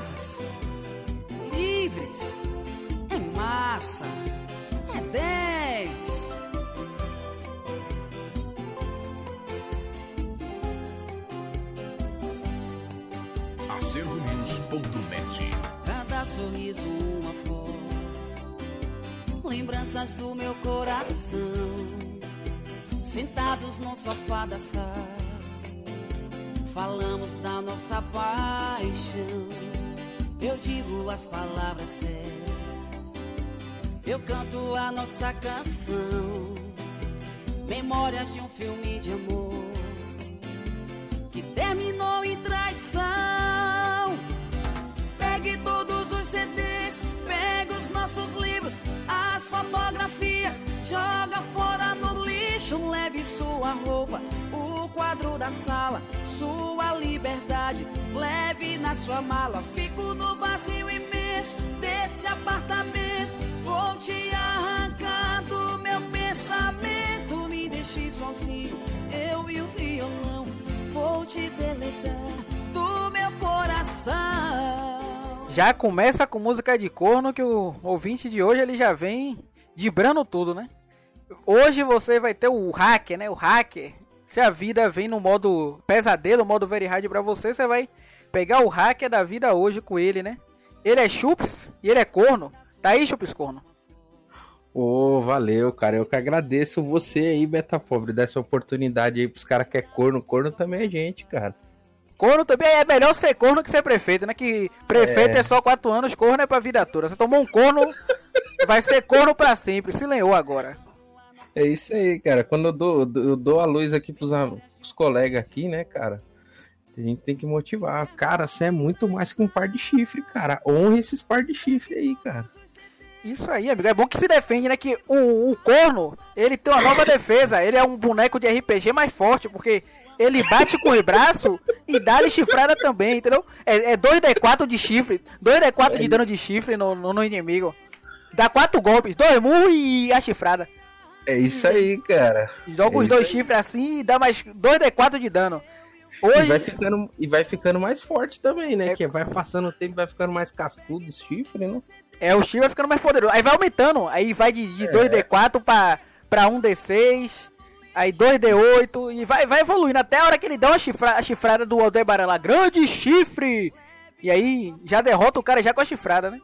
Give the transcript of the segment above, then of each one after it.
asas, livres, é massa, é dez. Acervonews.net Cada sorriso uma foto, lembranças do meu coração, sentados no sofá da sala, falamos da nossa paixão. Eu digo as palavras certas, eu canto a nossa canção, memórias de um filme de amor que terminou em traição. Pegue todos os CDs, pegue os nossos livros, as fotografias, joga fora no lixo, leve sua roupa, quadro da sala, sua liberdade, leve na sua mala. Fico no vazio imenso desse apartamento, vou te arrancar do meu pensamento, me deixe sozinho, eu e o violão, vou te deletar do meu coração. Já começa com música de corno que o ouvinte de hoje ele já vem dibrando tudo, né? Hoje você vai ter o hacker, né? O hacker. Se a vida vem no modo pesadelo, modo very hard pra você, você vai pegar o hacker da vida hoje com ele, né? Ele é chups e ele é corno. Tá aí, chups corno? Ô, valeu, cara. Eu que agradeço você aí, Beta Pobre, dessa oportunidade aí pros caras que é corno. Corno também é gente, cara. Corno também é melhor ser corno que ser prefeito, né? Que prefeito é, só quatro anos, corno é pra vida toda. Você tomou um corno, vai ser corno pra sempre. Se lenhou agora. É isso aí, cara. Quando eu dou, eu dou a luz aqui pros, pros colegas aqui, né, cara? A gente tem que motivar. Cara, você é muito mais que um par de chifre, cara. Honre esses par de chifre aí, cara. Isso aí, amigo. É bom que se defende, né? Que o, o corno, ele tem uma nova defesa. Ele é um boneco de RPG mais forte, porque ele bate com o braço e dá-lhe chifrada também, entendeu? É, é 2d4 de chifre, 2d4 de dano de chifre no, no, no inimigo. Dá quatro golpes, dois murros e a chifrada. É isso aí, cara. Joga é os dois chifres assim e dá mais 2d4 de dano. Hoje... E, vai ficando, e vai ficando mais forte também, né? É... Que vai passando o tempo, vai ficando mais cascudo o chifre, né? É, o chifre vai ficando mais poderoso. Aí vai aumentando, aí vai de, de é. 2d4 pra, pra 1d6, aí 2d8, e vai, vai evoluindo até a hora que ele dá uma chifra, a chifrada do Aldebaran lá. Grande chifre! E aí já derrota o cara já com a chifrada, né?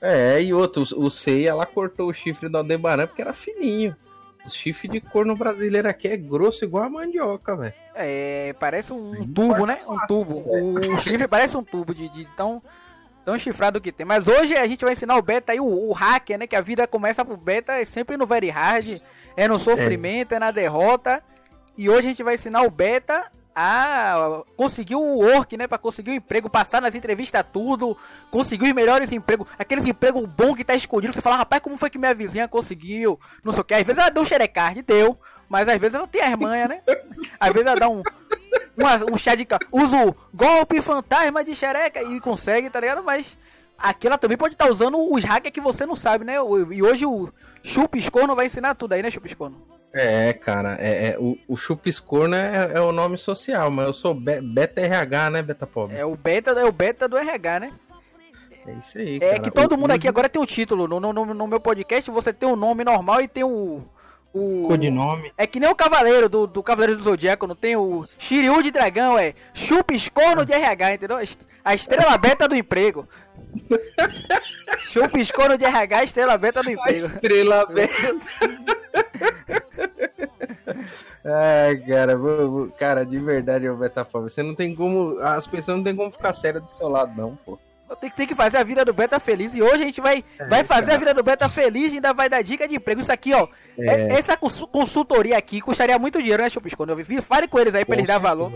É, e outro, o Seiya lá cortou o chifre do Aldebaran porque era fininho. Chifre de corno brasileiro aqui é grosso igual a mandioca, velho. É, parece um tubo, né? Um tubo. O chifre parece um tubo de, de tão, tão chifrado que tem. Mas hoje a gente vai ensinar o beta aí, o, o hacker, né? Que a vida começa pro beta é sempre no very hard, é no sofrimento, é, é na derrota. E hoje a gente vai ensinar o beta a conseguir o work, né? Pra conseguir o emprego, passar nas entrevistas tudo, conseguir os melhores empregos, aqueles empregos bons que tá escondido, você fala, rapaz, como foi que minha vizinha conseguiu? Não sei o que. Às vezes ela deu um xerecard, deu, mas às vezes ela não tem as manhas, né? Às vezes ela dá um, um, um chá de. Usa o golpe fantasma de xereca e consegue, tá ligado? Mas aqui ela também pode estar tá usando os hackers que você não sabe, né? E hoje o Chupiscorno vai ensinar tudo aí, né, Chupiscorno? É, cara, é, é o, o Chupiscorno é, é, o nome social, mas eu sou be, Beta RH, né, Beta Pobre? É o Beta, é o beta do RH, né? É isso aí, É que todo o, mundo aqui agora tem o um título. No, no, no, meu podcast você tem o um nome normal e tem o. O codinome. É que nem o Cavaleiro do, do Cavaleiro do Zodíaco, não tem o Shiryu de Dragão, é Chupiscorno de RH, entendeu? A estrela beta do emprego. Chupiscorno de RH, estrela beta do emprego. A estrela beta. Ai, cara, vou, vou, cara, de verdade, o Betafome, você não tem como. As pessoas não tem como ficar sérias do seu lado, não, pô. Tem, tem que fazer a vida do Beta feliz. E hoje a gente vai, é, vai fazer cara. a vida do Beta feliz e ainda vai dar dica de emprego. Isso aqui, ó. É. Essa consultoria aqui custaria muito dinheiro, né, Chupisco? Quando eu vi, fale com eles aí pra eles dar valor.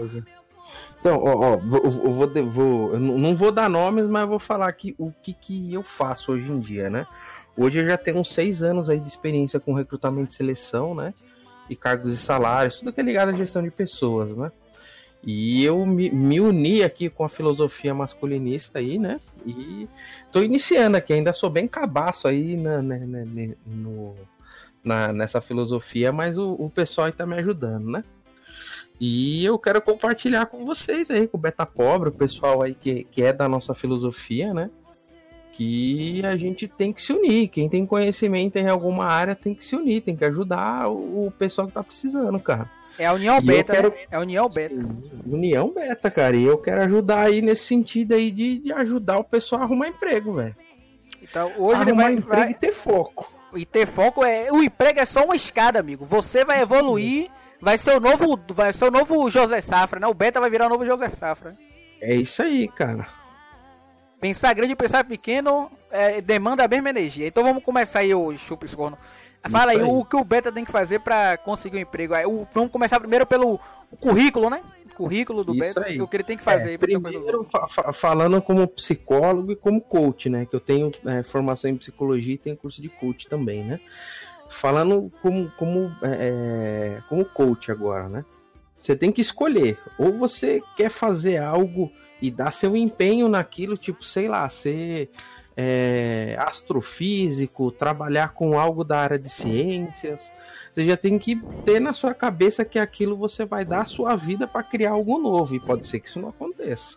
Então, ó, ó eu vou, vou, eu não vou dar nomes, mas vou falar aqui o que, que eu faço hoje em dia, né? Hoje eu já tenho uns seis anos aí de experiência com recrutamento e seleção, né? E cargos e salários, tudo que é ligado à gestão de pessoas, né? E eu me, me, uni aqui com a filosofia masculinista aí, né? E tô iniciando aqui, ainda sou bem cabaço aí na, na, na, no, na nessa filosofia, mas o, o pessoal aí tá me ajudando, né? E eu quero compartilhar com vocês aí, com o Beta Pobre, o pessoal aí que, que é da nossa filosofia, né? Que a gente tem que se unir. Quem tem conhecimento em alguma área tem que se unir, tem que ajudar o, o pessoal que tá precisando, cara. É a União E Beta, quero- né? É a União Beta. União Beta, cara. E eu quero ajudar aí nesse sentido aí de, de ajudar o pessoal a arrumar emprego, velho. Então, hoje ele Arrumar vai, emprego vai- e ter foco. E ter foco é. O emprego é só uma escada, amigo. Você vai evoluir, vai ser o novo. Vai ser o novo José Safra, né? O Beta vai virar o novo José Safra. É isso aí, cara. Pensar grande e pensar pequeno é, demanda a mesma energia. Então vamos começar aí, o Chupes Corno. Fala aí, aí. o que o Beta tem que fazer pra conseguir um emprego. Aí, o- vamos começar primeiro pelo currículo, né? Currículo do Isso Beta. aí. O que ele tem que fazer. É, primeiro, fa- fa- falando como psicólogo e como coach, né? Que eu tenho é, formação em psicologia e tenho curso de coach também, né? Falando como, como, é, como coach agora, né? Você tem que escolher. Ou você quer fazer algo e dar seu empenho naquilo, tipo, sei lá, ser é, astrofísico, trabalhar com algo da área de ciências. Você já tem que ter na sua cabeça que aquilo você vai dar a sua vida para criar algo novo. E pode ser que isso não aconteça.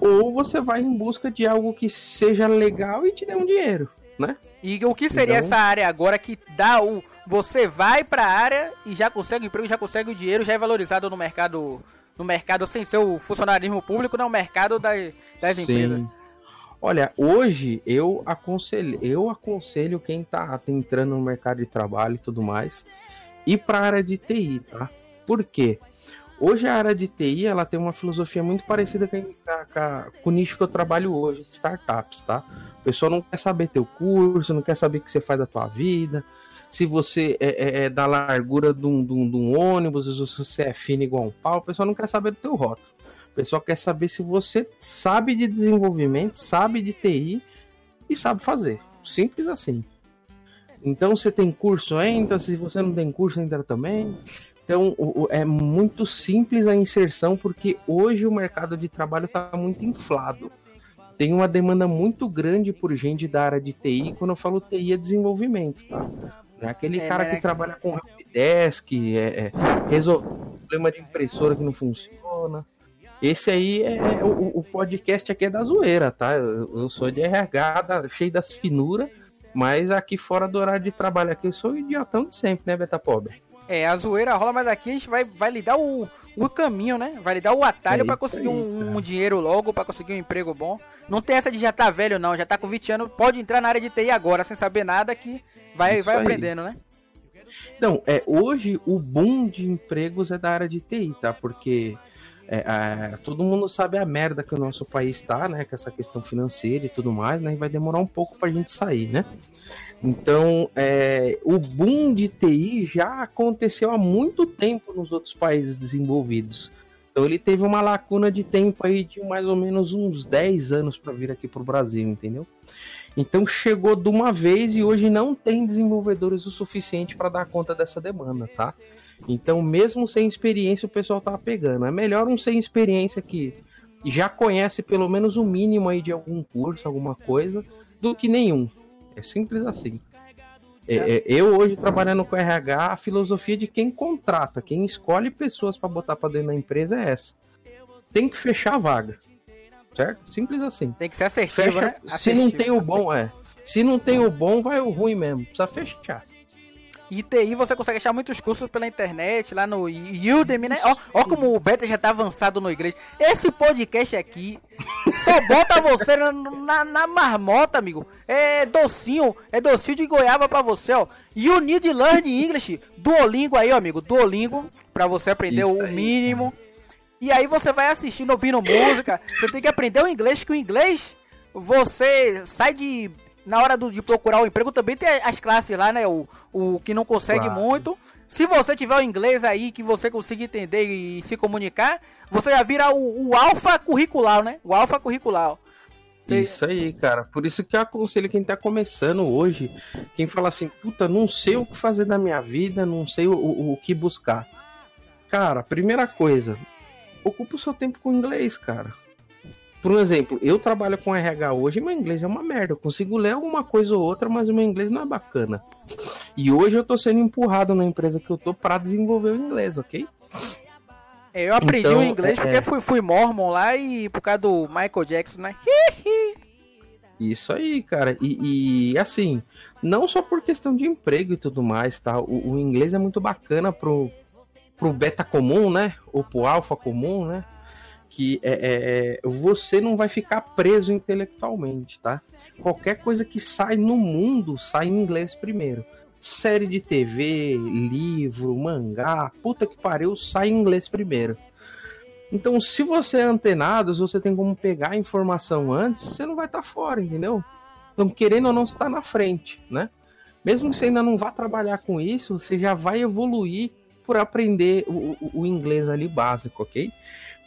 Ou você vai em busca de algo que seja legal e te dê um dinheiro, né? E o que seria Então- essa área agora que dá o. Você vai pra área e já consegue o emprego, já consegue o dinheiro, já é valorizado no mercado. No mercado sem ser o funcionarismo público, não, o mercado das, das empresas. Olha, hoje eu aconselho, eu aconselho quem tá entrando no mercado de trabalho e tudo mais, ir para a área de TI, tá? Por quê? Hoje a área de TI ela tem uma filosofia muito parecida com, a- com o nicho que eu trabalho hoje, startups, tá? O pessoal não quer saber teu curso, não quer saber o que você faz da tua vida, se você é, é- é da largura de um, de um- de um ônibus, se você é fino igual um pau, o pessoal não quer saber do teu rótulo. O pessoal quer saber se você sabe de desenvolvimento, sabe de TI e sabe fazer. Simples assim. Então, você tem curso, entra. Se você não tem curso, entra também. Então, é muito simples a inserção, porque hoje o mercado de trabalho está muito inflado. Tem uma demanda muito grande por gente da área de TI. Quando eu falo TI, é desenvolvimento, tá? Não é aquele É, cara né? que trabalha com helpdesk, é, é, resolver problema de impressora que não funciona. Esse aí é, é- o, o podcast aqui é da zoeira, tá? Eu, eu sou de RH, da- cheio das finuras, mas aqui fora do horário de trabalho aqui eu sou o idiotão de sempre, né, Beta Pobre? É, a zoeira rola, mas aqui a gente vai, vai lhe dar o, o caminho, né? Vai lhe dar o atalho É pra isso conseguir um, um dinheiro logo, pra conseguir um emprego bom. Não tem essa de já tá velho, não. Já tá com 20 anos, pode entrar na área de TI agora, sem saber nada, que vai, vai aprendendo, né? Então, é, hoje o boom de empregos é da área de TI, tá? Porque é, é, todo mundo sabe a merda que o nosso país tá, né? Com essa questão financeira e tudo mais, né? E vai demorar um pouco pra gente sair, né? Então, é, o boom de TI já aconteceu há muito tempo nos outros países desenvolvidos. Então, ele teve uma lacuna de tempo aí de mais ou menos uns 10 anos para vir aqui pro Brasil, entendeu? Então, chegou de uma vez e hoje não tem desenvolvedores o suficiente para dar conta dessa demanda, tá? Então, mesmo sem experiência, o pessoal tá pegando. É melhor um sem experiência que já conhece pelo menos o mínimo aí de algum curso, alguma coisa, do que nenhum. É simples assim. É, é, eu hoje trabalhando com RH, a filosofia de quem contrata, quem escolhe pessoas para botar para dentro da empresa é essa. Tem que fechar a vaga. Certo? Simples assim. Tem que ser assertivo, Fecha, né? se não Assertivo. tem o bom, é. Se não tem o bom, vai o ruim mesmo. Precisa fechar. E TI você consegue achar muitos cursos pela internet, lá no Udemy, né? Ó, ó como o Beta já tá avançado no igreja. Esse podcast aqui só bota você na, na, na marmota, amigo. É docinho, é docinho de goiaba pra você, ó. You need learn English. Duolingo aí, ó, amigo. Duolingo, pra você aprender Isso o aí, mínimo. E aí você vai assistindo, ouvindo música. Você tem que aprender o inglês, que o inglês você sai de. Na hora do- de procurar o emprego também tem as classes lá, né? O, o que não consegue Claro. muito. Se você tiver o inglês aí, que você consiga entender e se comunicar, você já vira o, o alfa curricular, né? O alfa curricular. Você- Isso aí, cara. Por isso que eu aconselho quem tá começando hoje, quem fala assim, puta, não sei o que fazer da minha vida, não sei o, o, o que buscar. Cara, primeira coisa, ocupa o seu tempo com inglês, cara. Por um exemplo, eu trabalho com RH hoje e meu inglês é uma merda. Eu consigo ler alguma coisa ou outra, mas o meu inglês não é bacana. E hoje eu tô sendo empurrado na empresa que eu tô para desenvolver o inglês, ok? É, eu aprendi então, o inglês é, porque é. fui, fui mormon lá e por causa do Michael Jackson, né? Isso aí, cara. E, e, assim, não só por questão de emprego e tudo mais, tá? O, o, inglês é muito bacana pro, pro beta comum, né? Ou pro alfa comum, né? Que é, é, é, você não vai ficar preso intelectualmente, tá? Qualquer coisa que sai no mundo sai em inglês primeiro série de TV, livro, mangá, puta que pariu, sai em inglês primeiro. Então, se você é antenado, se você tem como pegar a informação antes, você não vai estar tá fora, entendeu? Então, querendo ou não, você está na frente, né? Mesmo que você ainda não vá trabalhar com isso, você já vai evoluir por aprender o, o, inglês ali básico, ok?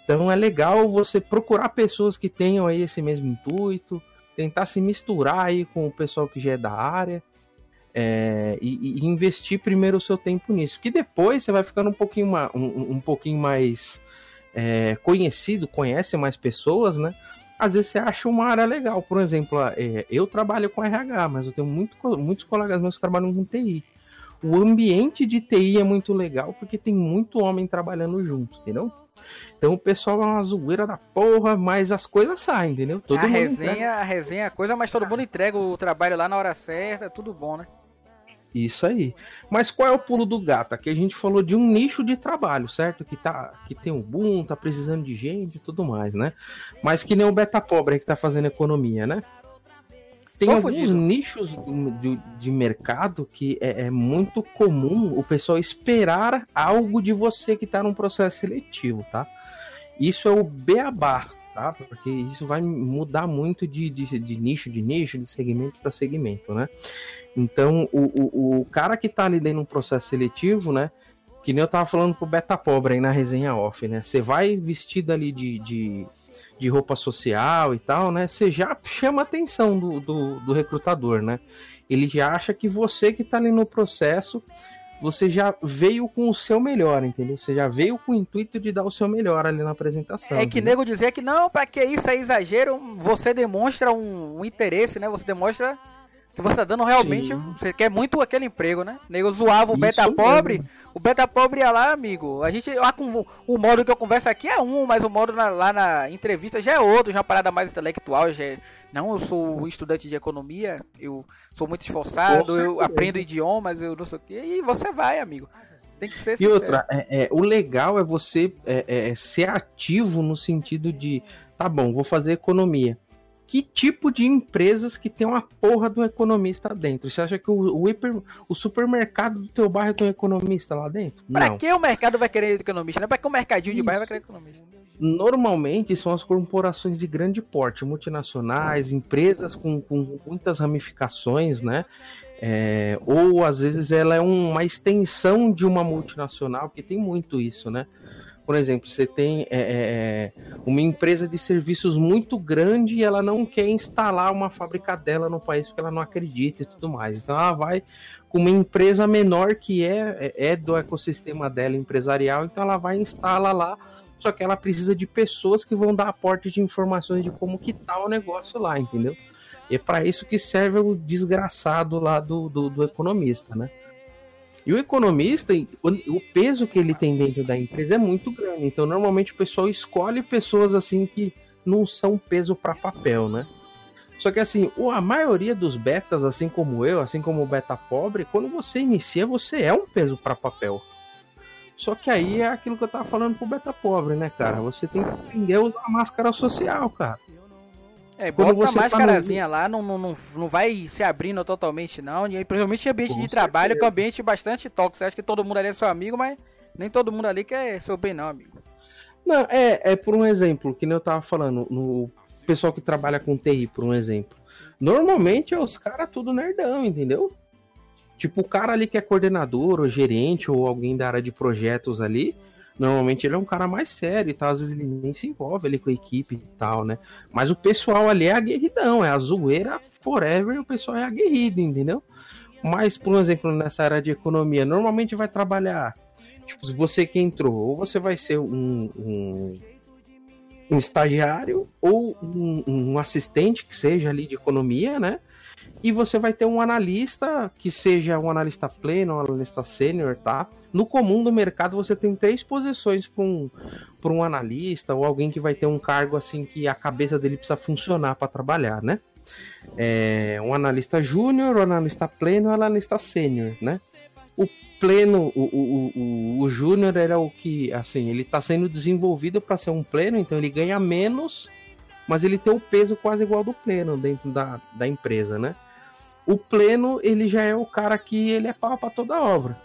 Então é legal você procurar pessoas que tenham aí esse mesmo intuito, tentar se misturar aí com o pessoal que já é da área é, e, e, investir primeiro o seu tempo nisso. Que depois você vai ficando um pouquinho, uma, um, um pouquinho mais é, conhecido, conhece mais pessoas, né? Às vezes você acha uma área legal. Por exemplo, é, eu trabalho com RH, mas eu tenho muito, muitos colegas meus que trabalham com TI. O ambiente de TI é muito legal porque tem muito homem trabalhando junto, entendeu? Então o pessoal é uma zoeira da porra, mas as coisas saem, entendeu? Todo a resenha, a resenha é coisa, mas todo mundo entrega o trabalho lá na hora certa, tudo bom, né? Isso aí. Mas qual é o pulo do gato? Aqui a gente falou de um nicho de trabalho, certo? Que, tá, que tem um boom, tá precisando de gente e tudo mais, né? Mas que nem o beta pobre que tá fazendo economia, né? Tem alguns fudido. nichos de, de, mercado que é, é, muito comum o pessoal esperar algo de você que tá num processo seletivo, tá? Isso é o beabá, tá? Porque isso vai mudar muito de, de, de nicho, de nicho, de segmento para segmento, né? Então, o, o, o cara que tá ali dentro de um processo seletivo, né? Que nem eu tava falando pro Beta Pobre aí na resenha off, né? Você vai vestido ali de, de, de, roupa social e tal, né? Você já chama a atenção do, do, do recrutador, né? Ele já acha que você que tá ali no processo você já veio com o seu melhor, entendeu? Você já veio com o intuito de dar o seu melhor ali na apresentação. É que nego dizer que não, para que isso é exagero, você demonstra um, um, interesse, né? Você demonstra que você tá dando realmente. Sim. Você quer muito aquele emprego, né? Nego zoava o Isso beta pobre. O beta pobre ia lá, amigo. A gente. Lá com, o modo que eu converso aqui é um, mas o modo na, lá na entrevista já é outro, já é uma parada mais intelectual. Já é, não, eu sou estudante de economia, eu sou muito esforçado, eu aprendo idiomas, eu não sei o quê. E você vai, amigo. Tem que ser E sincero. outra, é, é, o legal é você é, é, ser ativo no sentido de, tá bom, vou fazer economia que tipo de empresas que tem uma porra do economista dentro? Você acha que o, o, hiper, o supermercado do teu bairro tem um economista lá dentro? Pra Não. que o mercado vai querer economista? Não é pra que o mercadinho de bairro vai querer economista? Normalmente são as corporações de grande porte, multinacionais, empresas com, com muitas ramificações, né? É, ou às vezes ela é uma extensão de uma multinacional, porque tem muito isso, né? Por exemplo, você tem é, é, é, uma empresa de serviços muito grande e ela não quer instalar uma fábrica dela no país porque ela não acredita e tudo mais. Então ela vai com uma empresa menor que é, é, é do ecossistema dela empresarial, então ela vai instalar lá, só que ela precisa de pessoas que vão dar aporte de informações de como que tá o negócio lá, entendeu? E é para isso que serve o desgraçado lá do, do, do economista, né? E o economista, o peso que ele tem dentro da empresa é muito grande. Então, normalmente o pessoal escolhe pessoas assim que não são peso para papel, né? Só que assim, a maioria dos betas, assim como eu, assim como o beta pobre, quando você inicia, você é um peso para papel. Só que aí é aquilo que eu tava falando pro beta pobre, né, cara? Você tem que aprender a usar a máscara social, cara. É, Quando bota você máscarazinha tá no... lá, não, não, não vai se abrindo totalmente, não. E principalmente ambiente Com de trabalho, que é um ambiente bastante tóxico. Você acha que todo mundo ali é seu amigo, mas nem todo mundo ali quer seu bem, não, amigo. Não, é, é por um exemplo, que nem eu tava falando, no pessoal que trabalha com TI, por um exemplo. Normalmente é os caras tudo nerdão, entendeu? Tipo, o cara ali que é coordenador, ou gerente, ou alguém da área de projetos ali, Normalmente ele é um cara mais sério e tal, às vezes ele nem se envolve ali com a equipe e tal, né? Mas o pessoal ali é aguerridão, é a zoeira forever, o pessoal é aguerrido, entendeu? Mas, por exemplo, nessa área de economia, normalmente vai trabalhar, tipo, você que entrou, ou você vai ser um, um, um estagiário, ou um, um assistente que seja ali de economia, né? E você vai ter um analista que seja um analista pleno, um analista sênior, tá? No comum do mercado você tem três posições para um, um analista ou alguém que vai ter um cargo assim que a cabeça dele precisa funcionar para trabalhar, né? É, um analista júnior, um analista pleno, um analista sênior, né? O pleno, o, o, o, o júnior era o que, assim, ele está sendo desenvolvido para ser um pleno, então ele ganha menos, mas ele tem o peso quase igual do pleno dentro da, da empresa, né? O pleno, ele já é o cara que ele é pau para toda obra.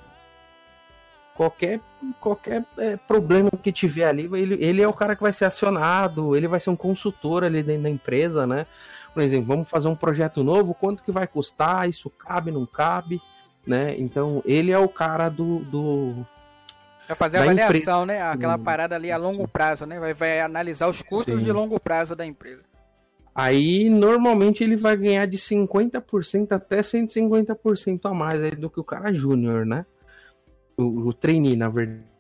Qualquer, qualquer é, problema que tiver ali, ele, ele é o cara que vai ser acionado, ele vai ser um consultor ali dentro da empresa, né? Por exemplo, vamos fazer um projeto novo, quanto que vai custar? Isso cabe, não cabe? Né? Então, ele é o cara do. do vai fazer a avaliação, empresa. né? Aquela hum. parada ali a longo prazo, né? Vai, vai analisar os custos Sim. de longo prazo da empresa. Aí, normalmente, ele vai ganhar de 50% até 150% a mais do que o cara júnior, né? O, o trainee, na verdade.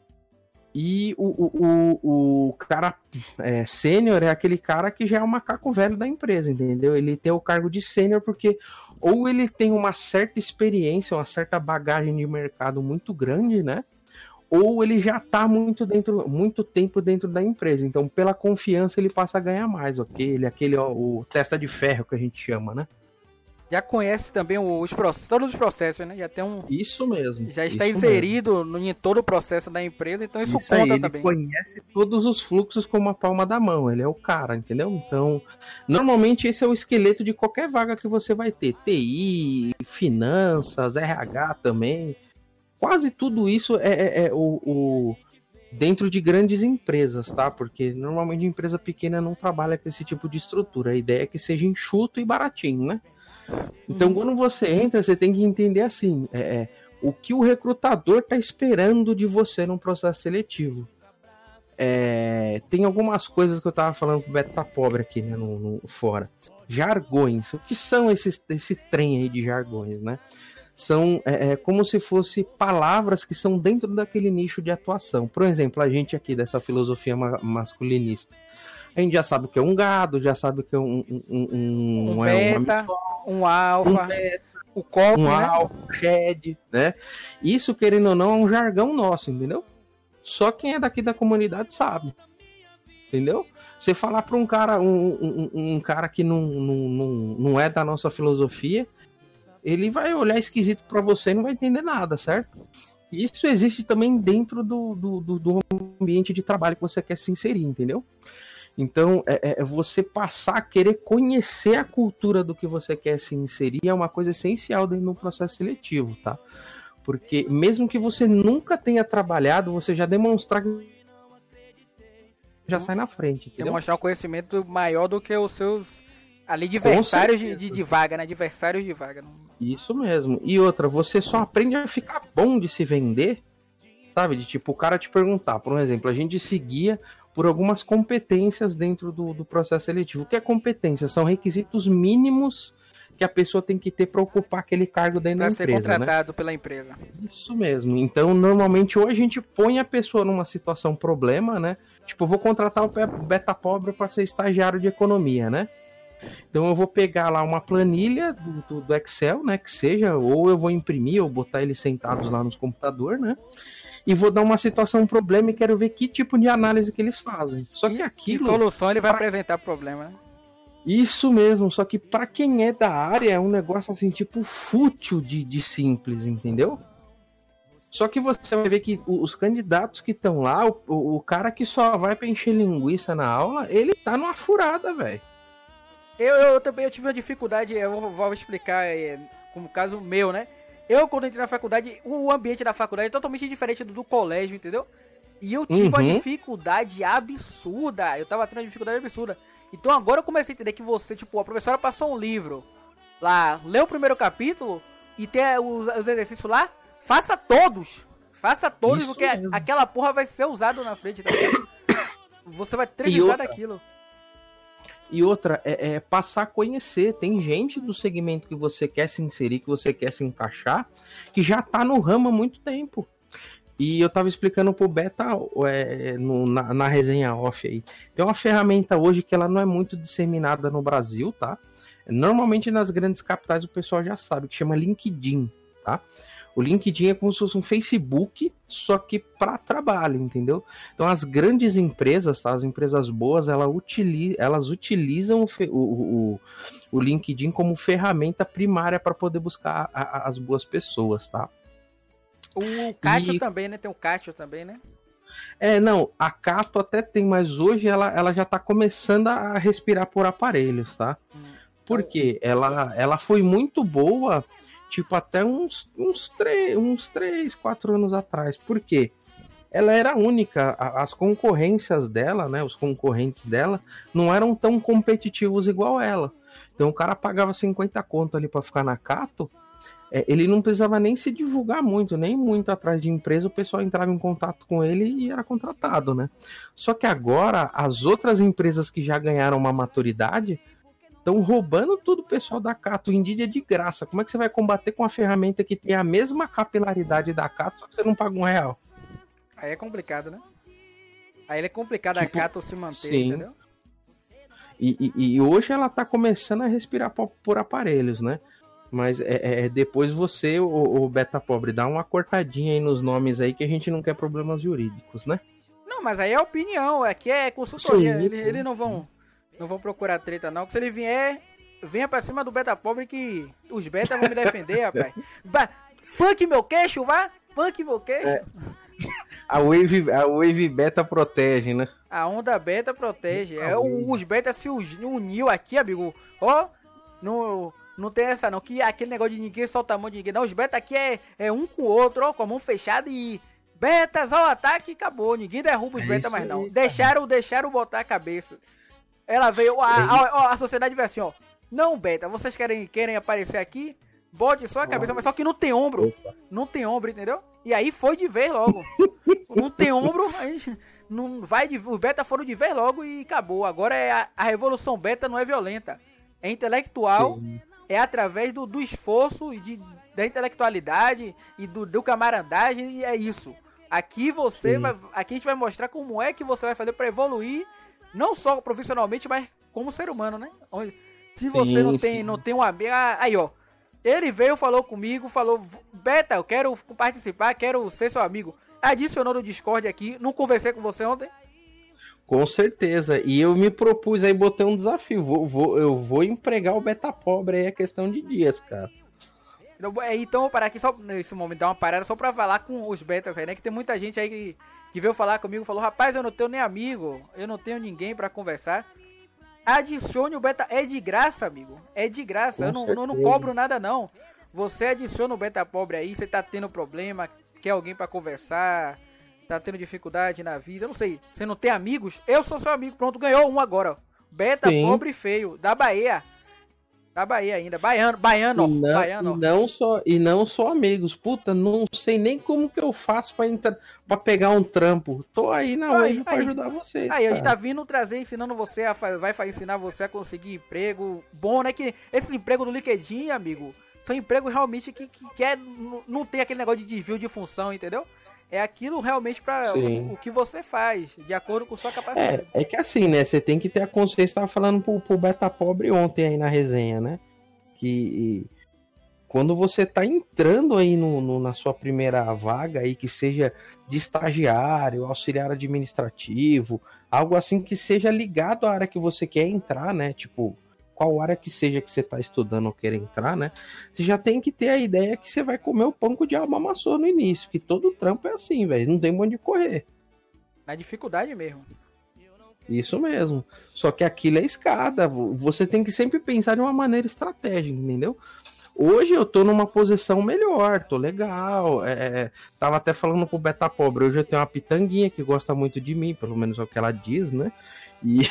E o, o, o cara é, sênior é aquele cara que já é o macaco velho da empresa, entendeu? Ele tem o cargo de sênior porque ou ele tem uma certa experiência, uma certa bagagem de mercado muito grande, né? Ou ele já está muito dentro, muito tempo dentro da empresa. Então, pela confiança, ele passa a ganhar mais, ok? Ele é aquele ó, o testa de ferro que a gente chama, né? já conhece também os processos, todos os processos, né? Já tem um. Isso mesmo. Já está inserido no, em todo o processo da empresa, então isso, isso conta aí, ele também. Ele conhece todos os fluxos como a palma da mão, ele é o cara, entendeu? Então, normalmente esse é o esqueleto de qualquer vaga que você vai ter. TI, finanças, RH também. Quase tudo isso é, é, é o, o dentro de grandes empresas, tá? Porque normalmente empresa pequena não trabalha com esse tipo de estrutura. A ideia é que seja enxuto e baratinho, né? Então, uhum. quando você entra, você tem que entender assim: é, é o que o recrutador está esperando de você num processo seletivo. É, tem algumas coisas que eu tava falando com o Beto tá pobre aqui, né, no, no, fora. Jargões. O que são esses, esse trem aí de jargões, né? São é, é, como se fosse palavras que são dentro daquele nicho de atuação. Por exemplo, a gente aqui dessa filosofia ma masculinista a gente já sabe o que é um gado, já sabe o que é um um, um, um, é beta, um alfa, um o copo, um né? alfa, shed, né? Isso, querendo ou não, é um jargão nosso, entendeu? Só quem é daqui da comunidade sabe. Entendeu? Você falar para um cara, um, um, um, cara que não, não, não, não é da nossa filosofia, ele vai olhar esquisito para você e não vai entender nada, certo? Isso existe também dentro do, do, do, do ambiente de trabalho que você quer se inserir, entendeu? Então, é, é, é, você passar a querer conhecer a cultura do que você quer se inserir é uma coisa essencial dentro do processo seletivo, tá? Porque mesmo que você nunca tenha trabalhado, você já demonstrar que já sai na frente. Entendeu? Demonstrar um conhecimento maior do que os seus ali adversários de, de, de, vaga, né? Adversários de vaga. Isso mesmo. E outra, você só aprende a ficar bom de se vender, sabe? De tipo, o cara te perguntar, por um exemplo, a gente seguia por algumas competências dentro do, do processo seletivo. O que é competência? São requisitos mínimos que a pessoa tem que ter para ocupar aquele cargo dentro pra da empresa. Para ser contratado né? pela empresa. Isso mesmo. Então, normalmente, ou a gente põe a pessoa numa situação problema, né? Tipo, vou contratar o beta pobre para ser estagiário de economia, né? Então eu vou pegar lá uma planilha do, do, do, Excel, né? Que seja, ou eu vou imprimir ou botar eles sentados lá nos computadores, né? e vou dar uma situação, um problema e quero ver que tipo de análise que eles fazem. Só que aqui. Solução ele vai pra... apresentar problema, né? Isso mesmo, só que para quem é da área é um negócio assim, tipo, fútil de, de simples, entendeu? Só que você vai ver que os candidatos que estão lá, o, o, cara que só vai pra encher linguiça na aula, ele tá numa furada, velho. Eu, eu, também eu tive uma dificuldade, eu vou, vou explicar é, como caso meu, né? Eu, quando entrei na faculdade, o ambiente da faculdade é totalmente diferente do, do colégio, entendeu? E eu tive uhum. uma dificuldade absurda. Eu tava tendo uma dificuldade absurda. Então agora eu comecei a entender que você, tipo, a professora passou um livro lá, lê o primeiro capítulo e tem os, os exercícios lá, faça todos. Faça todos, Isso porque mesmo. aquela porra vai ser usado na frente. Tá você vai trevisar daquilo. E outra, é, é, passar a conhecer. Tem gente do segmento que você quer se inserir, que você quer se encaixar, que já tá no ramo há muito tempo. E eu tava explicando pro Beta é, no, na, na, resenha off aí. Tem uma ferramenta hoje que ela não é muito disseminada no Brasil, tá? Normalmente nas grandes capitais o pessoal já sabe que chama LinkedIn, tá? O LinkedIn é como se fosse um Facebook, só que para trabalho, entendeu? Então as grandes empresas, tá? as empresas boas, elas, utili elas utilizam o, o, o, LinkedIn como ferramenta primária para poder buscar a, a, as boas pessoas, tá? O Cátio e... também, né? Tem o Cátio também, né? É, não, a Cato até tem, mas hoje ela, ela já tá começando a respirar por aparelhos, tá? Hum. Porque ela, ela foi muito boa tipo, até uns, uns, três, uns três, quatro anos atrás. Por quê? Ela era única, as concorrências dela, né, os concorrentes dela, não eram tão competitivos igual ela. Então o cara pagava 50 conto ali para ficar na Cato, é, ele não precisava nem se divulgar muito, nem muito atrás de empresa, o pessoal entrava em contato com ele e era contratado, né? Só que agora, as outras empresas que já ganharam uma maturidade, Estão roubando tudo o pessoal da Cato. O Indeed é de graça. Como é que você vai combater com uma ferramenta que tem a mesma capilaridade da Cato, só que você não paga um real? Aí é complicado, né? Aí é complicado tipo, a Cato se manter, sim. entendeu? E, e, e, hoje ela tá começando a respirar por, por aparelhos, né? Mas é, é, é depois você, o, o, Beta Pobre, dá uma cortadinha aí nos nomes aí que a gente não quer problemas jurídicos, né? Não, mas aí é opinião, aqui é consultoria. Eles, eles não vão não vou procurar treta, não. Que se ele vier, venha pra cima do beta pobre que os beta vão me defender, rapaz. Ba punk meu queixo, vá! Punk meu queixo. É. A Wave, a Wave Beta protege, né? A onda beta protege. É, os beta se uniu aqui, amigo. Ó, oh, não, não tem essa não. Que aquele negócio de ninguém solta a mão de ninguém. Não, os beta aqui é, é um com o outro, ó, com a mão fechada e. Betas ao ataque acabou. Ninguém derruba os é beta mais não. Deixaram, deixaram botar a cabeça. Ela veio. A, a, a, sociedade veio assim, ó. Não, Beta, vocês querem, querem aparecer aqui? Bote só a cabeça, mas só que não tem ombro. Opa. Não tem ombro, entendeu? E aí foi de vez logo. não tem ombro, aí não vai de, os beta foram de vez logo e acabou. Agora é a, a revolução beta não é violenta, é intelectual, Sim. é através do, do esforço e de, da intelectualidade e do, do camaradagem e é isso. Aqui você vai, aqui a gente vai mostrar como é que você vai fazer para evoluir não só profissionalmente, mas como ser humano, né? Se você sim, não tem, não tem um amigo. Ah, aí, ó. Ele veio, falou comigo, falou: Beta, eu quero participar, quero ser seu amigo. Adicionou no Discord aqui. Não conversei com você ontem? Com certeza. E eu me propus aí, botei um desafio. Vou, vou, eu vou empregar o Beta Pobre aí, é questão de dias, cara. Então, é, então vou parar aqui só nesse momento, dar uma parada só pra falar com os betas aí, né? Que tem muita gente aí que que veio falar comigo, falou: "Rapaz, eu não tenho nem amigo, eu não tenho ninguém para conversar". Adicione o beta, é de graça, amigo. É de graça. eu não, eu não cobro nada não. Você adiciona o beta pobre aí, você tá tendo problema, quer alguém para conversar, tá tendo dificuldade na vida, eu não sei. Você não tem amigos? Eu sou seu amigo, pronto, ganhou um agora. Beta Sim. pobre feio da Bahia. Da Bahia ainda. Baiano, baiano, não, baiano. E não só, e não só amigos. Puta, não sei nem como que eu faço pra, entrar, pra pegar um trampo. Tô aí na Wave pra ajudar vocês. Aí, cara. a gente tá vindo trazer, ensinando você, a, vai ensinar você a conseguir emprego bom, né? Que esse emprego no LinkedIn, amigo, são empregos realmente que, que, que é, não tem aquele negócio de desvio de função, entendeu? É aquilo realmente para o, o, que você faz, de acordo com sua capacidade. É, é que assim, né? Você tem que ter a consciência, estava falando pro, pro Beta Pobre ontem aí na resenha, né? Que quando você tá entrando aí no, no, na sua primeira vaga aí, que seja de estagiário, auxiliar administrativo, algo assim que seja ligado à área que você quer entrar, né? Tipo, qual área que seja que você está estudando ou quer entrar, né? Você já tem que ter a ideia que você vai comer o pão com o diabo amassou no início, que todo trampo é assim, velho, não tem onde correr. Na dificuldade mesmo. Isso mesmo. Só que aquilo é escada. Você tem que sempre pensar de uma maneira estratégica, entendeu? Hoje eu tô numa posição melhor, tô legal. É, é tava até falando pro Beta Pobre, hoje eu tenho uma pitanguinha que gosta muito de mim, pelo menos é o que ela diz, né? E...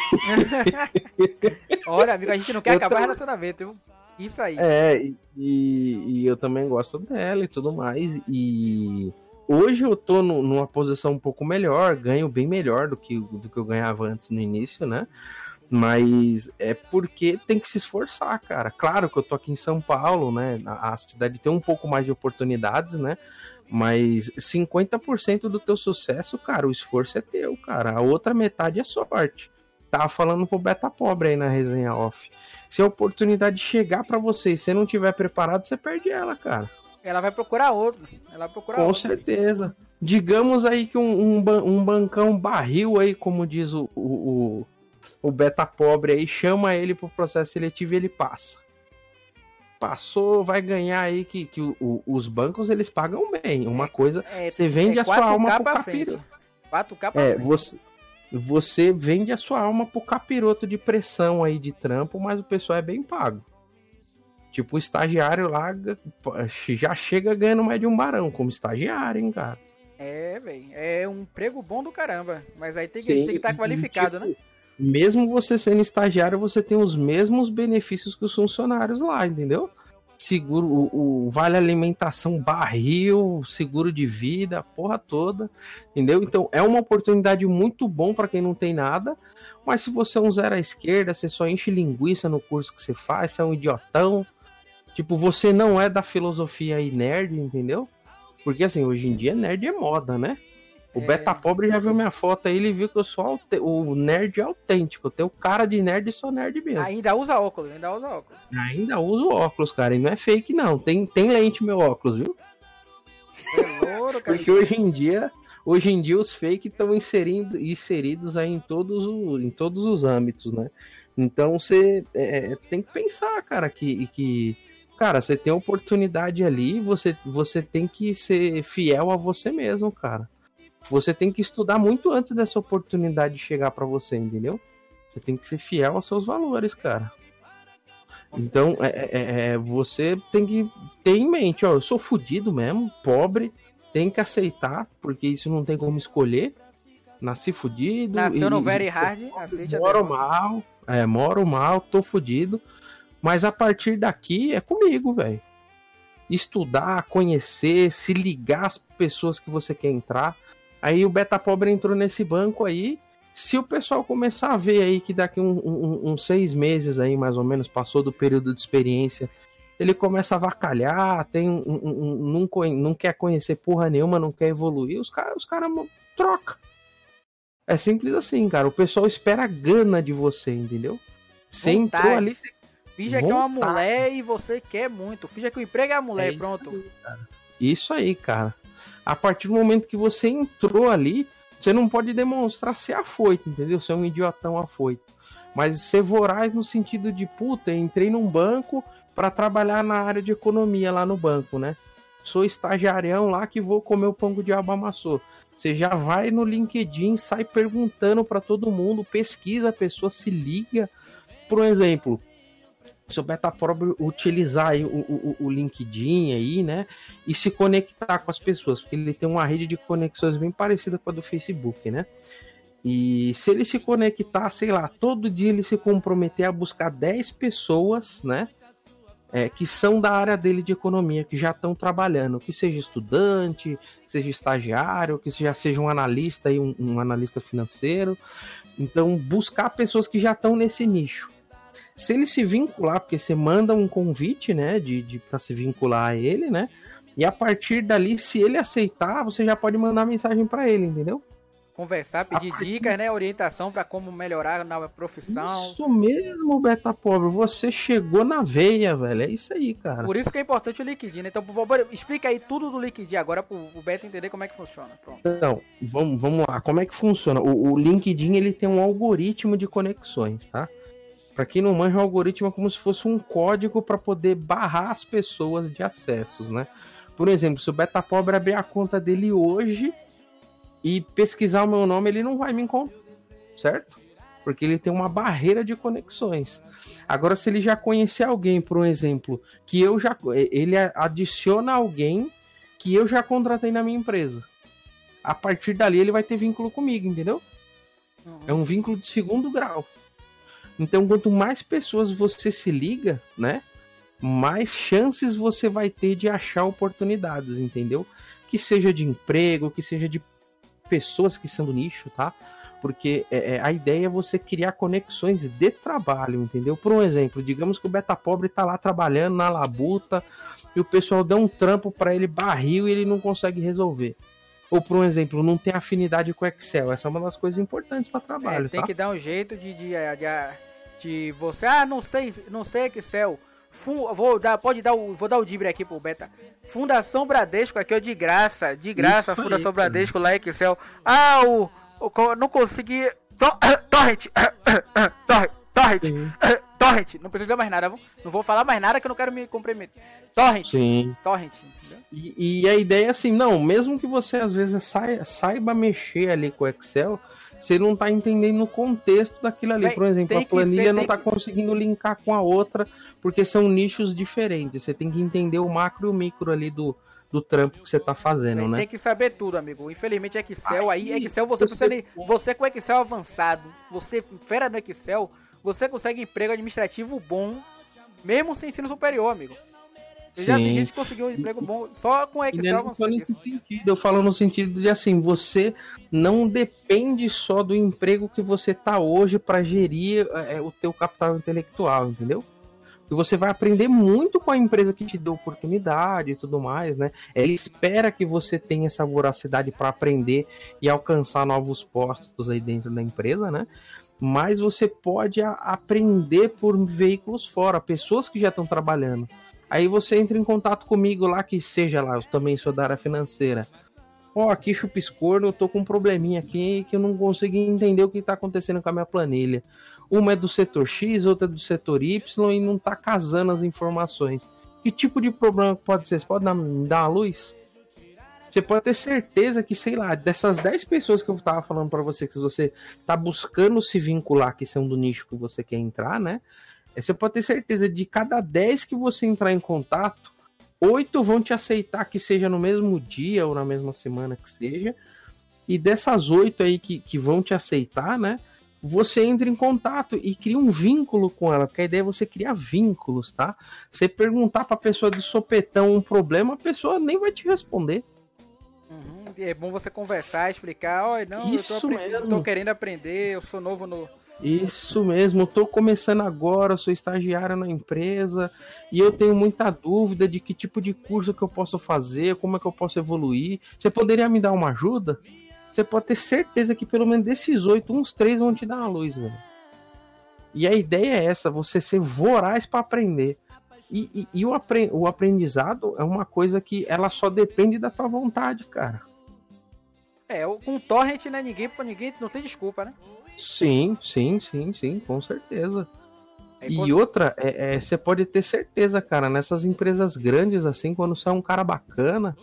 Olha, amigo, a gente não quer eu acabar tô... relacionamento, viu? Isso aí. É, e, e, eu também gosto dela e tudo mais. E hoje eu tô numa posição um pouco melhor, ganho bem melhor do que, do que eu ganhava antes no início, né? Mas é porque tem que se esforçar, cara. Claro que eu tô aqui em São Paulo, né? A, a cidade tem um pouco mais de oportunidades, né? Mas 50% do teu sucesso, cara, o esforço é teu, cara. A outra metade é sorte. Tava falando pro Beta Pobre aí na resenha off. Se a oportunidade chegar para você e você não tiver preparado, você perde ela, cara. Ela vai procurar outro. Ela vai procurar Com outro. certeza. Digamos aí que um, um, um bancão barril aí, como diz o, o, o, Beta Pobre aí, chama ele pro processo seletivo e ele passa. Passou, vai ganhar aí que, que o- os bancos eles pagam bem. Uma coisa, É, você vende é a sua 4K alma pro capiroto. 4K pra É, frente. você, você vende a sua alma pro capiroto de pressão aí de trampo, mas o pessoal é bem pago. Tipo, o estagiário lá já chega ganhando mais de um barão como estagiário, hein, cara. É, velho. É um emprego bom do caramba. Mas aí tem que Sim, tem que estar e, qualificado, tipo, né? Mesmo você sendo estagiário, você tem os mesmos benefícios que os funcionários lá, entendeu? Seguro, o, o vale alimentação barril, seguro de vida, a porra toda, entendeu? Então é uma oportunidade muito bom para quem não tem nada, mas se você é um zero à esquerda, você só enche linguiça no curso que você faz, você é um idiotão, tipo, você não é da filosofia aí nerd, entendeu? Porque assim, hoje em dia nerd é moda, né? O É. Beta Pobre já viu minha foto aí, ele viu que eu sou aute- o nerd autêntico. Eu tenho cara de nerd e sou nerd mesmo. Ainda usa óculos, ainda usa óculos. Ainda uso óculos, cara. E não é fake, não. Tem, tem lente meu óculos, viu? É louro, cara. Porque hoje em dia, hoje em dia os fake estão inserindo, inseridos aí em todos, o, em todos os âmbitos, né? Então você é, tem que pensar, cara, que, que cara, você tem oportunidade ali, você, você tem que ser fiel a você mesmo, cara. Você tem que estudar muito antes dessa oportunidade chegar pra você, entendeu? Você tem que ser fiel aos seus valores, cara. Então, é, é- é- você tem que ter em mente, ó, eu sou fudido mesmo, pobre, tem que aceitar, porque isso não tem como escolher. Nasci fudido. Nasceu e- no Very Hard, aceite Moro mal, é, moro mal, tô fudido. Mas a partir daqui é comigo, velho. Estudar, conhecer, se ligar às pessoas que você quer entrar. Aí o Beta Pobre entrou nesse banco aí. Se o pessoal começar a ver aí que daqui um- um- uns seis meses aí, mais ou menos, passou do período de experiência, ele começa a vacalhar, tem um, um- um- não, não quer conhecer porra nenhuma, não quer evoluir, os caras os cara troca. É simples assim, cara. O pessoal espera a gana de você, entendeu? Você Vontade. entrou ali, você Finja que é uma mulher e você quer muito. Finja que o emprego é a mulher, É isso pronto. Isso aí, cara. A partir do momento que você entrou ali, você não pode demonstrar ser afoito, entendeu? Ser um idiotão afoito. Mas ser voraz no sentido de, puta, entrei num banco pra trabalhar na área de economia lá no banco, né? Sou estagiarião lá que vou comer o pão que o diabo amassou. Você já vai no LinkedIn, sai perguntando pra todo mundo, pesquisa a pessoa, se liga. Por exemplo, se o utilizar aí o, o, o LinkedIn aí, né? E se conectar com as pessoas, porque ele tem uma rede de conexões bem parecida com a do Facebook, né? E se ele se conectar, sei lá, todo dia ele se comprometer a buscar 10 pessoas, né? é, que são da área dele de economia, que já estão trabalhando, que seja estudante, seja estagiário, que já seja um analista e um, um analista financeiro. Então, buscar pessoas que já estão nesse nicho. Se ele se vincular, porque você manda um convite, né, de, de para se vincular a ele, né? E a partir dali, se ele aceitar, você já pode mandar mensagem para ele, entendeu? Conversar, pedir partir- dicas, né? Orientação pra como melhorar na profissão. Isso mesmo, Beta Pobre. Você chegou na veia, velho. É isso aí, cara. Por isso que é importante o LinkedIn, né? Então, por favor, explica aí tudo do LinkedIn agora pro, pro Beto entender como é que funciona. Pronto. Então, vamos, vamos lá. Como é que funciona? O, o LinkedIn ele tem um algoritmo de conexões, tá? Para quem não manja, o algoritmo é como se fosse um código para poder barrar as pessoas de acessos, né? Por exemplo, se o Beta Pobre abrir a conta dele hoje e pesquisar o meu nome, ele não vai me encontrar, certo? Porque ele tem uma barreira de conexões. Agora, se ele já conhecer alguém, por um exemplo, que eu já. Ele adiciona alguém que eu já contratei na minha empresa. A partir dali ele vai ter vínculo comigo, entendeu? Uhum. É um vínculo de segundo grau. Então, quanto mais pessoas você se liga, né? Mais chances você vai ter de achar oportunidades, entendeu? Que seja de emprego, que seja de pessoas que são do nicho, tá? Porque é, é, a ideia é você criar conexões de trabalho, entendeu? Por um exemplo, digamos que o Beta Pobre tá lá trabalhando na labuta e o pessoal dá um trampo para ele barril e ele não consegue resolver. ou por um exemplo, não tem afinidade com Excel. Essa é uma das coisas importantes para trabalho. É, tem tá? que dar um jeito de, de, de, de, você. Ah, não sei, não sei Excel. Fun, vou dar, pode dar o, vou dar o dibre aqui pro Beta. Fundação Bradesco aqui, ó, de graça, de graça, Isso Fundação aí, Bradesco lá Excel. Ah, o, o não consegui. Torrent, torrent, torrent, torrent. Não precisa mais nada, não vou falar mais nada que eu não quero me comprometer. Torrent, Sim. torrent. E, e, a ideia é assim, não, mesmo que você às vezes saiba, saiba mexer ali com o Excel, você não tá entendendo o contexto daquilo ali. Por exemplo, a planilha ser, não tá que... conseguindo linkar com a outra, porque são nichos diferentes. Você tem que entender o macro e o micro ali do, do trampo que você tá fazendo, né? Tem que saber tudo, amigo. Infelizmente, Excel aí, aí Excel você, precisa. Você com Excel avançado, você fera no Excel, você consegue emprego administrativo bom, mesmo sem ensino superior, amigo. Eu já vi gente que conseguiu um emprego bom só com Excel. Eu, nesse sentido, eu falo no sentido de assim, você não depende só do emprego que você tá hoje para gerir é, o teu capital intelectual, entendeu? E você vai aprender muito com a empresa que te deu oportunidade e tudo mais, né? Ele espera que você tenha essa voracidade para aprender e alcançar novos postos aí dentro da empresa, né? Mas você pode aprender por veículos fora, pessoas que já estão trabalhando. Aí você entra em contato comigo lá, que seja lá, eu também sou da área financeira. Ó, oh, aqui chupiscorno, eu tô com um probleminha aqui que eu não consigo entender o que tá acontecendo com a minha planilha. Uma é do setor X, outra é do setor Y e não tá casando as informações. Que tipo de problema pode ser? Você pode dar, uma luz? Você pode ter certeza que, sei lá, dessas 10 pessoas que eu tava falando para você, que você tá buscando se vincular, que são do nicho que você quer entrar, né? Você pode ter certeza de cada 10 que você entrar em contato, oito vão te aceitar que seja no mesmo dia ou na mesma semana que seja. E dessas oito aí que, que vão te aceitar, né? Você entra em contato e cria um vínculo com ela, porque a ideia é você criar vínculos, tá? Você perguntar pra pessoa de sopetão um problema, a pessoa nem vai te responder. Uhum. É bom você conversar, explicar, olha, não, Isso eu tô, eu tô querendo aprender, eu sou novo no, isso mesmo, tô começando agora, sou estagiário na empresa e eu tenho muita dúvida de que tipo de curso que eu posso fazer, como é que eu posso evoluir. Você poderia me dar uma ajuda? Você pode ter certeza que pelo menos desses oito, uns três vão te dar uma luz, velho. E a ideia é essa, você ser voraz para aprender. E, e, e o, apre o aprendizado é uma coisa que ela só depende da tua vontade, cara. É, com torrent, né? Ninguém, ninguém não tem desculpa, né? Sim, sim, sim, sim, com certeza. É e outra, é, é, você pode ter certeza, cara, nessas empresas grandes assim, quando é um cara bacana,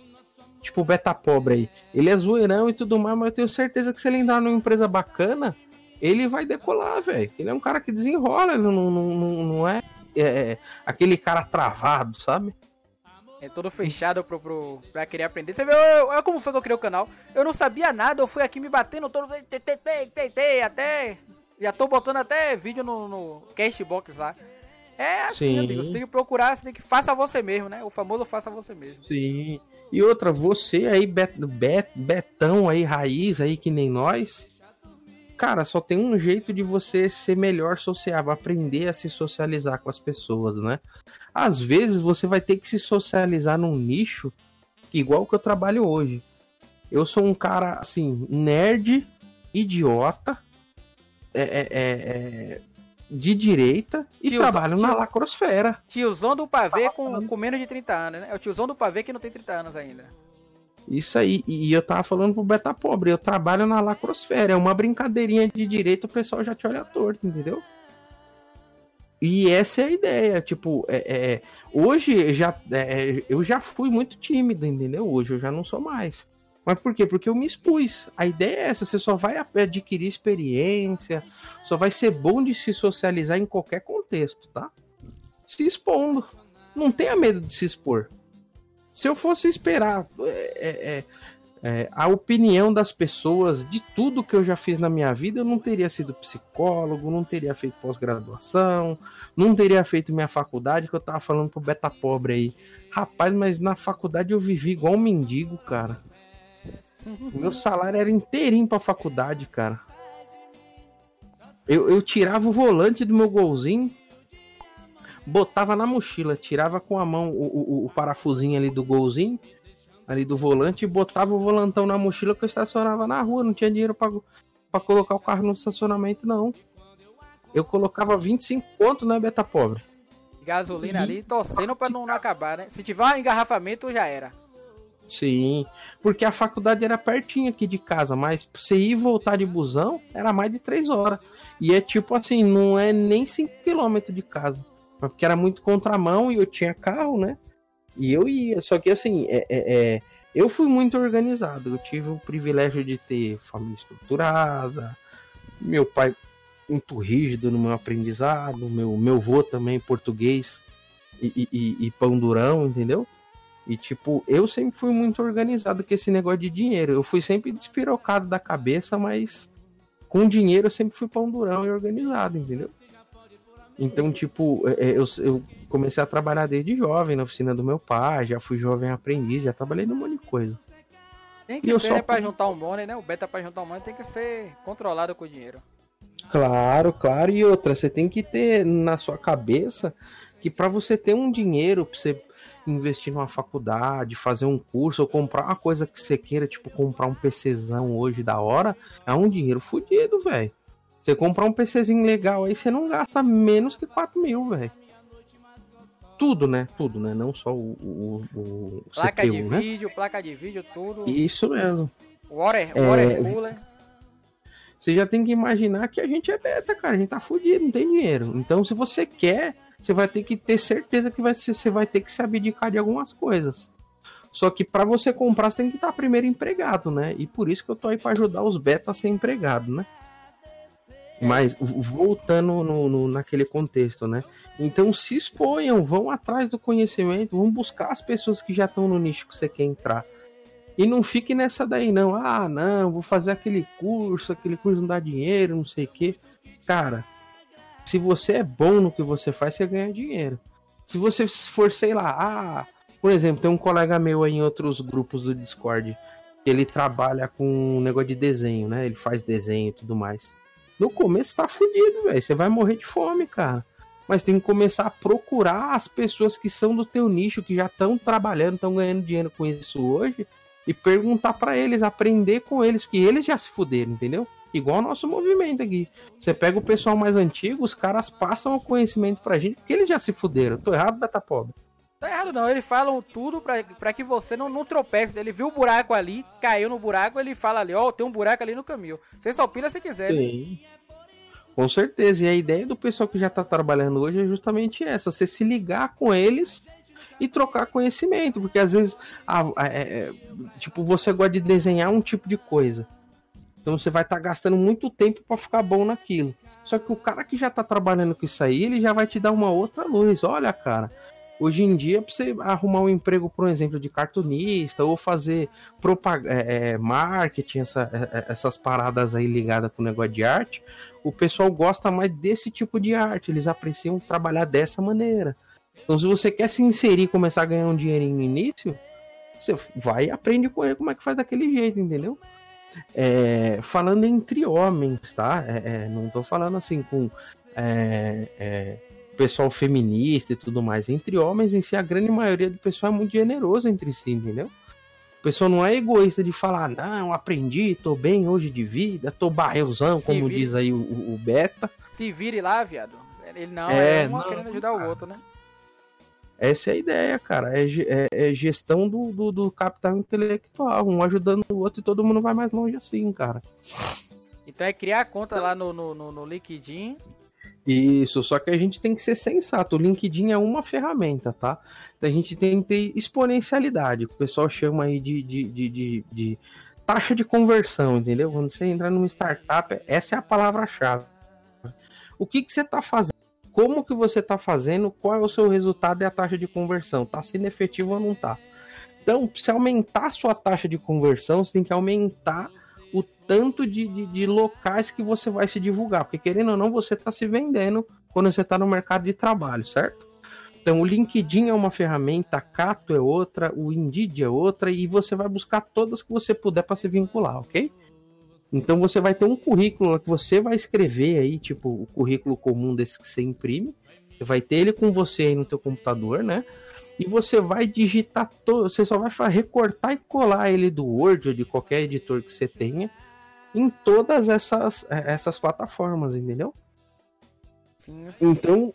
tipo o Beta Pobre aí, ele é zoeirão e tudo mais, mas eu tenho certeza que se ele entrar numa empresa bacana, ele vai decolar, velho. Ele é um cara que desenrola, ele não, não, não, não é, é, é aquele cara travado, sabe? É todo fechado pro, pro, pra querer aprender. Você vê, olha como foi que eu criei o canal. Eu não sabia nada, eu fui aqui me batendo todo. Até. Já tô botando até vídeo no, no Castbox lá. É assim, Sim. amigo. Você tem que procurar, você tem que faça você mesmo, né? O famoso faça você mesmo. Sim. E outra, você aí, bet, bet, betão aí, raiz aí, que nem nós. Cara, só tem um jeito de você ser melhor sociável, aprender a se socializar com as pessoas, né? Às vezes você vai ter que se socializar num nicho igual que eu trabalho hoje. Eu sou um cara, assim, nerd, idiota, é, é, é, é de direita e tiozão, trabalho tio, na lacrosfera. Tiozão do pavê com, com menos de 30 anos, né? É o tiozão do pavê que não tem 30 anos ainda. Isso aí, e eu tava falando pro Beta Pobre, eu trabalho na lacrosfera, é uma brincadeirinha de direito, o pessoal já te olha torto, entendeu? E essa é a ideia, tipo, é, é hoje já, é, eu já fui muito tímido, entendeu? Hoje eu já não sou mais. Mas por quê? Porque eu me expus. A ideia é essa, você só vai adquirir experiência, só vai ser bom de se socializar em qualquer contexto, tá? Se expondo. Não tenha medo de se expor. Se eu fosse esperar é, é, a opinião das pessoas de tudo que eu já fiz na minha vida, eu não teria sido psicólogo, não teria feito pós-graduação, não teria feito minha faculdade, que eu tava falando pro beta pobre aí. Rapaz, mas na faculdade eu vivi igual um mendigo, cara. O meu salário era inteirinho pra faculdade, cara. Eu, eu tirava o volante do meu golzinho, botava na mochila, tirava com a mão o, o, o parafusinho ali do golzinho, ali do volante e botava o volantão na mochila que eu estacionava na rua, não tinha dinheiro para colocar o carro no estacionamento, não. Eu colocava 25 pontos, né, Beta Pobre? Gasolina e... ali, torcendo para não, não acabar, né? Se tiver um engarrafamento, já era. Sim, porque a faculdade era pertinho aqui de casa, mas pra você ir e voltar de busão era mais de 3 horas. E é tipo assim, não é nem 5 km de casa. Porque era muito contramão e eu tinha carro, né? E eu ia. Só que assim, é, é, é, eu fui muito organizado. Eu tive o privilégio de ter família estruturada. Meu pai muito rígido no meu aprendizado. Meu, meu avô também português e, e, e pão durão, entendeu? E, tipo, eu sempre fui muito organizado com esse negócio de dinheiro. Eu fui sempre despirocado da cabeça, mas com dinheiro eu sempre fui pão durão e organizado, entendeu? Então, tipo, é, é, eu, eu comecei a trabalhar desde jovem na oficina do meu pai, já fui jovem aprendiz, já trabalhei num monte de coisa. Tem que e ser só... pra juntar um money, né? O beta pra juntar um money tem que ser controlado com o dinheiro. Claro, claro. E outra, você tem que ter na sua cabeça que para você ter um dinheiro, pra você investir numa faculdade, fazer um curso ou comprar uma coisa que você queira, tipo comprar um PCzão hoje da hora, é um dinheiro fodido, velho. Você comprar um PCzinho legal aí, você não gasta menos que 4 mil, velho. Tudo, né? Tudo, né? Não só o. o, o placa CPU, de né? vídeo, placa de vídeo, tudo. Isso mesmo. Water, é... water cooler. Você já tem que imaginar que a gente é beta, cara. A gente tá fudido, não tem dinheiro. Então, se você quer você vai ter que ter certeza que vai ser, você vai ter que se abdicar de algumas coisas. Só que para você comprar, você tem que estar primeiro empregado, né? E por isso que eu tô aí para ajudar os betas a ser empregado, né? Mas voltando no, no, naquele contexto, né? Então se exponham, vão atrás do conhecimento, vão buscar as pessoas que já estão no nicho que você quer entrar. E não fique nessa daí, não. Ah, não, vou fazer aquele curso, aquele curso não dá dinheiro, não sei o quê. Cara, se você é bom no que você faz, você ganha dinheiro. Se você for, sei lá, ah, por exemplo, tem um colega meu aí em outros grupos do Discord, ele trabalha com um negócio de desenho, né? Ele faz desenho e tudo mais. No começo tá fudido, velho. Você vai morrer de fome, cara. Mas tem que começar a procurar as pessoas que são do teu nicho, que já estão trabalhando, estão ganhando dinheiro com isso hoje, e perguntar para eles, aprender com eles, que eles já se fuderam, entendeu? Igual o nosso movimento aqui. Você pega o pessoal mais antigo, os caras passam o conhecimento pra gente, porque eles já se fuderam. Tô errado, Beta Pobre? Tá errado não, eles falam tudo pra, pra que você não, não tropece. Ele viu o buraco ali, caiu no buraco, ele fala ali, ó, oh, tem um buraco ali no caminho. Você só pila se quiser. Né? Sim. Com certeza. E a ideia do pessoal que já tá trabalhando hoje é justamente essa: você se ligar com eles e trocar conhecimento. Porque às vezes, ah, é, é, tipo, você gosta de desenhar um tipo de coisa. Então você vai estar tá gastando muito tempo para ficar bom naquilo. Só que o cara que já está trabalhando com isso aí, ele já vai te dar uma outra luz. Olha, cara, hoje em dia, para você arrumar um emprego, por exemplo, de cartunista ou fazer é, é, marketing, essa, é, é, essas paradas aí ligadas com o negócio de arte, o pessoal gosta mais desse tipo de arte. Eles apreciam trabalhar dessa maneira. Então, se você quer se inserir começar a ganhar um dinheirinho no início, você vai e aprende com ele como é que faz daquele jeito, entendeu? É, falando entre homens, tá? É, não tô falando assim com é, pessoal feminista e tudo mais. Entre homens em si, a grande maioria do pessoal é muito generoso entre si, entendeu? O pessoal não é egoísta de falar, não, aprendi, tô bem hoje de vida, tô barreuzão, como vire... diz aí o, o, Beta. Se vire lá, viado. Ele não, é, é um querendo ajudar cara. o outro, né? Essa é a ideia, cara. É, é, é gestão do, do, do, capital intelectual, um ajudando o outro e todo mundo vai mais longe assim, cara. Então é criar a conta lá no, no, no, no LinkedIn. Isso, só que a gente tem que ser sensato. O LinkedIn é uma ferramenta, tá? Então a gente tem que ter exponencialidade, o pessoal chama aí de, de, de, de, de taxa de conversão, entendeu? Quando você entrar numa startup, essa é a palavra-chave. O que, que você está fazendo? como que você está fazendo, qual é o seu resultado e a taxa de conversão, está sendo efetivo ou não está. Então, se aumentar a sua taxa de conversão, você tem que aumentar o tanto de, de, de locais que você vai se divulgar, porque querendo ou não, você está se vendendo quando você está no mercado de trabalho, certo? Então, o LinkedIn é uma ferramenta, a Cato é outra, o Indeed é outra, e você vai buscar todas que você puder para se vincular, ok? Então você vai ter um currículo que você vai escrever aí, tipo, o currículo comum desse que você imprime. Você vai ter ele com você aí no teu computador, né? E você vai digitar todo, você só vai recortar e colar ele do Word ou de qualquer editor que você tenha em todas essas, é, essas plataformas, entendeu? Sim, sim. Então,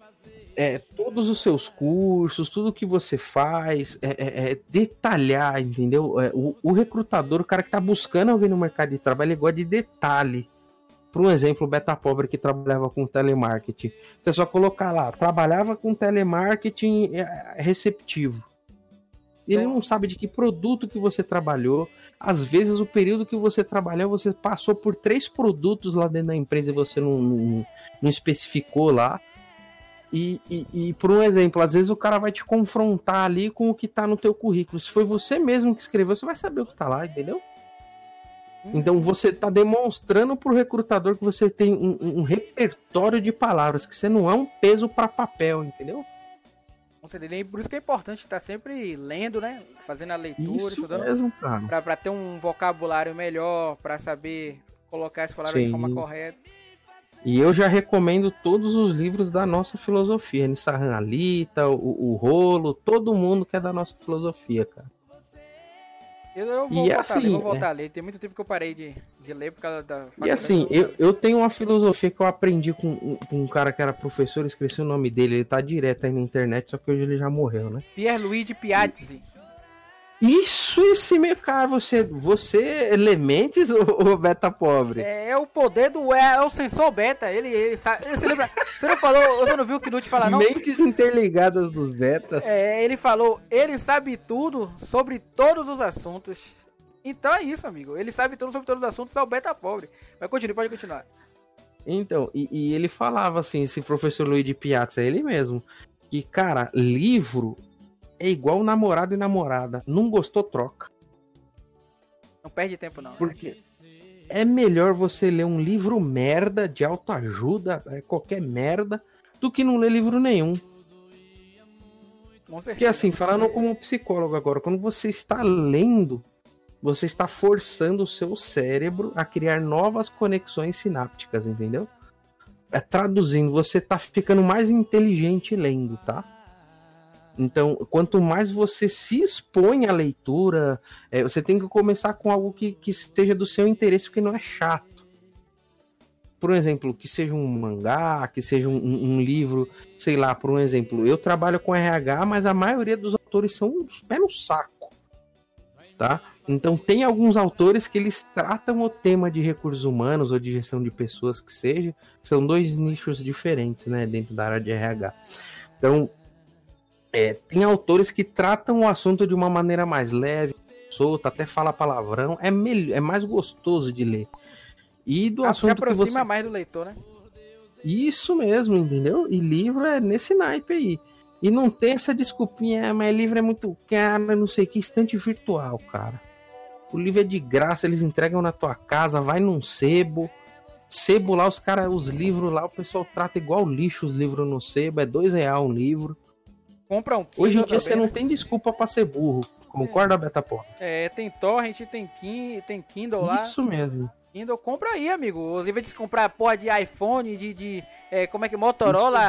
é, todos os seus cursos, tudo que você faz, é, é, é detalhar, entendeu? É, o, o, recrutador, o cara que está buscando alguém no mercado de trabalho, ele gosta de detalhe. Por um exemplo, o Beta Pobre que trabalhava com telemarketing. Você só colocar lá, trabalhava com telemarketing é, receptivo. Ele não sabe de que produto que você trabalhou. Às vezes, o período que você trabalhou, você passou por três produtos lá dentro da empresa e você não, não, não especificou lá. E, e, e, por um exemplo, às vezes o cara vai te confrontar ali com o que tá no teu currículo. Se foi você mesmo que escreveu, você vai saber o que tá lá, entendeu? Então você está demonstrando para o recrutador que você tem um, um, repertório de palavras, que você não é um peso para papel, entendeu? Por isso que é importante estar sempre lendo, né? Fazendo a leitura, isso estudando. Mesmo, cara. Para ter um vocabulário melhor, para saber colocar as palavras Sim. de forma correta. E eu já recomendo todos os livros da nossa filosofia. Nissahan Alita, o, o Rolo, todo mundo que é da nossa filosofia, cara. Eu, eu vou, e voltar, assim, vou voltar é... a ler. Tem muito tempo que eu parei de, de ler por causa da. E assim, eu, eu tenho uma filosofia que eu aprendi com, com um cara que era professor, esqueci o nome dele, ele tá direto aí na internet, só que hoje ele já morreu, né? Pierluigi Piazzi. Isso, esse meu cara, você, você elementes ou, beta pobre? É, é, o poder do é, é, o sensor beta. Ele, ele sabe. Você lembra? Você não falou, você não viu o Knut falar não? Mentes interligadas dos betas. É, ele falou, ele sabe tudo sobre todos os assuntos. Então é isso, amigo. Ele sabe tudo sobre todos os assuntos, é o beta pobre. Mas continue, pode continuar. Então, e, e ele falava assim, esse professor Luiz de Piazza, ele mesmo, que, cara, livro é igual namorado e namorada. Não gostou, troca. Não perde tempo, não. Né? Porque é melhor você ler um livro merda de autoajuda, é qualquer merda, do que não ler livro nenhum. Porque assim, falando como psicólogo agora, quando você está lendo, você está forçando o seu cérebro a criar novas conexões sinápticas, entendeu? É, traduzindo, você está ficando mais inteligente lendo, tá? Então, quanto mais você se expõe à leitura, é, você tem que começar com algo que, que esteja do seu interesse, porque não é chato. Por exemplo, que seja um mangá, que seja um, um, livro, sei lá, por um exemplo, eu trabalho com RH, mas a maioria dos autores são uns pé no saco, tá? Então tem alguns autores que eles tratam o tema de recursos humanos ou de gestão de pessoas que seja, são dois nichos diferentes, né, dentro da área de RH. Então, é, tem autores que tratam o assunto de uma maneira mais leve, solta, até fala palavrão, é, melhor, é mais gostoso de ler. E do ah, assunto se aproxima que você... mais do leitor, né? Isso mesmo, entendeu? E livro é nesse naipe aí. E não tem essa desculpinha, ah, mas livro é muito caro, não sei que, estante virtual, cara. O livro é de graça, eles entregam na tua casa, vai num sebo. Sebo lá, os caras, os livros lá, o pessoal trata igual lixo os livros no sebo, é dois real um livro. Compra um Kindle Hoje em dia você não tem desculpa para ser burro. Concorda, é. Beta Pô? É, tem Torrent, tem, Kin, tem Kindle lá. Isso mesmo. Kindle, compra aí, amigo. Ao invés de comprar porra de iPhone, de. de é, como é que. Motorola,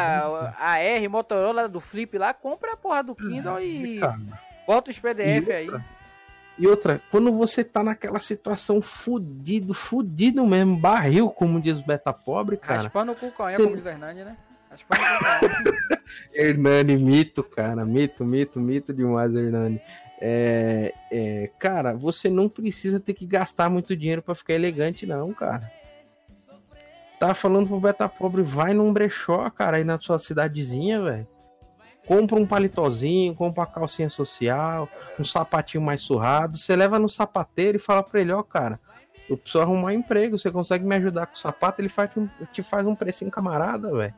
AR, Motorola do Flip lá, compra a porra do Kindle é, e. Cara. Bota os PDF aí. E outra, quando você tá naquela situação fudido, fudido mesmo, barril, como diz o Beta Pobre, cara. Raspando o cu com você... como diz Hernani, né? Hernani, mito, cara. Mito, mito, mito demais, Hernani. É, é, cara, você não precisa ter que gastar muito dinheiro para ficar elegante, não, cara. Tá falando pro Beta Pobre, vai num brechó, cara, aí na sua cidadezinha, velho. Compra um palitozinho, compra uma calcinha social, um sapatinho mais surrado. Você leva no sapateiro e fala pra ele, ó, cara, eu preciso arrumar emprego, você consegue me ajudar com o sapato? Ele faz, te faz um precinho camarada, velho.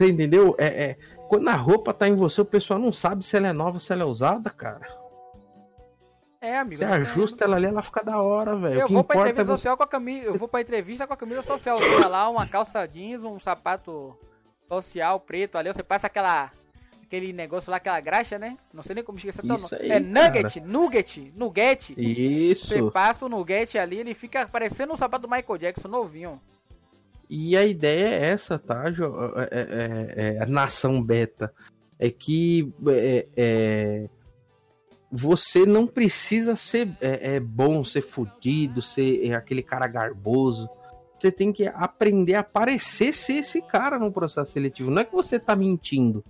Você entendeu? É, é, quando a roupa tá em você, o pessoal não sabe se ela é nova ou se ela é usada, cara. É, amigo. Você ajusta ela ali, ela fica da hora, velho. Eu vou pra entrevista é você... social com a camisa. Eu vou pra entrevista com a camisa social. lá, uma calça jeans, um sapato social preto ali. Você passa aquela. Aquele negócio lá, aquela graxa, né? Não sei nem como esquecer teu nome. É nugget, cara. nugget, nugget. Isso. Você passa o nugget ali, ele fica parecendo um sapato do Michael Jackson novinho. E a ideia é essa, tá? É, é, é, é nação beta. é que é, é, você não precisa ser bom, ser fudido, ser aquele cara garboso. Você tem que aprender a parecer ser esse cara no processo seletivo. Não é que você tá mentindo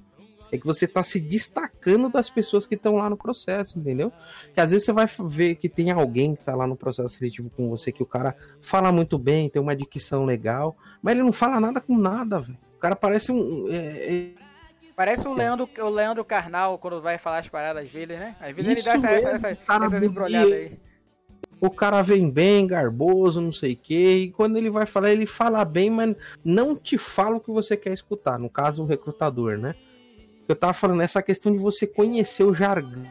é que você tá se destacando das pessoas que estão lá no processo, entendeu? Que às vezes você vai ver que tem alguém que tá lá no processo seletivo com você, que o cara fala muito bem, tem uma dicção legal, mas ele não fala nada com nada, velho. O cara parece um. É, é... Parece o Leandro, o Leandro Carnal quando vai falar as paradas vezes, né? Às vezes Isso ele dá essa, essa, essa, essas embrulhadas aí. O cara vem bem, garboso, não sei o quê, e quando ele vai falar, ele fala bem, mas não te fala o que você quer escutar. No caso, o recrutador, né? Eu tava falando, essa questão de você conhecer o jargão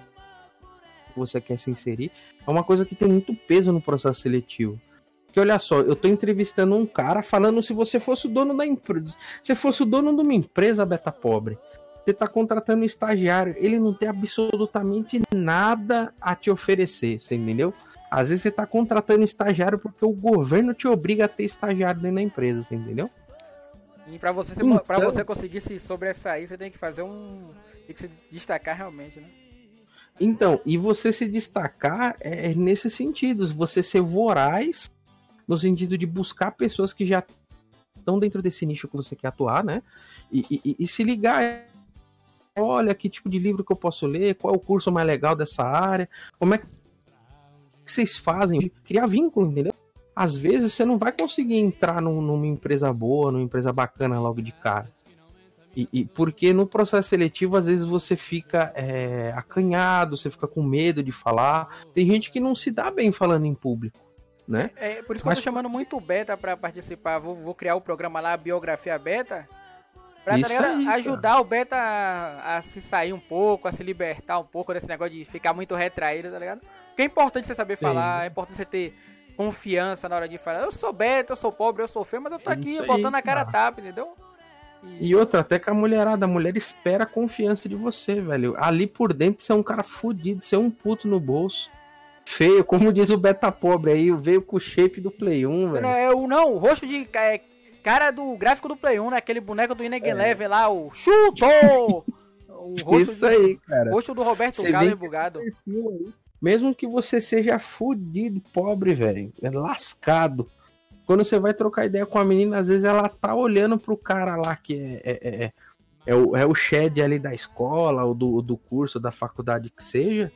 que você quer se inserir, é uma coisa que tem muito peso no processo seletivo. Porque olha só, eu tô entrevistando um cara falando se você fosse o dono da empresa. Se fosse o dono de uma empresa beta pobre, você tá contratando um estagiário, ele não tem absolutamente nada a te oferecer, você entendeu? Às vezes você tá contratando um estagiário porque o governo te obriga a ter estagiário dentro da empresa, você entendeu? E pra você, então... Pra você conseguir se sobressair, você tem que fazer um. Tem que se destacar realmente, né? Então, e você se destacar é, é nesse sentido, você ser voraz no sentido de buscar pessoas que já estão dentro desse nicho que você quer atuar, né? E, e, e, se ligar, olha que tipo de livro que eu posso ler, qual é o curso mais legal dessa área, como é que vocês fazem, criar vínculo, entendeu? Às vezes você não vai conseguir entrar num, numa empresa boa, numa empresa bacana logo de cara. E, e, porque no processo seletivo, às vezes você fica é, acanhado, você fica com medo de falar. Tem gente que não se dá bem falando em público. Né? É, por isso que Mas... eu tô chamando muito o Beta para participar. Vou, vou, criar o programa lá, Biografia Beta. Pra tá aí, ajudar o Beta a, a, se sair um pouco, a se libertar um pouco desse negócio de ficar muito retraído, tá ligado? Porque é importante você saber falar, Sim. é importante você ter confiança na hora de falar. Eu sou beta, eu sou pobre, eu sou feio, mas eu tô aqui botando a cara tapa, entendeu? E... e... outra, até que a mulherada, a mulher espera a confiança de você, velho. Ali por dentro você é um cara fudido, você é um puto no bolso. Feio, como diz o beta pobre aí, veio com o shape do Play 1, velho. Não, é o, não, o rosto de é, cara do gráfico do Play 1, né? Aquele boneco do Ineg é. lá, o chutou! o rosto Isso aí, cara. O rosto do Roberto você Galo bugado. Aí, mesmo que você seja fudido, pobre, velho, é lascado. Quando você vai trocar ideia com a menina, às vezes ela tá olhando pro cara lá que é, é, é, é, é o, é o shed ali da escola, ou do, do curso, da faculdade que seja.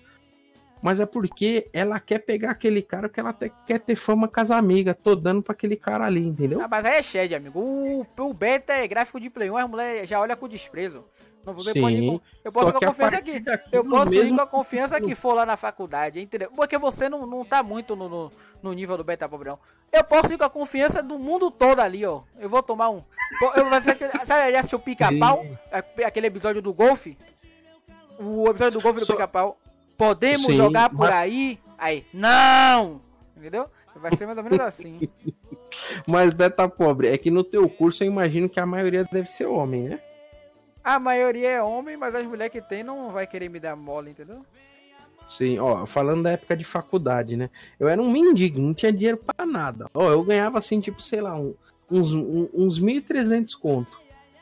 Mas é porque ela quer pegar aquele cara que ela até quer ter fama com as amigas. Tô dando pra aquele cara ali, entendeu? Ah, mas aí é shed, amigo. O, o beta é gráfico de Play 1, a mulher já olha com desprezo. Não vou Sim, eu posso ir com a confiança aqui. Eu posso ir com a confiança que for lá na faculdade, entendeu? Porque você não, não tá muito no, no, no nível do beta pobrão. Eu posso ir com a confiança do mundo todo ali, ó. Eu vou tomar um. Eu, sabe, já assistiu pica-pau? Aquele episódio do golfe? O episódio do golfe do pica-pau. Podemos Sim, jogar por mas... aí? Aí, não! Entendeu? Vai ser mais ou menos assim. mas, beta pobre, é que no teu curso eu imagino que a maioria deve ser homem, né? A maioria é homem, mas as mulheres que tem não vai querer me dar mole, entendeu? Sim, ó, falando da época de faculdade, né? Eu era um mendigo, não tinha dinheiro para nada. Ó, eu ganhava assim, tipo, sei lá, um, uns, um, uns 1.300 conto.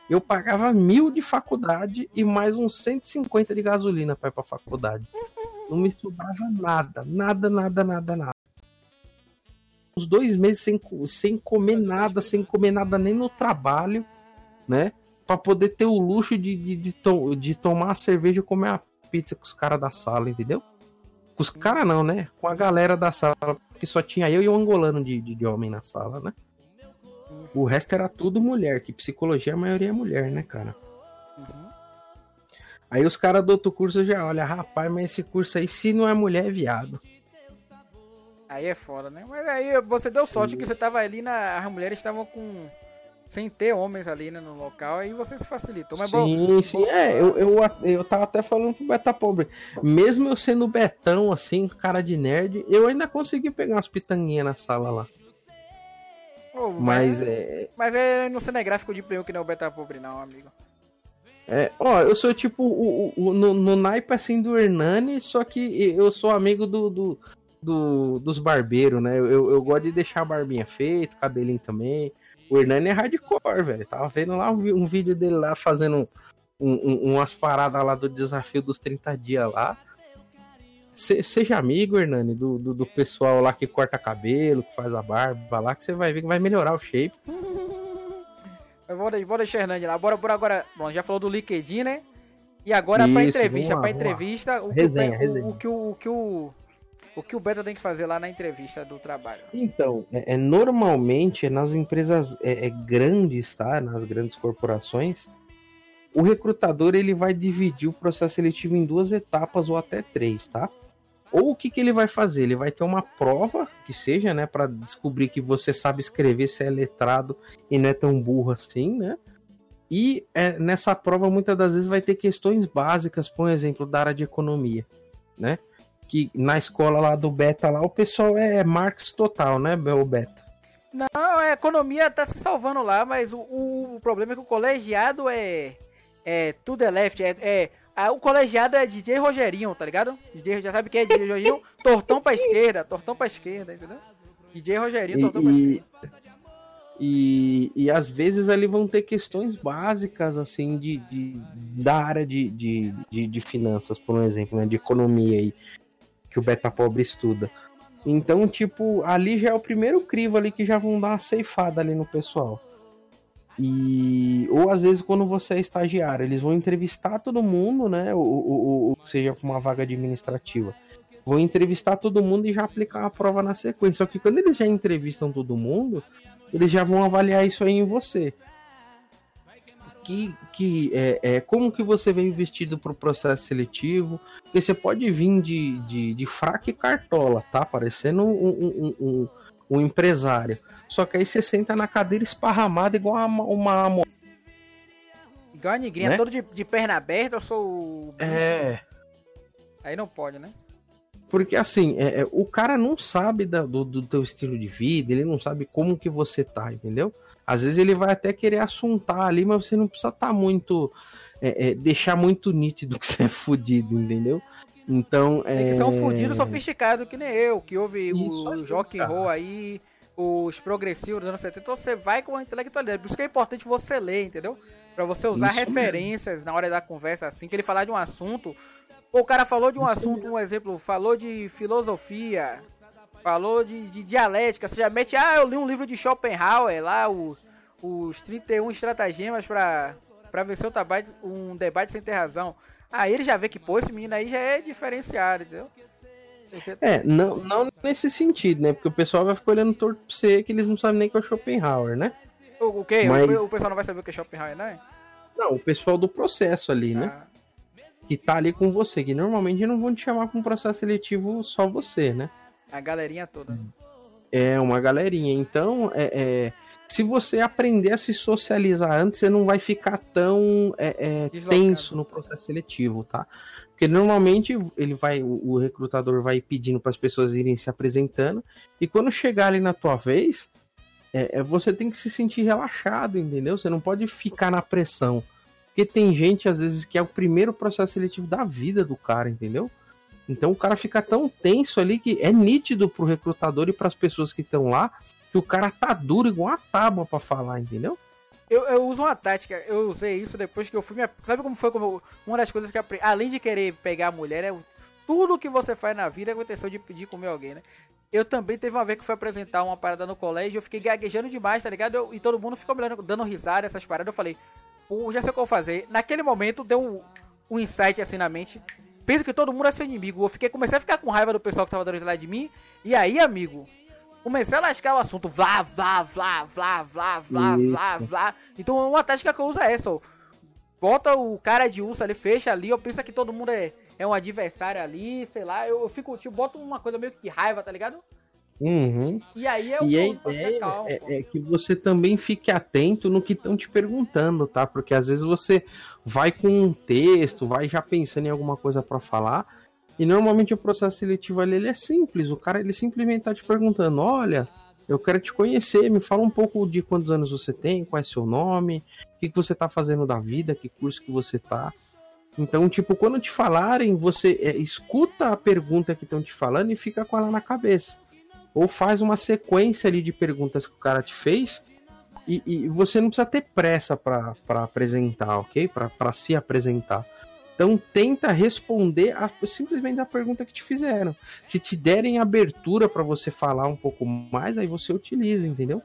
Eu pagava mil de faculdade e mais uns 150 de gasolina para ir pra faculdade. Não me sobrava nada, nada, nada, nada, nada. Uns dois meses sem, sem comer nada, sem comer nada nem no trabalho, né? Para poder ter o luxo de, de, de, to de tomar a cerveja e comer a pizza com os caras da sala, entendeu? Com os caras não, né? Com a galera da sala, porque só tinha eu e o angolano de, de, de homem na sala, né? O resto era tudo mulher, que psicologia a maioria é mulher, né, cara? Uhum. Aí os caras do outro curso já olha, rapaz, mas esse curso aí, se não é mulher, é viado. Aí é foda, né? Mas aí você deu sorte que você tava ali na. As mulheres estavam com sem ter homens ali né, no local, aí você se facilitou. Mas sim, bom, sim, bom, é, eu, eu, eu tava até falando pro Beta Pobre, mesmo eu sendo betão, assim, cara de nerd, eu ainda consegui pegar umas pitanguinhas na sala lá. Oh, mas, mas, é... Mas é no cinegráfico de prêmio que não é o Beta Pobre não, amigo. É, ó, eu sou tipo o, o, no, no naipe assim do Hernani, só que eu sou amigo do, do, do dos barbeiros, né? Eu, eu, gosto de deixar a barbinha feita, cabelinho também. O Hernani é hardcore, velho. Tava vendo lá um, vídeo dele lá fazendo um, um, umas paradas lá do desafio dos 30 dias lá. Se, seja amigo, Hernani, do, do, do, pessoal lá que corta cabelo, que faz a barba lá, que você vai ver que vai melhorar o shape. Vou, vou deixar Hernani lá. Bora, bora agora. Bom, já falou do LinkedIn, né? E agora Isso, pra entrevista. Lá, pra entrevista, o, resenha, o, resenha. O, o, que o, o que o. O que o Beta tem que fazer lá na entrevista do trabalho? Então, é, é normalmente é nas empresas é, é, grandes, tá? Nas grandes corporações, o recrutador ele vai dividir o processo seletivo em duas etapas ou até três, tá? Ou o que, que ele vai fazer? Ele vai ter uma prova, que seja, né, para descobrir que você sabe escrever, se é letrado e não é tão burro assim, né? E é, nessa prova, muitas das vezes, vai ter questões básicas, por exemplo, da área de economia, né? Que na escola lá do Beta, lá, o pessoal é Marx total, né, o Beta? Não, a economia tá se salvando lá, mas o, o, o problema é que o colegiado é, é tudo é left, é, é o colegiado é DJ Rogerinho, tá ligado? DJ, já sabe quem é DJ Rogerinho? tortão pra esquerda, tortão pra esquerda, entendeu? DJ Rogerinho, tortão e, pra esquerda. E, e às vezes ali vão ter questões básicas, assim, de, de da área de, de, de, de, finanças, por exemplo, né? De economia aí, que o Beta Pobre estuda. Então, tipo, ali já é o primeiro crivo ali que já vão dar uma ceifada ali no pessoal. E ou às vezes quando você é estagiário, eles vão entrevistar todo mundo, né? Ou, ou, ou seja, com uma vaga administrativa. Vão entrevistar todo mundo e já aplicar a prova na sequência. Só que quando eles já entrevistam todo mundo, eles já vão avaliar isso aí em você. Que, que é, é como que você vem vestido para o processo seletivo? Porque você pode vir de, de, de fraca e cartola, tá? Parecendo um, um, um, um empresário. Só que aí você senta na cadeira esparramada igual uma. uma... Igual a negrinha, né? todo de, de perna aberta, eu sou. É. Aí não pode, né? Porque assim, é, é, o cara não sabe da, do, do teu estilo de vida, ele não sabe como que você tá, entendeu? Às vezes ele vai até querer assuntar ali, mas você não precisa estar tá muito. É, é, deixar muito nítido que você é fudido, entendeu? Então. Tem que ser um é, fudido sofisticado que nem eu, que ouve Isso, o, Jock Roll aí os progressivos dos anos 70, você vai com a intelectualidade. Por isso que é importante você ler, entendeu? Pra você usar isso referências mesmo. na hora da conversa, assim, que ele falar de um assunto. o cara falou de um assunto, um exemplo, falou de filosofia, falou de, de dialética. Você já mete, ah, eu li um livro de Schopenhauer lá, os, os 31 estratagemas pra, pra vencer um debate, um debate sem ter razão. Aí ele já vê que, pô, esse menino aí já é diferenciado, entendeu? É, não, não nesse sentido, né? Porque o pessoal vai ficar olhando torto pra você que eles não sabem nem que é o Schopenhauer, né? O, o quê? Mas... O, o, pessoal não vai saber o que é Schopenhauer, né? Não, o pessoal do processo ali, né? Ah. Que tá ali com você, que normalmente não vão te chamar com um processo seletivo só você, né? A galerinha toda. É, uma galerinha. Então, é, é se você aprender a se socializar antes, você não vai ficar tão é, é, tenso no processo seletivo, tá? Porque normalmente ele vai, o, recrutador vai pedindo para as pessoas irem se apresentando, e quando chegar ali na tua vez, é, é, você tem que se sentir relaxado, entendeu? Você não pode ficar na pressão. Porque tem gente, às vezes, que é o primeiro processo seletivo da vida do cara, entendeu? Então o cara fica tão tenso ali que é nítido pro recrutador e para as pessoas que estão lá que o cara tá duro igual a tábua para falar, entendeu? Eu, eu uso uma tática, eu usei isso depois que eu fui. sabe como foi? Como, uma das coisas que eu aprendi, além de querer pegar a mulher, é tudo que você faz na vida com a intenção de pedir comer alguém, né? Eu também teve uma vez que fui apresentar uma parada no colégio, eu fiquei gaguejando demais, tá ligado? Eu, e todo mundo ficou me dando risada essas paradas. Eu falei, pô, já sei o que eu vou fazer. Naquele momento deu um, um insight assim na mente. Pensa que todo mundo é seu inimigo. Eu fiquei, comecei a ficar com raiva do pessoal que tava dando lá de mim. E aí, amigo, comecei a lascar o assunto. Vlá, vlá, vlá, vlá, vlá, vlá, vlá, vlá. Então uma tática que eu uso é essa, ó. Bota o cara de urso ali, fecha ali, eu pensa que todo mundo é, é um adversário ali, sei lá. Eu, eu fico, tipo, boto uma coisa meio que raiva, tá ligado? Uhum. E aí é o e a ideia é, é, que você também fique atento no que estão te perguntando, tá? Porque às vezes você vai com um texto, vai já pensando em alguma coisa para falar, e normalmente o processo seletivo ali ele é simples. O cara ele simplesmente tá te perguntando: olha, eu quero te conhecer, me fala um pouco de quantos anos você tem, qual é seu nome, o que, que você tá fazendo da vida, que curso que você tá. Então, tipo, quando te falarem, você é, escuta a pergunta que estão te falando e fica com ela na cabeça. Ou faz uma sequência ali de perguntas que o cara te fez E, e você não precisa ter pressa para apresentar, ok? Para se apresentar. Então tenta responder a, simplesmente a pergunta que te fizeram. Se te derem abertura para você falar um pouco mais, aí você utiliza, entendeu?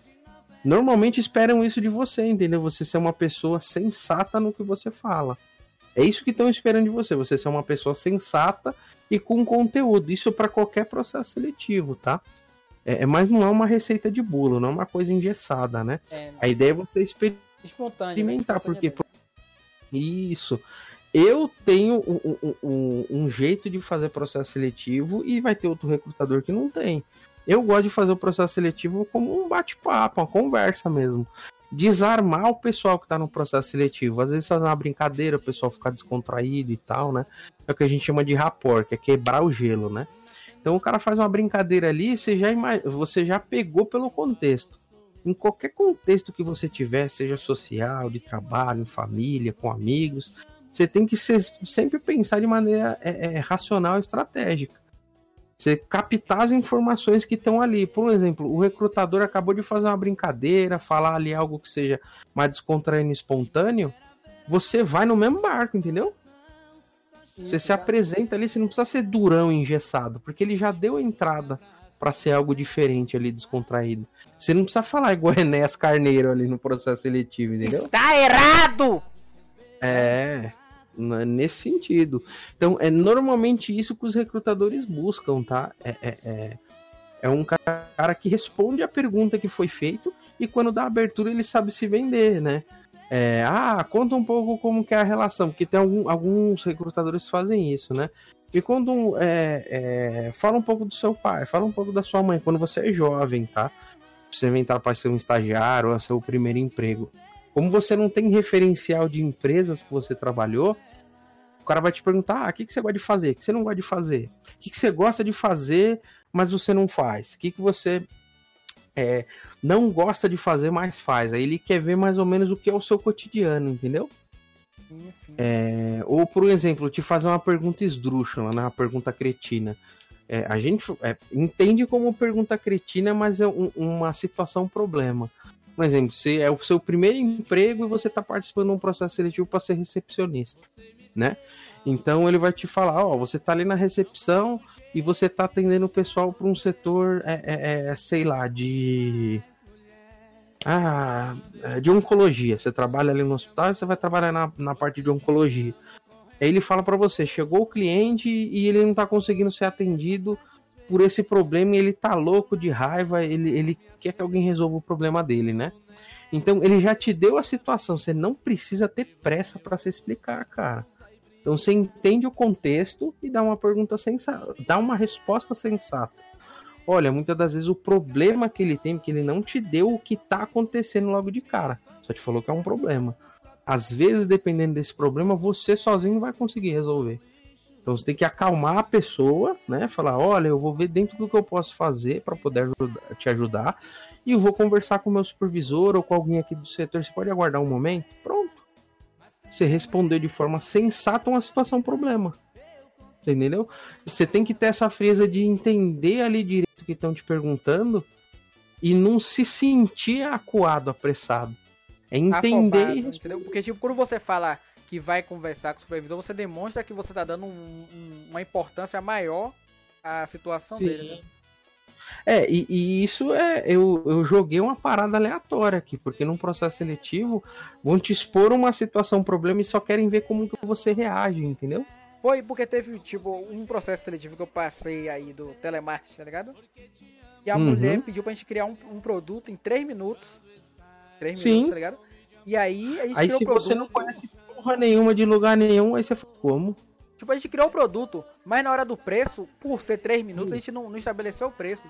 Normalmente esperam isso de você, entendeu? Você ser uma pessoa sensata no que você fala. É isso que estão esperando de você, você ser uma pessoa sensata e com conteúdo. Isso para qualquer processo seletivo, tá? É, é, mas não é uma receita de bolo, não é uma coisa engessada, né? É, a ideia é você né? experimentar, porque isso. Eu tenho um, um, um, jeito de fazer processo seletivo e vai ter outro recrutador que não tem. Eu gosto de fazer o processo seletivo como um bate-papo, uma conversa mesmo. Desarmar o pessoal que está no processo seletivo. Às vezes fazer uma brincadeira, o pessoal ficar descontraído e tal, né? É o que a gente chama de rapport, que é quebrar o gelo, né? Então o cara faz uma brincadeira ali, você já, você já pegou pelo contexto. Em qualquer contexto que você tiver, seja social, de trabalho, família, com amigos, você tem que ser, sempre pensar de maneira é, é, racional e estratégica. Você captar as informações que estão ali. Por exemplo, o recrutador acabou de fazer uma brincadeira, falar ali algo que seja mais descontraído e espontâneo. Você vai no mesmo barco, entendeu? Você se apresenta ali, você não precisa ser durão engessado, porque ele já deu a entrada para ser algo diferente ali, descontraído. Você não precisa falar igual Enéas Carneiro ali no processo seletivo, entendeu? Tá errado! É, nesse sentido. Então, é normalmente isso que os recrutadores buscam, tá? É, é, é, é um cara que responde a pergunta que foi feito e quando dá abertura ele sabe se vender, né? É, ah, conta um pouco como que é a relação, porque tem algum, alguns recrutadores fazem isso, né? E quando é, é, fala um pouco do seu pai, fala um pouco da sua mãe, quando você é jovem, tá? Você vem para ser um estagiário ou seu primeiro emprego. Como você não tem referencial de empresas que você trabalhou, o cara vai te perguntar: ah, o que, que você gosta de fazer? O que você não gosta de fazer? O que, que você gosta de fazer, mas você não faz? O que, que você é, não gosta de fazer, mas faz. Aí ele quer ver mais ou menos o que é o seu cotidiano, entendeu? Sim, sim. É, ou, por exemplo, te fazer uma pergunta esdrúxula, né? uma pergunta cretina. É, a gente é, entende como pergunta cretina, mas é um, uma situação um problema. Por exemplo, se é o seu primeiro emprego e você está participando de um processo seletivo para ser recepcionista, né? Então ele vai te falar, ó, você tá ali na recepção e você tá atendendo o pessoal para um setor, é, é, é, sei lá, de ah, é, de oncologia. Você trabalha ali no hospital, você vai trabalhar na, na parte de oncologia. Aí ele fala para você, chegou o cliente e ele não tá conseguindo ser atendido por esse problema e ele tá louco de raiva, ele, ele quer que alguém resolva o problema dele, né? Então ele já te deu a situação, você não precisa ter pressa para se explicar, cara. Então você entende o contexto e dá uma pergunta sensata, dá uma resposta sensata. Olha, muitas das vezes o problema que ele tem, que ele não te deu o que está acontecendo logo de cara, só te falou que é um problema. Às vezes, dependendo desse problema, você sozinho vai conseguir resolver. Então você tem que acalmar a pessoa, né? Falar, olha, eu vou ver dentro do que eu posso fazer para poder ajudar, te ajudar e eu vou conversar com o meu supervisor ou com alguém aqui do setor. Você pode aguardar um momento? Pronto você respondeu de forma sensata uma situação problema. Entendeu? Você tem que ter essa frieza de entender ali direito o que estão te perguntando e não se sentir acuado, apressado. É entender. Afobado, entendeu? Porque, tipo, quando você fala que vai conversar com o supervisor, você demonstra que você está dando um, um, uma importância maior à situação Sim. dele, né? É, e, e, isso é. Eu, eu joguei uma parada aleatória aqui, porque num processo seletivo vão te expor uma situação, um problema e só querem ver como que você reage, entendeu? Foi porque teve, tipo, um processo seletivo que eu passei aí do telemarketing, tá ligado? E a uhum. mulher pediu pra gente criar um, um produto em 3 minutos. 3 minutos, Sim. tá ligado? E aí a gente aí, criou se o produto. você não conhece porra nenhuma de lugar nenhum, aí você fala, como? Tipo, a gente criou o produto, mas na hora do preço, por ser 3 minutos, a gente não, não estabeleceu o preço.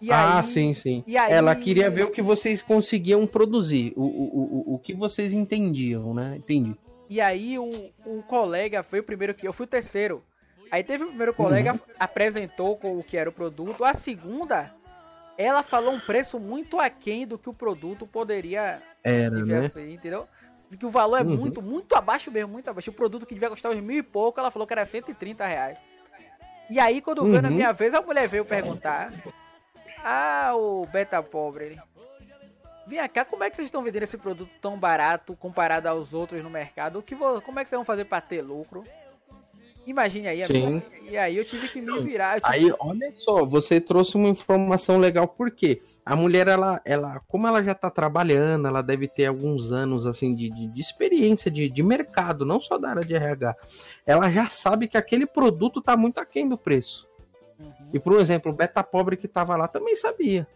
E ah, aí, sim, sim. Aí... Ela queria ver o que vocês conseguiam produzir, o, o, o, o que vocês entendiam, né? Entendi. E aí o, o colega foi o primeiro que. Eu fui o terceiro. Aí teve o primeiro colega, uhum. apresentou com o que era o produto. A segunda, ela falou um preço muito aquém do que o produto poderia era, né? Ser, entendeu? Que o valor é uhum. muito, muito abaixo mesmo, muito abaixo. O produto que devia custar uns mil e pouco, ela falou que era 130 reais. E aí, quando uhum. veio na minha vez, a mulher veio perguntar ah, o beta pobre. Vem cá, como é que vocês estão vendendo esse produto tão barato comparado aos outros no mercado? O que vo... Como é que vocês vão fazer para ter lucro? Imagine aí, amigo. E aí eu tive que me virar. Tive... Aí, olha só, você trouxe uma informação legal, porque a mulher, ela, ela, como ela já tá trabalhando, ela deve ter alguns anos, assim, de, de, de experiência de, de mercado, não só da área de RH. Ela já sabe que aquele produto tá muito aquém do preço. E, por exemplo, o Beta Pobre que tava lá também sabia.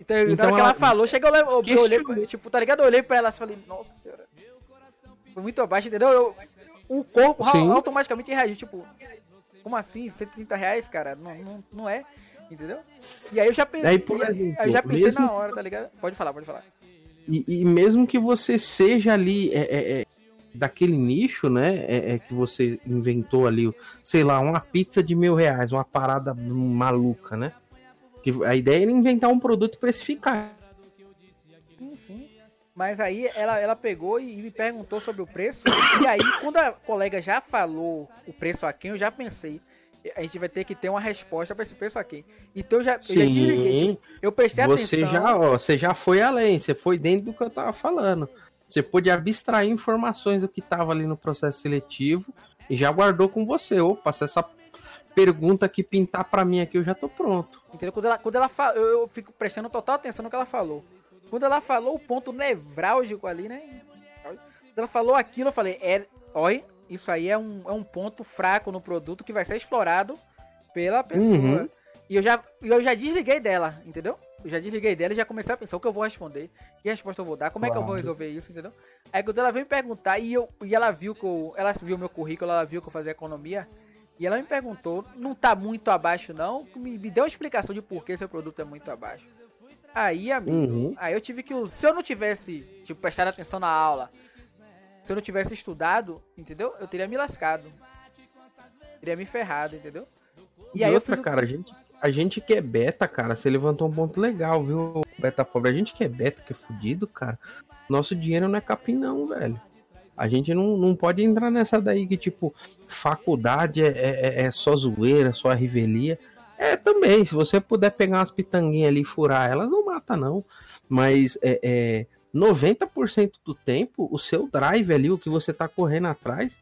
Então, então ela, que ela falou, chega eu, eu, olhei, tipo, tá ligado? Eu olhei pra ela e falei, nossa senhora. Foi muito abaixo, entendeu? Eu, o corpo Sim. automaticamente reagiu, tipo, como assim? 130 reais, cara? Não, não, não é, entendeu? E aí eu já pensei, exemplo, eu já pensei na hora, tá ligado? Pode falar, pode falar. E, e mesmo que você seja ali é, é, é, daquele nicho, né? É, é, que você inventou ali, sei lá, uma pizza de mil reais, uma parada maluca, né? Que a ideia era inventar um produto precificado. Sim, sim. Mas aí ela, ela pegou e me perguntou sobre o preço. E aí, quando a colega já falou o preço a quem, eu já pensei. A gente vai ter que ter uma resposta para esse preço aqui. Então eu já, Sim, eu, já desliguei, tipo, eu prestei você atenção. Já, ó, você já foi além, você foi dentro do que eu tava falando. Você pôde abstrair informações do que tava ali no processo seletivo e já guardou com você. Opa, se essa pergunta que pintar para mim aqui, eu já tô pronto. Entendeu? Quando ela, quando ela fala, eu, eu fico prestando total atenção no que ela falou. Quando ela falou o ponto nevrálgico ali, né? Quando ela falou aquilo, eu falei, é, olha, isso aí é um, é um ponto fraco no produto que vai ser explorado pela pessoa. Uhum. E eu já, eu já desliguei dela, entendeu? Eu já desliguei dela e já comecei a pensar o que eu vou responder, que resposta eu vou dar, como claro. é que eu vou resolver isso, entendeu? Aí quando ela veio me perguntar e, eu, e ela viu que eu, ela viu meu currículo, ela viu que eu fazia economia, e ela me perguntou, não tá muito abaixo não, me, me deu uma explicação de por que seu produto é muito abaixo. Aí, amigo, uhum. aí eu tive que. Se eu não tivesse, tipo, prestado atenção na aula, se eu não tivesse estudado, entendeu? Eu teria me lascado. Teria me ferrado, entendeu? E, e aí outra, eu cara, a gente, a gente que é beta, cara, você levantou um ponto legal, viu, beta pobre? A gente que é beta, que é fudido, cara, nosso dinheiro não é capim não, velho. A gente não, não pode entrar nessa daí que, tipo, faculdade é, é, é só zoeira, só revelia. É, também, se você puder pegar umas pitanguinhas ali e furar elas, não mata não. Mas é, é 90% do tempo, o seu drive ali, o que você tá correndo atrás,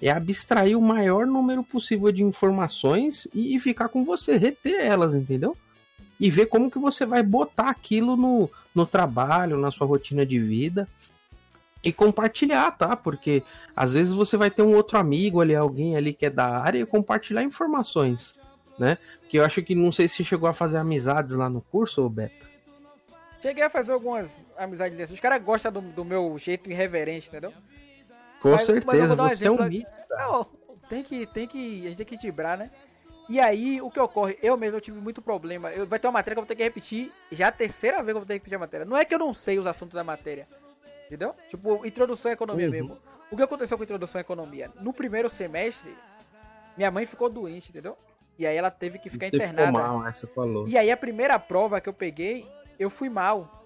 é abstrair o maior número possível de informações e, e ficar com você, reter elas, entendeu? E ver como que você vai botar aquilo no, no trabalho, na sua rotina de vida e compartilhar, tá? Porque às vezes você vai ter um outro amigo ali, alguém ali que é da área e compartilhar informações né? Que eu acho que não sei se chegou a fazer amizades lá no curso, ou Beta. Cheguei a fazer algumas amizades dessas. Os caras gostam do, do, meu jeito irreverente, entendeu? Com mas, certeza, mas você é um mito. Não, tem que, tem que, a gente tem que equilibrar, né? E aí, o que ocorre? Eu mesmo eu tive muito problema. Eu, vai ter uma matéria que eu vou ter que repetir. Já a terceira vez que eu vou ter que repetir a matéria. Não é que eu não sei os assuntos da matéria. Entendeu? Tipo, introdução à economia uhum. mesmo. O que aconteceu com introdução à economia? No primeiro semestre, minha mãe ficou doente, entendeu? E aí ela teve que ficar internada. Mal, essa falou. E aí a primeira prova que eu peguei, eu fui mal.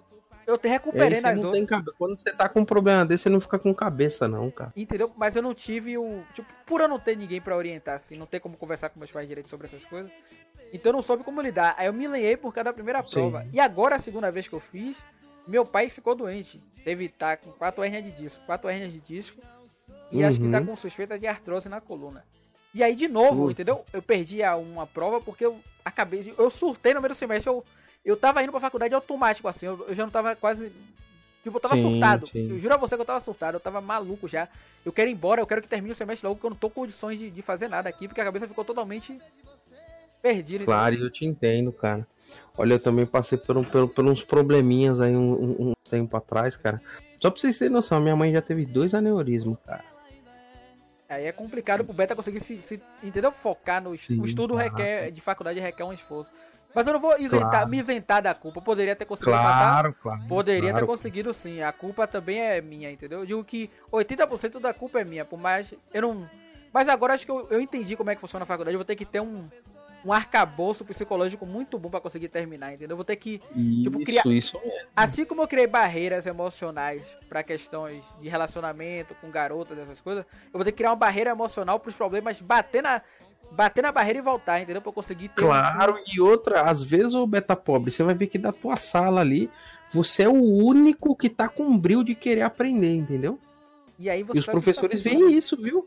Eu te recuperei nas outras. Cabe... Quando você tá com um problema desse, você não fica com cabeça, não, cara. Entendeu? Mas eu não tive o. Tipo, por eu não ter ninguém para orientar, assim, não ter como conversar com meus pais direito sobre essas coisas. Então eu não soube como lidar. Aí eu me lenhei por causa da primeira prova. Sim. E agora, a segunda vez que eu fiz, meu pai ficou doente. Estar tá com quatro hernias de disco. Quatro hernias de disco. E uhum. acho que tá uhum. com suspeita de artrose na coluna. E aí, de novo, entendeu? Eu perdi a uma prova porque eu acabei de. Eu surtei no meio do semestre. Eu, eu tava indo pra faculdade automático, assim. Eu, eu já não tava quase. Tipo, eu tava sim, surtado. Sim. Eu juro a você que eu tava surtado. Eu tava maluco já. Eu quero ir embora, eu quero que termine o semestre logo, porque eu não tô com condições de, de fazer nada aqui, porque a cabeça ficou totalmente perdida. Claro, eu te entendo, cara. Olha, eu também passei por, um, por, por uns probleminhas aí um, um, um tempo atrás, cara. Só pra vocês terem noção, minha mãe já teve dois aneurismos, cara. Aí é complicado pro beta conseguir se, se entendeu? Focar no Sim, o estudo requer de faculdade requer um esforço. Mas eu não vou isentar, claro. me isentar da culpa. Eu poderia ter conseguido claro, passar. Claro, poderia claro. ter conseguido sim. A culpa também é minha, entendeu? Eu digo que 80% da culpa é minha, por mais eu não Mas agora acho que eu, eu entendi como é que funciona a faculdade. Eu vou ter que ter um um arcabouço psicológico muito bom para conseguir terminar, entendeu? Eu vou ter que isso, tipo, criar. Isso Assim como eu criei barreiras emocionais para questões de relacionamento com garotas, essas coisas, eu vou ter que criar uma barreira emocional para os problemas bater na bater na barreira e voltar, entendeu? Pra eu conseguir ter. Claro, um... e outra, às vezes o beta pobre, você vai ver que da tua sala ali, você é o único que tá com um brilho de querer aprender, entendeu? E aí E os professores tá veem isso, viu?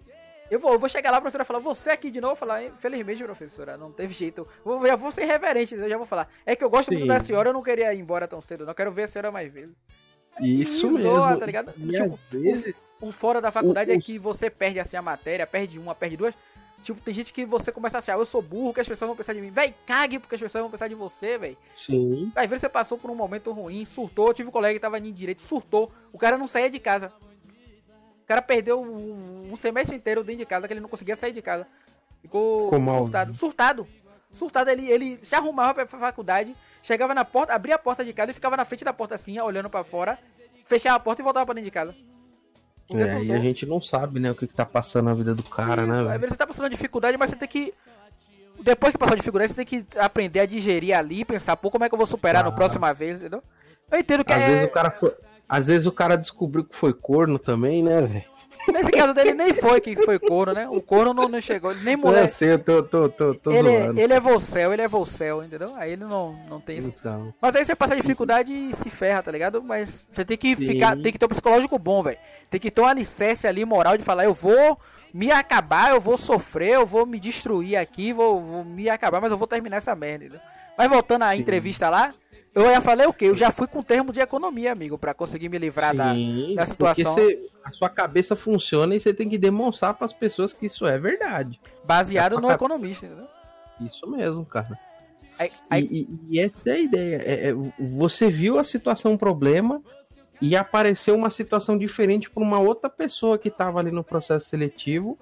Eu vou, eu vou chegar lá, a professora falar, você aqui de novo, falar, infelizmente, professora, não teve jeito. Eu já vou ser reverente, eu já vou falar. É que eu gosto muito Sim. da senhora, eu não queria ir embora tão cedo, não quero ver a senhora mais vezes. Isso mesmo. tá ligado? E Tipo, às vezes, Um fora da faculdade O- é o- que você perde assim a matéria, perde uma, perde duas. Tipo, tem gente que você começa a achar, eu sou burro, que as pessoas vão pensar de mim. Véi, cague porque as pessoas vão pensar de você, véi. sim. Às vezes você passou por um momento ruim, surtou. Eu tive um colega que tava em direito, surtou. O cara não saía de casa. O cara perdeu um, um semestre inteiro dentro de casa, que ele não conseguia sair de casa. Ficou mal, surtado. né? Surtado. Surtado, ele, ele se arrumava pra faculdade, chegava na porta, abria a porta de casa e ficava na frente da porta assim, olhando pra fora, fechava a porta e voltava pra dentro de casa. Porque É, e surtou. a gente não sabe, né, o que, que tá passando na vida do cara, Isso, né, Às velho? vezes você tá passando dificuldade, mas você tem que. Depois que passar a dificuldade, você tem que aprender a digerir ali e pensar, pô, como é que eu vou superar Ah. próxima vez, entendeu? Eu entendo que Às é. vezes o cara foi. Às vezes o cara descobriu que foi corno também, né, velho? Nesse caso dele nem foi que foi corno, né? O corno não, não chegou, ele nem Eu mulher. sei, eu tô, tô, tô, tô Ele, zoando. ele é vocel, ele é vocel, entendeu? Aí ele não, não tem isso. Então, Mas aí você passa dificuldade e se ferra, tá ligado? Mas você tem que Sim. ficar, tem que ter um psicológico bom, velho. Tem que ter um alicerce ali moral de falar, eu vou me acabar, eu vou sofrer, eu vou me destruir aqui, vou, vou me acabar, mas eu vou terminar essa merda. entendeu? Mas voltando à Sim. entrevista lá, eu já falei o quê? Eu já fui com termo de economia, amigo, pra conseguir me livrar da, sim, da porque situação. você- a sua cabeça funciona e você tem que demonstrar pras pessoas que isso é verdade. baseado no economista, entendeu? Isso mesmo, cara. Aí, E, aí- e- e essa é a ideia. É- é, você viu a situação problema e apareceu uma situação diferente para uma outra pessoa que estava ali no processo seletivo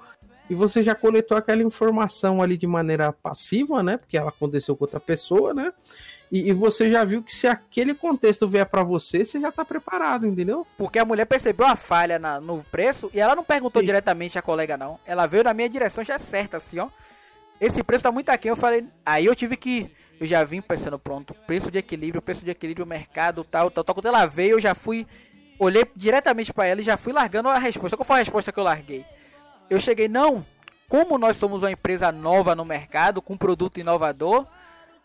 e você já coletou aquela informação ali de maneira passiva, né? Porque ela aconteceu com outra pessoa, né? E, e você já viu que se aquele contexto vier para você, você já tá preparado, entendeu? Porque a mulher percebeu a falha na- no preço e ela não perguntou Sim. diretamente a colega, não. Ela veio na minha direção já certa, assim, ó. Esse preço tá muito aqui. Eu falei. Aí eu tive que. Eu já vim pensando, pronto, preço de equilíbrio, preço de equilíbrio, mercado, tal, tal, tal. Quando ela veio, eu já fui. Olhei diretamente pra ela e já fui largando a resposta. Qual foi a resposta que eu larguei? Eu cheguei, não. Como nós somos uma empresa nova no mercado, com produto inovador,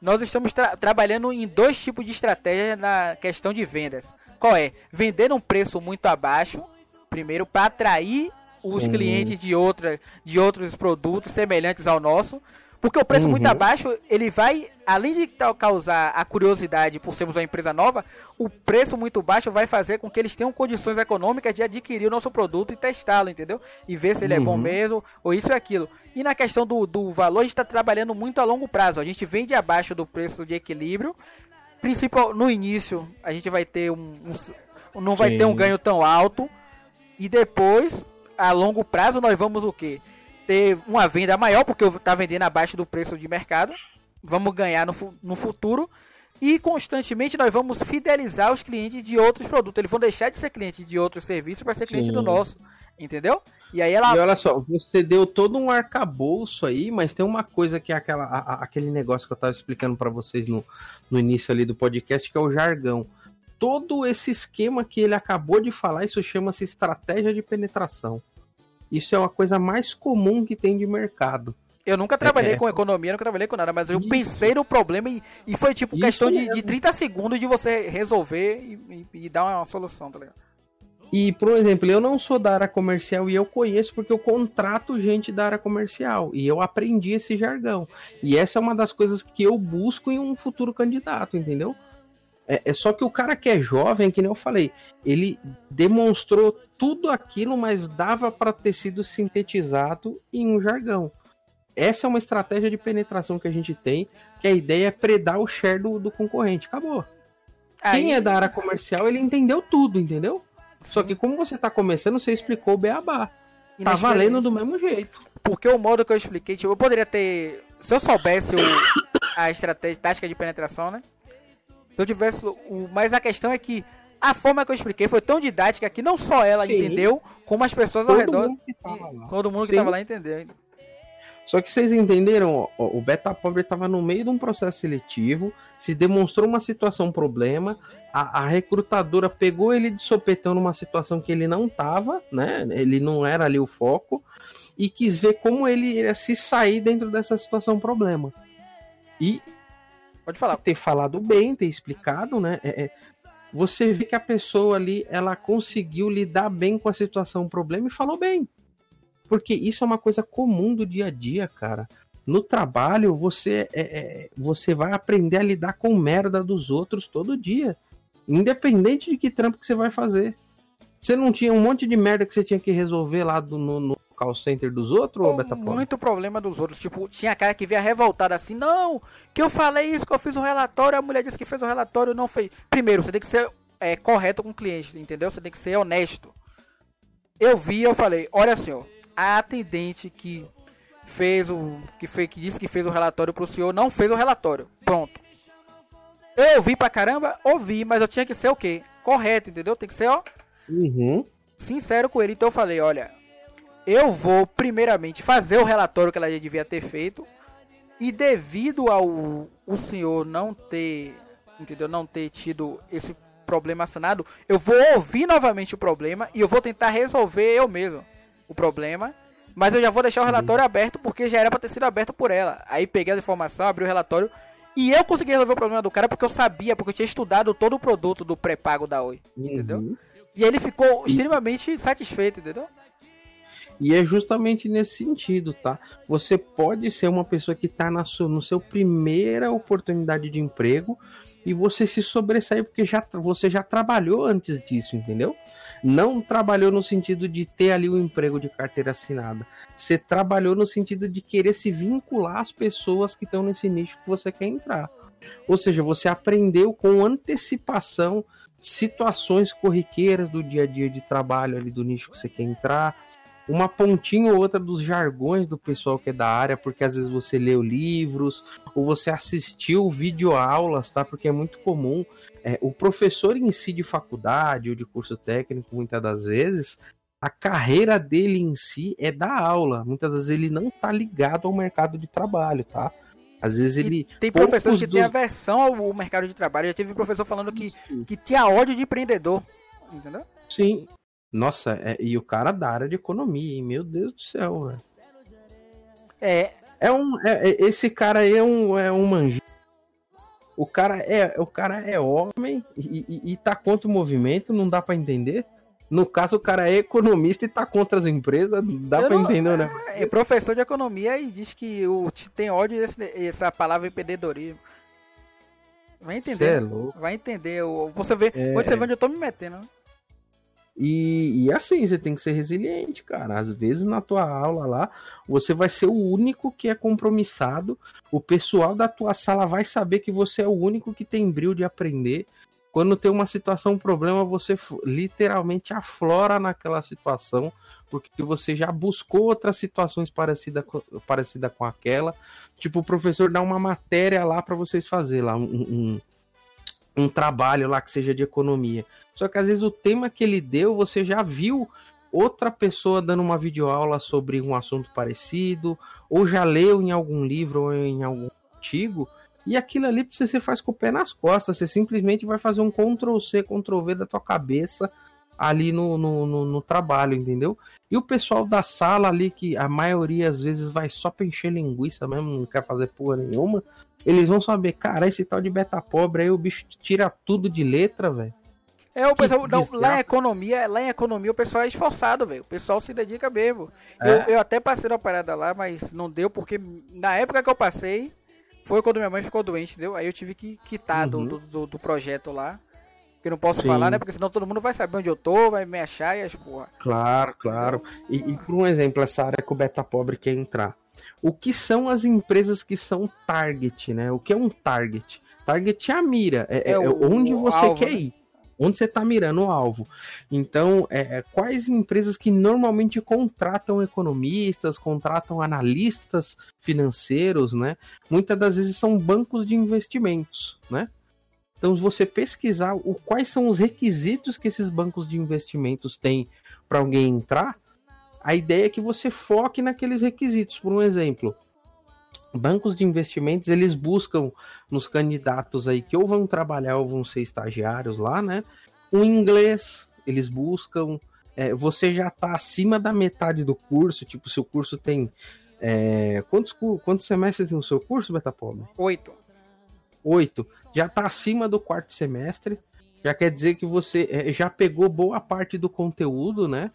nós estamos tra- trabalhando em dois tipos de estratégia na questão de vendas. Qual é? Vender um preço muito abaixo, primeiro, para atrair os clientes de, outra, de outros produtos semelhantes ao nosso. Porque o preço muito Uhum. abaixo, ele vai, além de causar a curiosidade por sermos uma empresa nova, o preço muito baixo vai fazer com que eles tenham condições econômicas de adquirir o nosso produto e testá-lo, entendeu? E ver se ele é bom Uhum. mesmo, ou isso e aquilo. E na questão do, do valor, a gente está trabalhando muito a longo prazo. A gente vende abaixo do preço de equilíbrio. Principal, no início, a gente vai ter um. um- não vai Sim. ter um ganho tão alto. E depois, a longo prazo, nós vamos o quê? Ter uma venda maior, porque eu tá vendendo abaixo do preço de mercado. Vamos ganhar no, no futuro. E constantemente nós vamos fidelizar os clientes de outros produtos. Eles vão deixar de ser cliente de outros serviços para ser cliente Sim. do nosso. Entendeu? E aí ela. E olha só, você deu todo um arcabouço aí, mas tem uma coisa que é aquela, a- aquele negócio que eu tava explicando para vocês no, no início ali do podcast, que é o jargão. Todo esse esquema que ele acabou de falar, isso chama-se estratégia de penetração. Isso é uma coisa mais comum que tem de mercado. Eu nunca trabalhei É. com economia, nunca trabalhei com nada, mas eu Isso. pensei no problema e, e foi tipo Isso questão de, de 30 segundos de você resolver e, e- e dar uma solução, tá ligado? E, por exemplo, eu não sou da área comercial e eu conheço porque eu contrato gente da área comercial. E eu aprendi esse jargão. E essa é uma das coisas que eu busco em um futuro candidato, entendeu? É, é só que o cara que é jovem, que nem eu falei, ele demonstrou tudo aquilo, mas dava para ter sido sintetizado em um jargão. Essa é uma estratégia de penetração que a gente tem, que a ideia é predar o share do, do concorrente. Acabou. Quem Aí- é da área comercial, ele entendeu tudo, entendeu? Só que como você tá começando, você explicou o beabá. Tá valendo do mesmo jeito. Porque o modo que eu expliquei, tipo, eu poderia ter. Se eu soubesse o- a estratégia tática de penetração, né? Se eu tivesse. O, mas a questão é que a forma que eu expliquei foi tão didática que não só ela Sim. entendeu, como as pessoas ao Todo redor. mundo e todo mundo que Sim. tava lá entendeu. Só que vocês entenderam, ó, o Beta Pobre estava no meio de um processo seletivo, se demonstrou uma situação problema, a, a recrutadora pegou ele de sopetão numa situação que ele não tava, né? Ele não era ali o foco, e quis ver como ele ia se sair dentro dessa situação problema. E Pode falar. ter falado bem, ter explicado, né? É, é, você vê que a pessoa ali, ela conseguiu lidar bem com a situação, o problema e falou bem. Porque isso é uma coisa comum do dia a dia, cara. No trabalho, você, é, é, você vai aprender a lidar com merda dos outros todo dia. Independente de que trampo que você vai fazer. Você não tinha um monte de merda que você tinha que resolver lá do, no, no call center dos outros, ou? Muito problema dos outros. Tipo, tinha cara que via revoltado assim, não, que eu falei isso, que eu fiz um relatório, a mulher disse que fez o um relatório não fez. Primeiro, você tem que ser é, correto com o cliente, entendeu? Você tem que ser honesto. Eu vi, eu falei, olha senhor, a atendente que fez o. que, fez, que disse que fez o relatório pro senhor não fez o relatório. Pronto. Eu ouvi pra caramba, ouvi, mas eu tinha que ser o quê? Correto, entendeu? Tem que ser, ó. Uhum. Sincero com ele. Então eu falei, olha, eu vou primeiramente fazer o relatório que ela já devia ter feito. E devido ao o senhor não ter, entendeu? Não ter tido esse problema assinado, eu vou ouvir novamente o problema e eu vou tentar resolver eu mesmo o problema. Mas eu já vou deixar o relatório uhum. aberto porque já era para ter sido aberto por ela. Aí peguei a informação, abri o relatório e eu consegui resolver o problema do cara porque eu sabia, porque eu tinha estudado todo o produto do pré-pago da Oi, uhum. entendeu? E ele ficou extremamente satisfeito, entendeu? E é justamente nesse sentido, tá? Você pode ser uma pessoa que está na sua, no seu primeira oportunidade de emprego e você se sobressair porque já, você já trabalhou antes disso, entendeu? Não trabalhou no sentido de ter ali o um emprego de carteira assinada. Você trabalhou no sentido de querer se vincular às pessoas que estão nesse nicho que você quer entrar. Ou seja, você aprendeu com antecipação situações corriqueiras do dia a dia de trabalho ali do nicho que você quer entrar uma pontinha ou outra dos jargões do pessoal que é da área, porque às vezes você leu livros ou você assistiu videoaulas, tá? Porque é muito comum. É, o professor em si de faculdade ou de curso técnico, muitas das vezes, a carreira dele em si é da aula. Muitas vezes ele não tá ligado ao mercado de trabalho, tá? Às vezes ele. E tem professores que do... têm aversão ao mercado de trabalho. Já tive professor falando que, que tinha ódio de empreendedor. Entendeu? Sim, nossa, é, e o cara da área de economia, hein? Meu Deus do céu, velho. É. É um, é, é, esse cara aí é um, é um manjinho. O cara é, o cara é homem e, e, e tá contra o movimento, não dá para entender. No caso, o cara é economista e tá contra as empresas, dá para entender, né? É professor de economia e diz que o, tem ódio desse, essa palavra empreendedorismo. Vai entender. é louco. Vai entender. Você vê, é... você vê onde eu tô me metendo. E, e, assim, você tem que ser resiliente, cara. Às vezes na tua aula lá, você vai ser o único que é compromissado. O pessoal da tua sala vai saber que você é o único que tem brilho de aprender. Quando tem uma situação, um problema, você literalmente aflora naquela situação, porque você já buscou outras situações parecidas parecida com aquela. Tipo, o professor dá uma matéria lá para vocês fazer lá, um, um, um trabalho lá que seja de economia. Só que às vezes o tema que ele deu, você já viu outra pessoa dando uma videoaula sobre um assunto parecido, ou já leu em algum livro ou em algum artigo, e aquilo ali você faz com o pé nas costas, você simplesmente vai fazer um Ctrl C, Ctrl V da tua cabeça ali no, no, no, no trabalho, entendeu? E o pessoal da sala ali, que a maioria às vezes vai só pra encher linguiça mesmo, não quer fazer porra nenhuma, eles vão saber, cara, esse tal de beta pobre aí o bicho tira tudo de letra, velho. É, o pessoal, não, lá em economia, lá em economia o pessoal é esforçado, velho. O pessoal se dedica mesmo. É. Eu, eu até passei na parada lá, mas não deu porque na época que eu passei foi quando minha mãe ficou doente, entendeu? Aí eu tive que quitar uhum. do, do, do, projeto lá. Que não posso Sim. falar, né? Porque senão todo mundo vai saber onde eu tô, vai me achar e as porra. Claro, claro. E, e por um exemplo, essa área que o Beta Pobre quer entrar. O que são as empresas que são target, né? O que é um target? Target é a mira, é, é, é onde você alvo, quer né? ir onde você está mirando o alvo. Então, é, é, quais empresas que normalmente contratam economistas, contratam analistas financeiros, né? Muitas das vezes são bancos de investimentos, né? Então, se você pesquisar o, quais são os requisitos que esses bancos de investimentos têm para alguém entrar, a ideia é que você foque naqueles requisitos. Por um exemplo, bancos de investimentos eles buscam nos candidatos aí que ou vão trabalhar ou vão ser estagiários lá, né? O inglês eles buscam. É, você já está acima da metade do curso, tipo, se o curso tem. É, quantos, quantos semestres tem o seu curso, Betapobre? Oito. Oito. Já está acima do quarto semestre. Já quer dizer que você é, já pegou boa parte do conteúdo, né?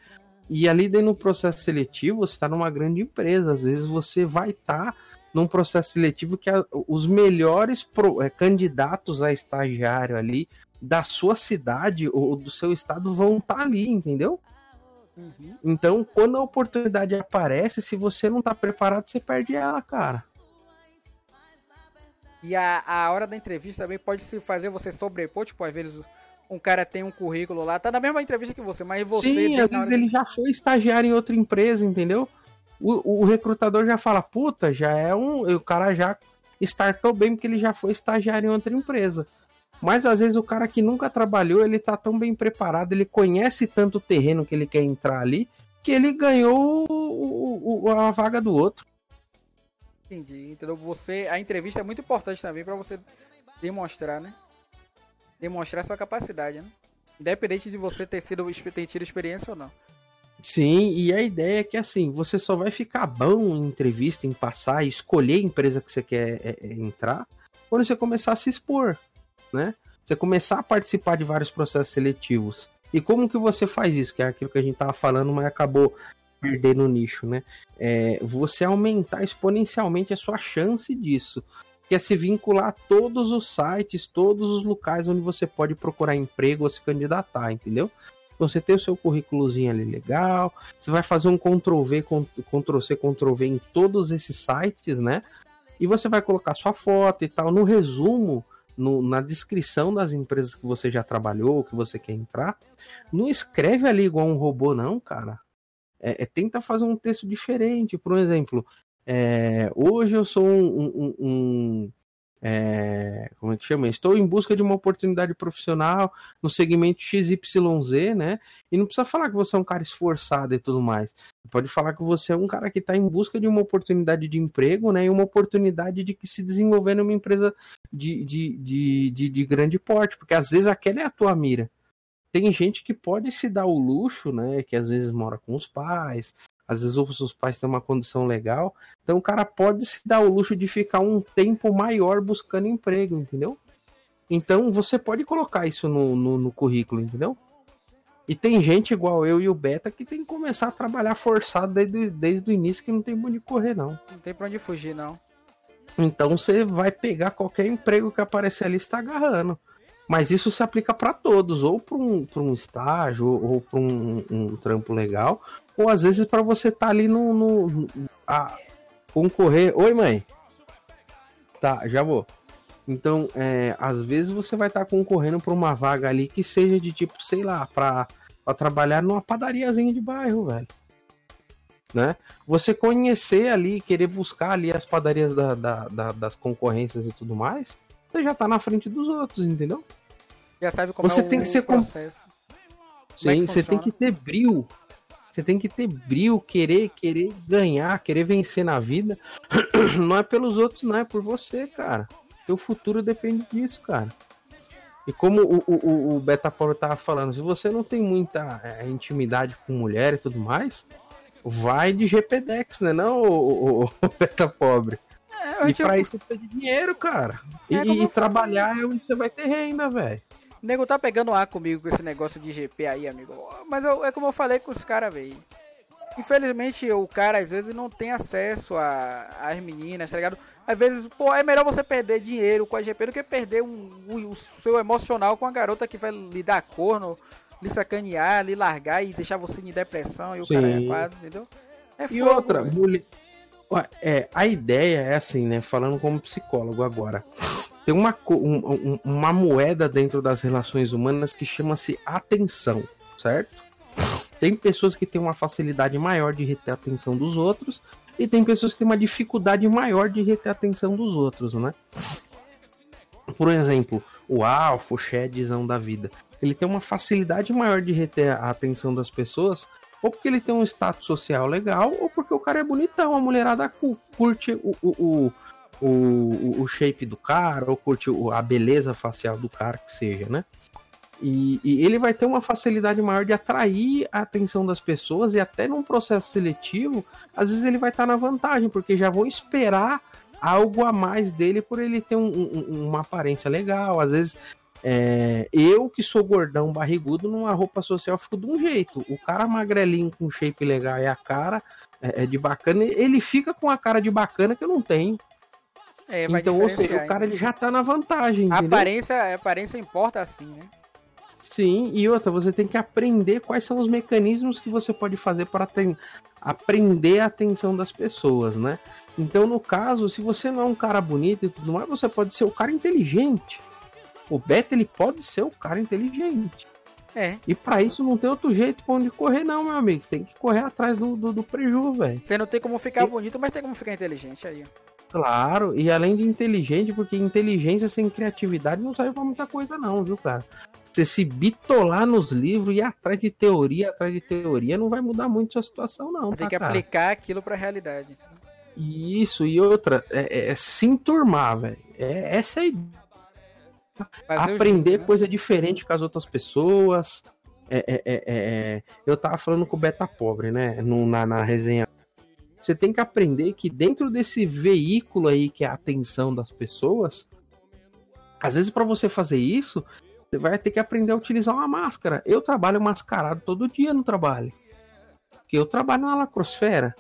E ali dentro do processo seletivo, você está numa grande empresa. Às vezes você vai estar tá num processo seletivo que a, os melhores pro, é, candidatos a estagiário ali da sua cidade ou do seu estado vão estar tá ali, entendeu? Uhum. Então, quando a oportunidade aparece, se você não tá preparado, você perde ela, cara. E a, a hora da entrevista também pode se fazer você sobrepor, tipo, às vezes um cara tem um currículo lá, tá na mesma entrevista que você, mas você. Sim, às vezes ele já foi estagiário em outra empresa, entendeu? O, o recrutador já fala, puta, já é um. O cara já startou bem porque ele já foi estagiário em outra empresa. Mas às vezes o cara que nunca trabalhou, ele tá tão bem preparado, ele conhece tanto o terreno que ele quer entrar ali, que ele ganhou o, o, a vaga do outro. Entendi. Então você, a entrevista é muito importante também para você demonstrar, né? Demonstrar sua capacidade, né? Independente de você ter sido ter tido experiência ou não. Sim, e a ideia é que assim, você só vai ficar bom em entrevista, em passar, escolher a empresa que você quer é, é, entrar, quando você começar a se expor né? Você começar a participar de vários processos seletivos. E como que você faz isso? Que é aquilo que a gente tava falando, mas acabou perdendo o nicho, né? É você aumentar exponencialmente a sua chance disso. Que é se vincular a todos os sites, todos os locais onde você pode procurar emprego ou se candidatar, entendeu? Então você tem o seu currículozinho ali legal, você vai fazer um Ctrl V, Ctrl C, Ctrl V em todos esses sites, né? E você vai colocar sua foto e tal. No resumo, no, na descrição das empresas que você já trabalhou, que você quer entrar, não escreve ali igual um robô, não, cara. É, é tenta fazer um texto diferente. Por exemplo, é, hoje eu sou um, um, um é, como é que chama? Estou em busca de uma oportunidade profissional no segmento XYZ, né? E não precisa falar que você é um cara esforçado e tudo mais. Pode falar que você é um cara que está em busca de uma oportunidade de emprego, né? E uma oportunidade de que se desenvolver numa empresa de, de, de, de, de grande porte, porque às vezes aquela é a tua mira. Tem gente que pode se dar o luxo, né? Que às vezes mora com os pais, às vezes os pais têm uma condição legal, então o cara pode se dar o luxo de ficar um tempo maior buscando emprego, entendeu? Então você pode colocar isso no, no, no currículo, entendeu? E tem gente igual eu e o Beta que tem que começar a trabalhar forçado desde, desde o início que não tem pra onde correr, não. Não tem pra onde fugir, não. Então você vai pegar qualquer emprego que aparecer ali e está agarrando. Mas isso se aplica para todos, ou para um, um estágio, ou para um, um, trampo legal, ou às vezes para você estar tá ali no, no a concorrer. Oi, mãe. Tá, já vou. Então, é, às vezes você vai estar tá concorrendo para uma vaga ali que seja de tipo, sei lá, para trabalhar numa padariazinha de bairro, velho. Né? Você conhecer ali, querer buscar ali as padarias da, da, da, das concorrências e tudo mais, você já tá na frente dos outros, entendeu? Já sabe como você é tem que ser processo. Com... Sim, é você tem que ter brilho você tem que ter brilho, querer, querer ganhar, querer vencer na vida. Não é pelos outros, não, é por você, cara. Teu futuro depende disso, cara. E como o, o, o Beta Pobre tava falando, se você não tem muita é, intimidade com mulher e tudo mais, vai de GPDex, né? Não, o, o, o Beta Pobre. É, e pra isso você precisa de dinheiro, cara. E, é e trabalhar é onde você vai ter renda, velho. O nego tá pegando ar comigo com esse negócio de GP aí, amigo. Mas eu, é como eu falei com os caras, velho. Infelizmente, o cara às vezes não tem acesso às meninas, tá ligado? Às vezes, pô, é melhor você perder dinheiro com a GP do que perder um, um, o seu emocional com a garota que vai lhe dar corno, lhe sacanear, lhe largar e deixar você em depressão e o Sim. cara é quase, entendeu? É e fogo, outra, mulher. É, a ideia é assim, né? Falando como psicólogo agora tem uma, um, uma moeda dentro das relações humanas que chama-se atenção, certo? Tem pessoas que têm uma facilidade maior de reter a atenção dos outros e tem pessoas que têm uma dificuldade maior de reter a atenção dos outros, né? Por exemplo, o alfa, o shedzão da vida, ele tem uma facilidade maior de reter a atenção das pessoas ou porque ele tem um status social legal, ou porque o cara é bonitão, a mulherada curte o, o, o, o, o shape do cara, ou curte a beleza facial do cara, que seja, né? E, e, ele vai ter uma facilidade maior de atrair a atenção das pessoas e até num processo seletivo, às vezes ele vai estar tá na vantagem, porque já vão esperar algo a mais dele por ele ter um, um, uma aparência legal, às vezes É, eu que sou gordão, barrigudo, numa roupa social fico de um jeito. O cara magrelinho com shape legal e a cara é, é de bacana, ele fica com a cara de bacana que eu não tenho. É, então, ou seja, o cara ele já tá na vantagem. A aparência, a aparência importa assim, né? Sim, e outra, você tem que aprender quais são os mecanismos que você pode fazer para aprender a atenção das pessoas, né? Então, no caso, se você não é um cara bonito e tudo mais, você pode ser o cara inteligente. O Beto, ele pode ser o cara inteligente. É. E para isso não tem outro jeito pra onde correr, não, meu amigo. Tem que correr atrás do, do, do preju, velho. Você não tem como ficar e... bonito, mas tem como ficar inteligente aí. Claro, e além de inteligente, porque inteligência sem criatividade não serve pra muita coisa, não, viu, cara? Você se bitolar nos livros e atrás de teoria, atrás de teoria, não vai mudar muito sua situação, não. Tem tá, que cara? aplicar aquilo pra realidade. Isso, e outra, é, é, é se enturmar, velho. É, essa é a ideia. Aprender jeito, né? coisa diferente com as outras pessoas. É, é, é, é, eu tava falando com o Beta Pobre, né? No, na, na resenha. Você tem que aprender que dentro desse veículo aí que é a atenção das pessoas, às vezes para você fazer isso, você vai ter que aprender a utilizar uma máscara. Eu trabalho mascarado todo dia no trabalho. Porque eu trabalho na lacrosfera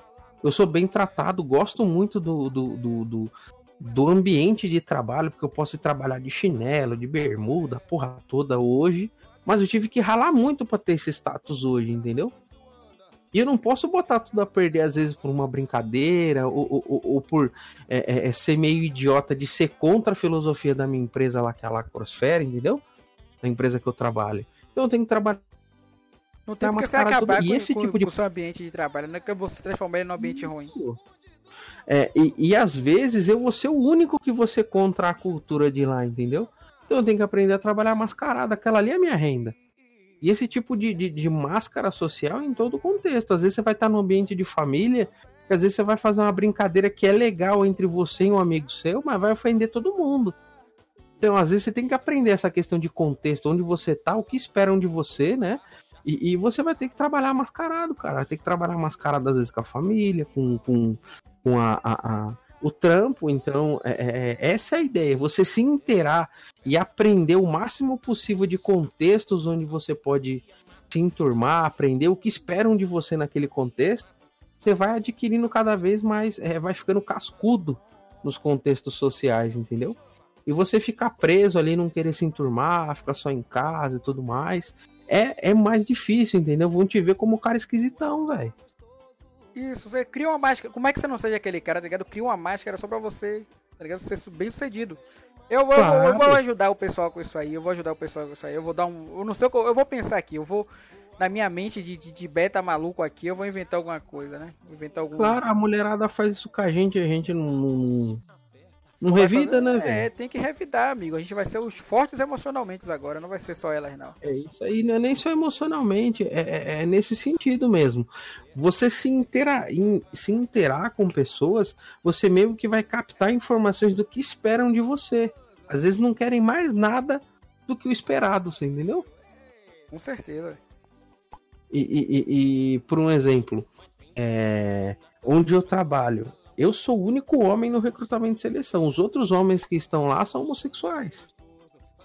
eu sou bem tratado, gosto muito do, do, do, do, do ambiente de trabalho, porque eu posso trabalhar de chinelo, de bermuda, porra toda hoje. Mas eu tive que ralar muito para ter esse status hoje, entendeu? E eu não posso botar tudo a perder, às vezes, por uma brincadeira, ou, ou, ou por é, é, é ser meio idiota de ser contra a filosofia da minha empresa lá, que é a Lacrosfera, entendeu? Da empresa que eu trabalho. Então eu tenho que trabalhar não tem porque você acabar com, esse com, tipo de... com o seu ambiente de trabalho, não é que você transformar ele num ambiente ruim. É, e, e às vezes eu vou ser o único que você contra a cultura de lá, entendeu? Então eu tenho que aprender a trabalhar mascarada, aquela ali é a minha renda. E esse tipo de, de, de máscara social em todo contexto. Às vezes você vai estar no ambiente de família, às vezes você vai fazer uma brincadeira que é legal entre você e um amigo seu, mas vai ofender todo mundo. Então, às vezes você tem que aprender essa questão de contexto, onde você tá, o que esperam de você, né? E, e, você vai ter que trabalhar mascarado, cara. Vai ter que trabalhar mascarado às vezes com a família, com, com, com a, a, a o trampo. Então, é, é, é, essa é a ideia. Você se inteirar e aprender o máximo possível de contextos onde você pode se enturmar, aprender o que esperam de você naquele contexto. Você vai adquirindo cada vez mais, é, vai ficando cascudo nos contextos sociais, entendeu? E você ficar preso ali, não querer se enturmar, ficar só em casa e tudo mais é, é mais difícil, entendeu? Vão te ver como cara esquisitão, velho. Isso, você cria uma máscara. Como é que você não seja aquele cara, tá ligado? Cria uma máscara só pra você, tá ligado? Ser bem sucedido. Eu vou, claro. eu, vou, ajudar o pessoal com isso aí. Eu vou ajudar o pessoal com isso aí. Eu vou dar um. Eu não sei eu vou pensar aqui. Eu vou. Na minha mente de, de, de beta maluco aqui, eu vou inventar alguma coisa, né? inventar algum... Claro, a mulherada faz isso com a gente, a gente não, não, revida, fazer... né, velho? É, tem que revidar, amigo. A gente vai ser os fortes emocionalmente agora, não vai ser só elas, não. É isso aí, não é nem só emocionalmente, é, é, é nesse sentido mesmo. Você se interar, in, se interar com pessoas, você mesmo que vai captar informações do que esperam de você. Às vezes não querem mais nada do que o esperado, você entendeu? Com certeza. E, e, e, e por um exemplo, é, onde eu trabalho, eu sou o único homem no recrutamento de seleção. Os outros homens que estão lá são homossexuais,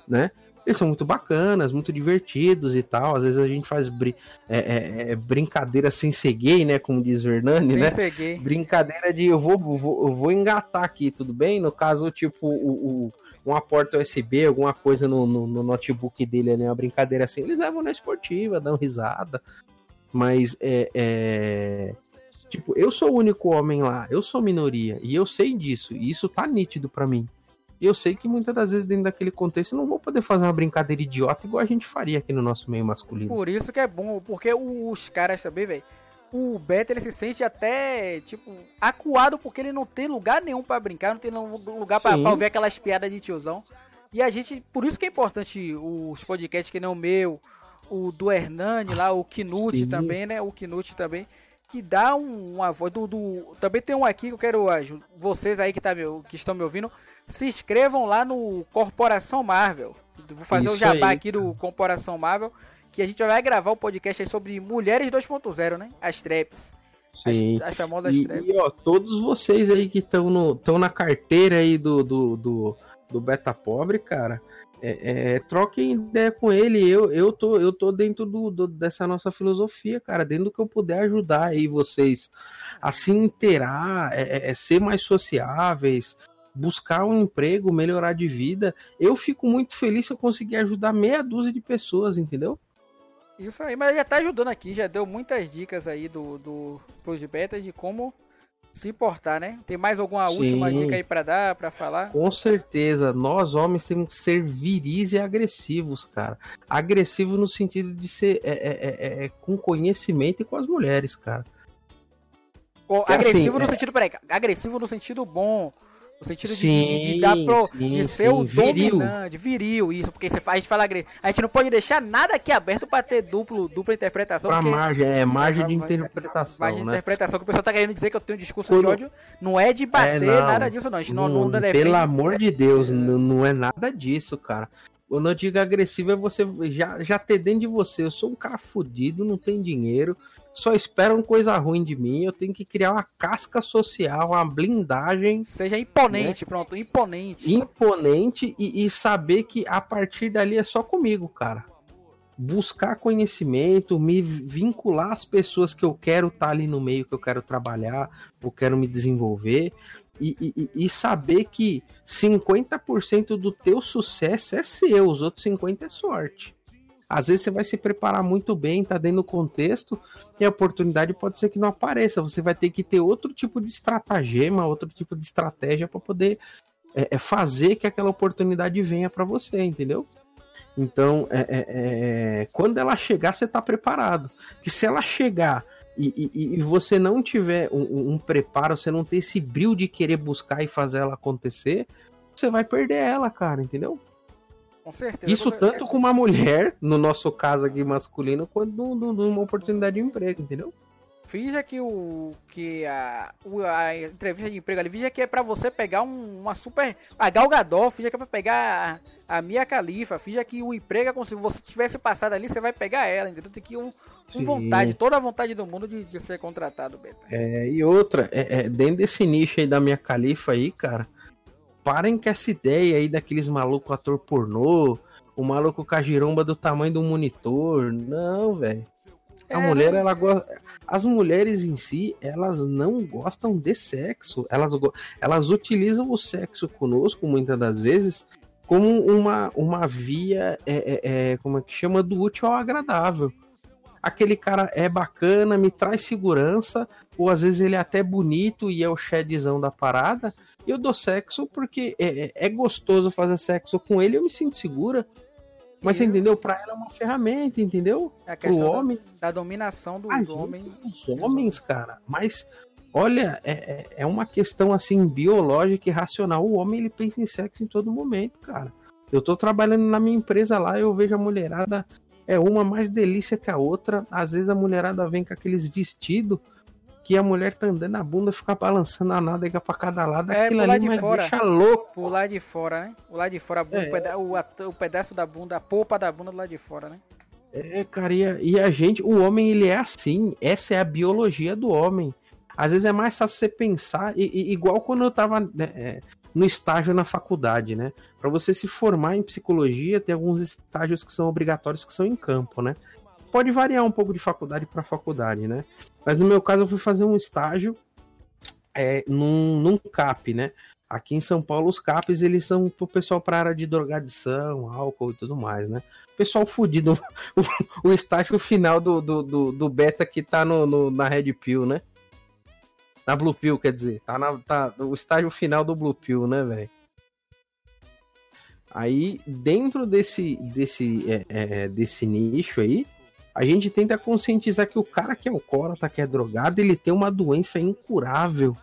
né? Eles são muito bacanas, muito divertidos e tal. Às vezes a gente faz brin é, é, é, brincadeira sem ser gay, né? Como diz o Hernani, né? Gay. Brincadeira de eu vou, vou, eu vou engatar aqui, tudo bem? No caso, tipo, o, o uma porta USB, alguma coisa no, no, no notebook dele, né? Uma brincadeira assim. Eles levam na esportiva, dão risada. Mas é, é, Tipo, eu sou o único homem lá, eu sou minoria, e eu sei disso, e isso tá nítido para mim. Eu sei que muitas das vezes dentro daquele contexto eu não vou poder fazer uma brincadeira idiota igual a gente faria aqui no nosso meio masculino. Por isso que é bom, porque os caras também, velho, o Beto ele se sente até, tipo, acuado porque ele não tem lugar nenhum para brincar, não tem lugar para ouvir aquelas piadas de tiozão. E a gente, por isso que é importante os podcasts que nem o meu, o do Hernani lá, o Knut também, né? O Knut também que dá um, uma voz do, do, Também tem um aqui que eu quero. Vocês aí que, tá, que estão me ouvindo, se inscrevam lá no Corporação Marvel. Vou fazer o jabá aí. aqui do Corporação Marvel. Que a gente vai gravar o um podcast sobre Mulheres 2.0, né? As traps. Sim. As, as famosas e, traps. E ó, todos vocês aí que estão na carteira aí do, do, do, do Beta Pobre, cara É, é, troquem ideia com ele. Eu, eu, tô, eu tô dentro do, do, dessa nossa filosofia, cara. Dentro do que eu puder ajudar aí vocês a se inteirar, é, é, é ser mais sociáveis, buscar um emprego, melhorar de vida. Eu fico muito feliz se eu conseguir ajudar meia dúzia de pessoas, entendeu? Isso aí, mas já tá ajudando aqui, já deu muitas dicas aí do, do Plus Beta de como se importar, né? Tem mais alguma Sim. última dica aí para dar, para falar? Com certeza, nós homens temos que ser viris e agressivos, cara. Agressivo no sentido de ser é, é, é, é, é com conhecimento e com as mulheres, cara. agressivo assim, no é sentido, peraí, agressivo no sentido bom, no sentido sim, de, de, dar pro, sim, de ser sim, o viril. dominante, viril, isso, porque você faz, a gente fala a gente não pode deixar nada aqui aberto para ter duplo, dupla interpretação. Pra margem, é, margem de interpretação. Margem de né? interpretação, que o pessoal tá querendo dizer que eu tenho um discurso Quando... de ódio, não é de bater, é, não, nada disso, não. A gente não, não, não defende. Pelo amor de Deus, não, não é nada disso, cara. Quando eu digo agressivo é você já, já ter dentro de você. Eu sou um cara fodido, não tenho dinheiro só esperam coisa ruim de mim. Eu tenho que criar uma casca social, uma blindagem. Seja imponente, né? pronto, imponente. Imponente e, e, saber que a partir dali é só comigo, cara. Buscar conhecimento, me vincular às pessoas que eu quero estar tá ali no meio, que eu quero trabalhar, eu quero me desenvolver. E, e, e saber que 50% do teu sucesso é seu, os outros 50% é sorte. Às vezes você vai se preparar muito bem, tá dentro do contexto, e a oportunidade pode ser que não apareça. Você vai ter que ter outro tipo de estratagema, outro tipo de estratégia para poder é, é, fazer que aquela oportunidade venha para você, entendeu? Então, é, é, é, quando ela chegar, você tá preparado. Que se ela chegar e, e, e você não tiver um, um, preparo, você não ter esse brilho de querer buscar e fazer ela acontecer, você vai perder ela, cara, entendeu? Com certeza. Isso tanto com uma mulher, no nosso caso aqui masculino, quanto numa oportunidade de emprego, entendeu? Finja que o que a, a entrevista de emprego ali, finja que é para você pegar um, uma super a Galgador, finja que é para pegar a, a Mia Khalifa, finja que o emprego é como se você tivesse passado ali, você vai pegar ela, entendeu? Tem que um, com vontade, toda a vontade do mundo de, de ser contratado, Beto. É, e outra, é, é, dentro desse nicho aí da Mia Khalifa aí, cara, parem com essa ideia aí daqueles malucos ator pornô, o maluco com a giromba do tamanho do monitor. Não, velho. A é, mulher, ela gosta. As mulheres em si, elas não gostam de sexo. Elas, elas utilizam o sexo conosco, muitas das vezes, como uma, uma via, é, é, é, como é que chama, do útil ao agradável. Aquele cara é bacana, me traz segurança, ou às vezes ele é até bonito e é o chedzão da parada, eu dou sexo porque é, é, é gostoso fazer sexo com ele, eu me sinto segura. Mas você entendeu? Pra ela é uma ferramenta, entendeu? É a questão Pro homem. Da, da dominação do, do homem. Os homens, cara. Mas, olha, é, é, é uma questão assim, biológica e racional. O homem ele pensa em sexo em todo momento, cara. Eu tô trabalhando na minha empresa lá, eu vejo a mulherada. É uma mais delícia que a outra. Às vezes a mulherada vem com aqueles vestidos que a mulher tá andando a bunda, fica balançando a nádega pra cada lado, é, aquilo ali de fora, deixa louco. Por lá de fora, né? O lado de fora, é. o, peda o, o, pedaço da bunda, a polpa da bunda do lado de fora, né? É, cara, e a, e a, gente, o homem, ele é assim, essa é a biologia do homem. Às vezes é mais fácil você pensar, e, e, igual quando eu tava né, é, no estágio na faculdade, né? Para você se formar em psicologia, tem alguns estágios que são obrigatórios que são em campo, né? Pode variar um pouco de faculdade para faculdade, né? Mas no meu caso eu fui fazer um estágio é, num, num CAP, né? Aqui em São Paulo, os CAPs, eles são pro pessoal para área de drogadição, álcool e tudo mais, né? Pessoal fudido. O, o estágio final do, do, do, do, beta que tá no, no, na Red Pill, né? Na Blue Pill, quer dizer. Tá, na, tá o estágio final do Blue Pill, né, velho? Aí, dentro desse, desse, é, é, desse nicho aí, a gente tenta conscientizar que o cara que é alcoólatra, que é drogado, ele tem uma doença incurável.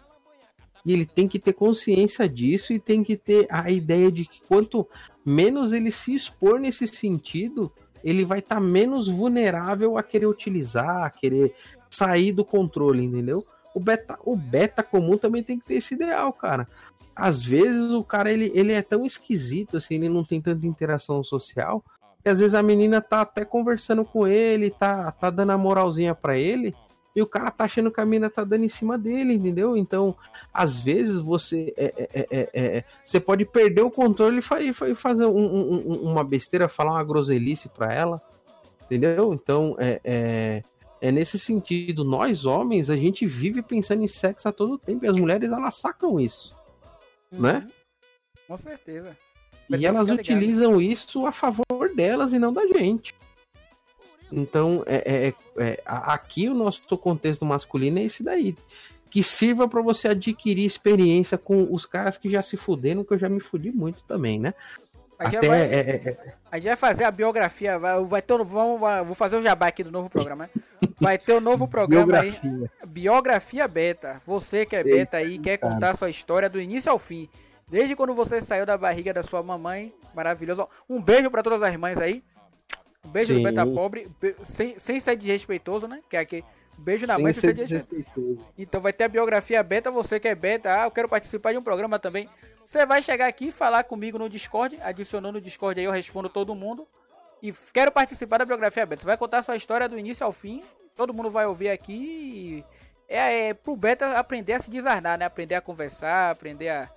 E ele tem que ter consciência disso e tem que ter a ideia de que quanto menos ele se expor nesse sentido, ele vai estar tá menos vulnerável a querer utilizar, a querer sair do controle, entendeu? O beta, o beta comum também tem que ter esse ideal, cara. Às vezes o cara ele, ele é tão esquisito assim, ele não tem tanta interação social, e às vezes a menina tá até conversando com ele, tá, tá dando a moralzinha para ele, e o cara tá achando que a mina tá dando em cima dele, entendeu? Então, às vezes você é, é, é, é, é você pode perder o controle e fazer um, um, uma besteira, falar uma groselice pra ela, entendeu? Então, é, é, é, nesse sentido. Nós, homens, a gente vive pensando em sexo a todo tempo e as mulheres, elas sacam isso, uhum. né? Com certeza. E elas utilizam isso a favor delas e não da gente. Então, é, é, é, aqui o nosso contexto masculino é esse daí. Que sirva para você adquirir experiência com os caras que já se fuderam, que eu já me fudi muito também, né? Até, vai, é, é, é, a gente vai fazer a biografia, vai, vai ter, vamos, vou fazer o jabá aqui do novo programa, né? Vai ter o um novo programa biografia. aí, Biografia Beta. Você que é beta aí, quer cara. contar a sua história do início ao fim. Desde quando você saiu da barriga da sua mamãe, maravilhoso. Um beijo para todas as mães aí. Um beijo Sim. do Beta Pobre, sem, sem ser desrespeitoso, né? Que é aqui. Beijo na sem mãe sem ser desrespeitoso. Então vai ter a biografia beta, você que é beta, ah, eu quero participar de um programa também. Você vai chegar aqui e falar comigo no Discord, adicionando no Discord aí, eu respondo todo mundo. E quero participar da biografia beta. Você vai contar sua história do início ao fim. Todo mundo vai ouvir aqui. é, é pro beta aprender a se desarnar, né? Aprender a conversar, aprender a,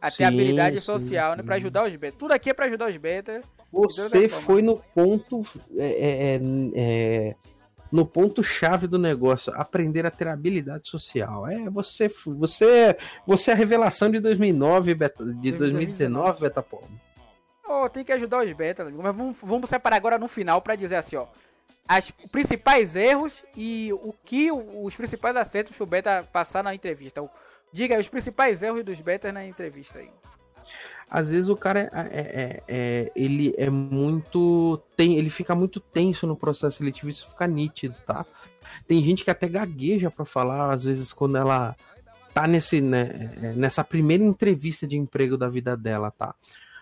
a ter habilidade social, sim. né? Pra ajudar os betas. Tudo aqui é pra ajudar os betas. Você foi no ponto. É, é, é, é no ponto chave do negócio, aprender a ter habilidade social. É, você você você é a revelação de 2009, beta, de 2019, Beta Pom. Oh, tem que ajudar os betas, mas vamos, vamos separar agora no final para dizer assim, ó. As principais erros e o que os principais acertos que o beta passar na entrevista. Diga aí, os principais erros dos betas na entrevista aí. Às vezes o cara é, é, é, é, ele é muito tem ele fica muito tenso no processo seletivo isso fica nítido tá? Tem gente que até gagueja para falar às vezes quando ela tá nesse né, é, nessa primeira entrevista de emprego da vida dela tá?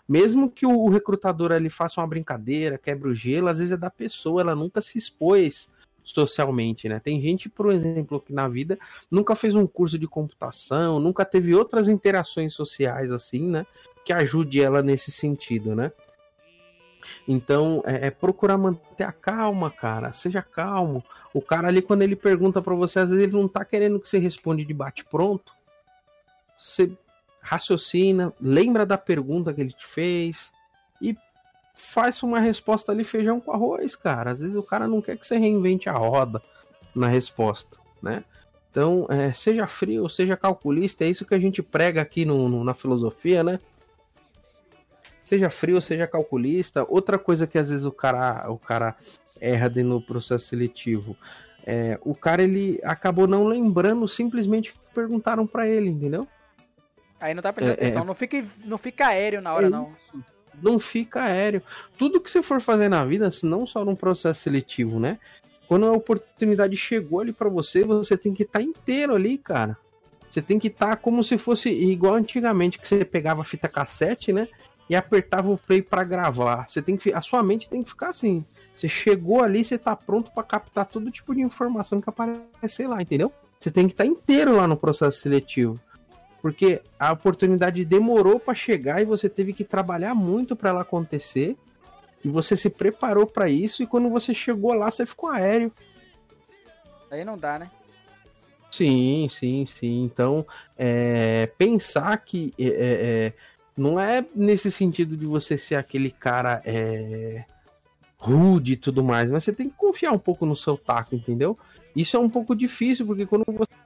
Mesmo que o, recrutador ali faça uma brincadeira quebre o gelo às vezes é da pessoa ela nunca se expôs socialmente, né? Tem gente, por exemplo, que na vida nunca fez um curso de computação, nunca teve outras interações sociais assim, né? que ajude ela nesse sentido, né? Então, é, é, procurar manter a calma, cara. Seja calmo. O cara ali, quando ele pergunta para você, às vezes ele não tá querendo que você responda de bate-pronto. Você raciocina, lembra da pergunta que ele te fez faz uma resposta ali feijão com arroz, cara. Às vezes o cara não quer que você reinvente a roda na resposta, né? Então, é, seja frio, seja calculista, é isso que a gente prega aqui no, no na filosofia, né? seja frio, seja calculista. Outra coisa que às vezes o cara, o cara erra no processo seletivo, é, o cara ele acabou não lembrando simplesmente que perguntaram para ele, entendeu? Aí não tá prestando é, atenção, é, não, fica, não fica aéreo na hora, não. Não fica aéreo. Tudo que você for fazer na vida, não só num processo seletivo, né? Quando a oportunidade chegou ali para você, você tem que estar tá inteiro ali, cara. Você tem que estar tá como se fosse igual antigamente, que você pegava fita cassete, né? e apertava o play para gravar. Você tem que a sua mente tem que ficar assim. Você chegou ali, você tá pronto para captar todo tipo de informação que aparecer lá, entendeu? Você tem que estar tá inteiro lá no processo seletivo. Porque a oportunidade demorou para chegar e você teve que trabalhar muito para ela acontecer. E você se preparou para isso e quando você chegou lá, você ficou aéreo. Aí não dá, né? Sim, sim, sim. Então, é, pensar que é, é, não é nesse sentido de você ser aquele cara é, rude e tudo mais, mas você tem que confiar um pouco no seu taco, entendeu? Isso é um pouco difícil, porque quando você.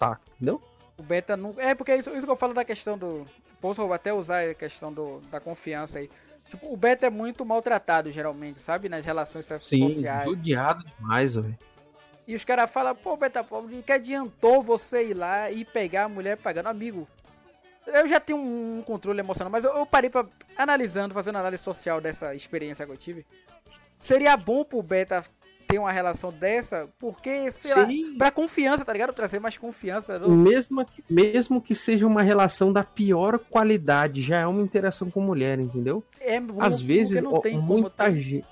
Taco, entendeu? O beta não. É porque isso, isso que eu falo da questão do. Posso até usar a questão do, da confiança aí. Tipo, o beta é muito maltratado, geralmente, sabe? Nas relações Sim, sociais. judiado demais, velho. E os caras falam, pô, beta pobre, que adiantou você ir lá e pegar a mulher pagando amigo? Eu já tenho um controle emocional, mas eu, eu parei para analisando, fazendo análise social dessa experiência que eu tive. Seria bom pro Beta ter uma relação dessa, porque, sei Sim. lá, pra confiança, tá ligado? Trazer mais confiança. Mesmo, que, mesmo que seja uma relação da pior qualidade, já é uma interação com mulher, entendeu? É, às vezes, ó, muita gente.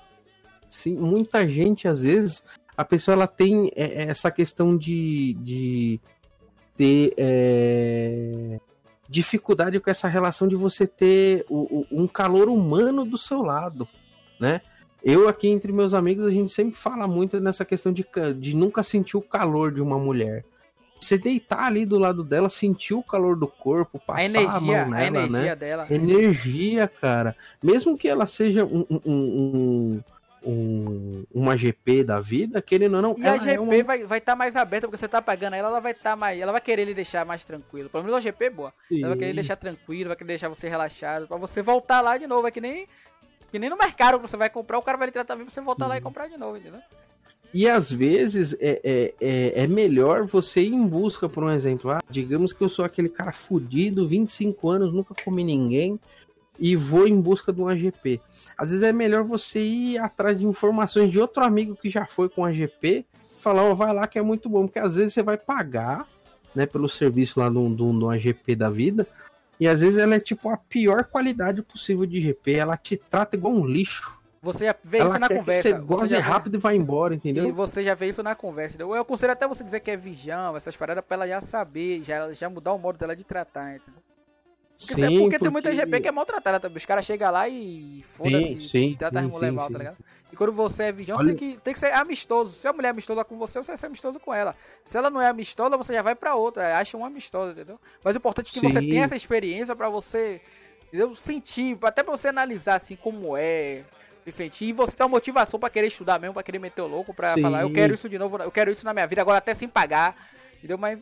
Sim, muita gente, às vezes, a pessoa ela tem é, essa questão de, de ter. É dificuldade com essa relação de você ter o, o, um calor humano do seu lado, né? Eu aqui entre meus amigos, a gente sempre fala muito nessa questão de, de nunca sentir o calor de uma mulher. Você deitar ali do lado dela, sentir o calor do corpo, passar a, energia, a mão nela, a energia né? dela. Energia, cara. Mesmo que ela seja um, um, um, um uma GP da vida, querendo ou não. E a GP é uma... vai estar tá mais aberta, porque você tá pagando ela, ela vai estar tá mais. Ela vai querer lhe deixar mais tranquilo. Pelo menos a GP é boa. Sim. Ela vai querer deixar tranquilo, vai querer deixar você relaxado, pra você voltar lá de novo. É que nem que nem no mercado, você vai comprar, o cara vai lhe tratar bem pra você voltar uhum. lá e uhum. comprar de novo, entendeu? E às vezes é, é, é, é, melhor você ir em busca, por um exemplo. Ah, digamos que eu sou aquele cara fudido, 25 anos, nunca comi ninguém, e vou em busca de um AGP. Às vezes é melhor você ir atrás de informações de outro amigo que já foi com AGP, falar, ó, oh, vai lá que é muito bom, porque às vezes você vai pagar, né, pelo serviço lá do, do, do AGP da vida, e às vezes ela é tipo a pior qualidade possível de GP. Ela te trata igual um lixo. Você já vê ela isso na conversa. você goze rápido e vai embora, entendeu? E você já vê isso na conversa. Entendeu? Eu aconselho até você dizer que é virgão, essas paradas, pra ela já saber, já, já mudar o modo dela de tratar, entendeu? Porque, sim, porque, porque, tem muita GP que é maltratada também. Os caras chegam lá e foda-se, trata as mulheres mal, tá ligado? E quando você é virgão, Olha... você tem que, tem que ser amistoso. Se a mulher é amistosa com você, você vai ser amistoso com ela. Se ela não é amistosa, você já vai pra outra. Acha uma amistosa, entendeu? Mas o importante é que Sim. você tenha essa experiência pra você entendeu? sentir, até pra você analisar assim como é. Se sentir. E você ter uma motivação pra querer estudar mesmo, pra querer meter o louco, pra Sim. falar, eu quero isso de novo, eu quero isso na minha vida, agora até sem pagar. Entendeu? Mas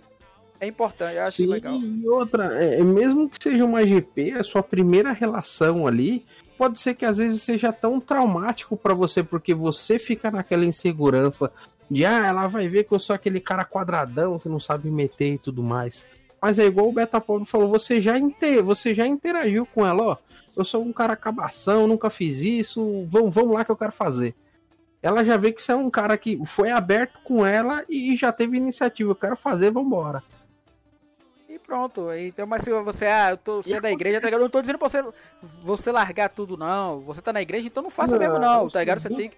é importante, eu acho Sim, legal. E outra, é, mesmo que seja uma GP, a sua primeira relação ali, pode ser que às vezes seja tão traumático para você, porque você fica naquela insegurança de, ah, ela vai ver que eu sou aquele cara quadradão que não sabe meter e tudo mais. Mas é igual o Beta Pop falou, você já, inter... você já interagiu com ela, ó. Eu sou um cara cabação, nunca fiz isso, vamos, vamos lá que eu quero fazer. Ela já vê que você é um cara que foi aberto com ela e já teve iniciativa, eu quero fazer, vambora pronto. Então, mas se você, ah, eu tô, você é da igreja, tá ligado? Eu não tô dizendo pra você, você largar tudo, não. Você tá na igreja, então não faça não, mesmo, não, tá ligado? Você tem que.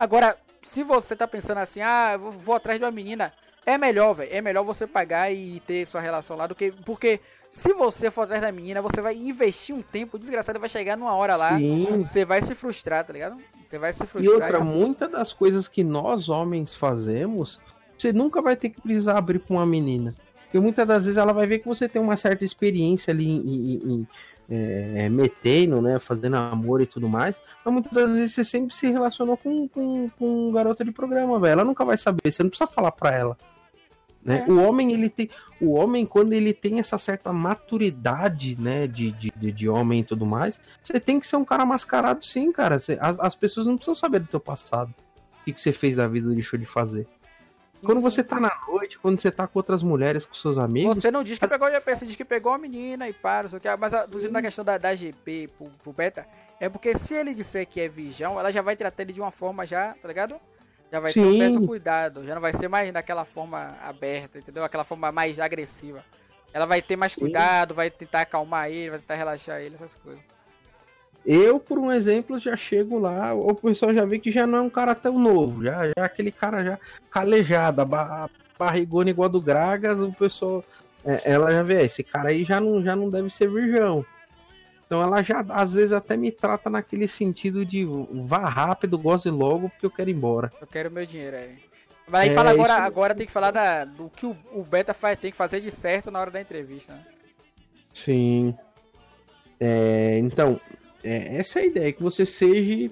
Agora, se você tá pensando assim, ah, vou, vou atrás de uma menina, é melhor, velho. É melhor você pagar e ter sua relação lá do que. Porque se você for atrás da menina, você vai investir um tempo desgraçado, vai chegar numa hora lá, Sim. você vai se frustrar, tá ligado? Você vai se frustrar. E outra, e... muitas das coisas que nós homens fazemos, você nunca vai ter que precisar abrir pra uma menina. Porque muitas das vezes ela vai ver que você tem uma certa experiência ali em, em, em é, metendo, né? Fazendo amor e tudo mais. Mas muitas das vezes você sempre se relacionou com, com, com garota de programa, velho. Ela nunca vai saber, você não precisa falar pra ela. Né? É. O homem, ele tem. O homem, quando ele tem essa certa maturidade, né, de, de, de homem e tudo mais, você tem que ser um cara mascarado sim, cara. Você, as, as pessoas não precisam saber do teu passado. O que, que você fez da vida ou deixou de fazer. Quando você tá na noite, quando você tá com outras mulheres, com seus amigos. Você não diz que as... pegou o GP, você diz que pegou a menina e para, só que, mas dizendo na questão da, da GP pro, pro, beta, é porque se ele disser que é virgão, ela já vai tratar ele de uma forma já, tá ligado? Já vai Sim. ter um certo cuidado, já não vai ser mais daquela forma aberta, entendeu? Aquela forma mais agressiva. Ela vai ter mais Sim. cuidado, vai tentar acalmar ele, vai tentar relaxar ele, essas coisas. Eu, por um exemplo, já chego lá, o pessoal já vê que já não é um cara tão novo, já, já é aquele cara já calejado, barrigona igual a do Gragas, o pessoal, é, ela já vê, esse cara aí já não, já não deve ser virgão. Então ela já, às vezes, até me trata naquele sentido de vá rápido, goze logo, porque eu quero ir embora. Eu quero meu dinheiro aí. Mas aí é, fala agora, isso... agora tem que falar da, do que o, o Beta faz, tem que fazer de certo na hora da entrevista, né? Sim. É, então, é, essa é a ideia, que você seja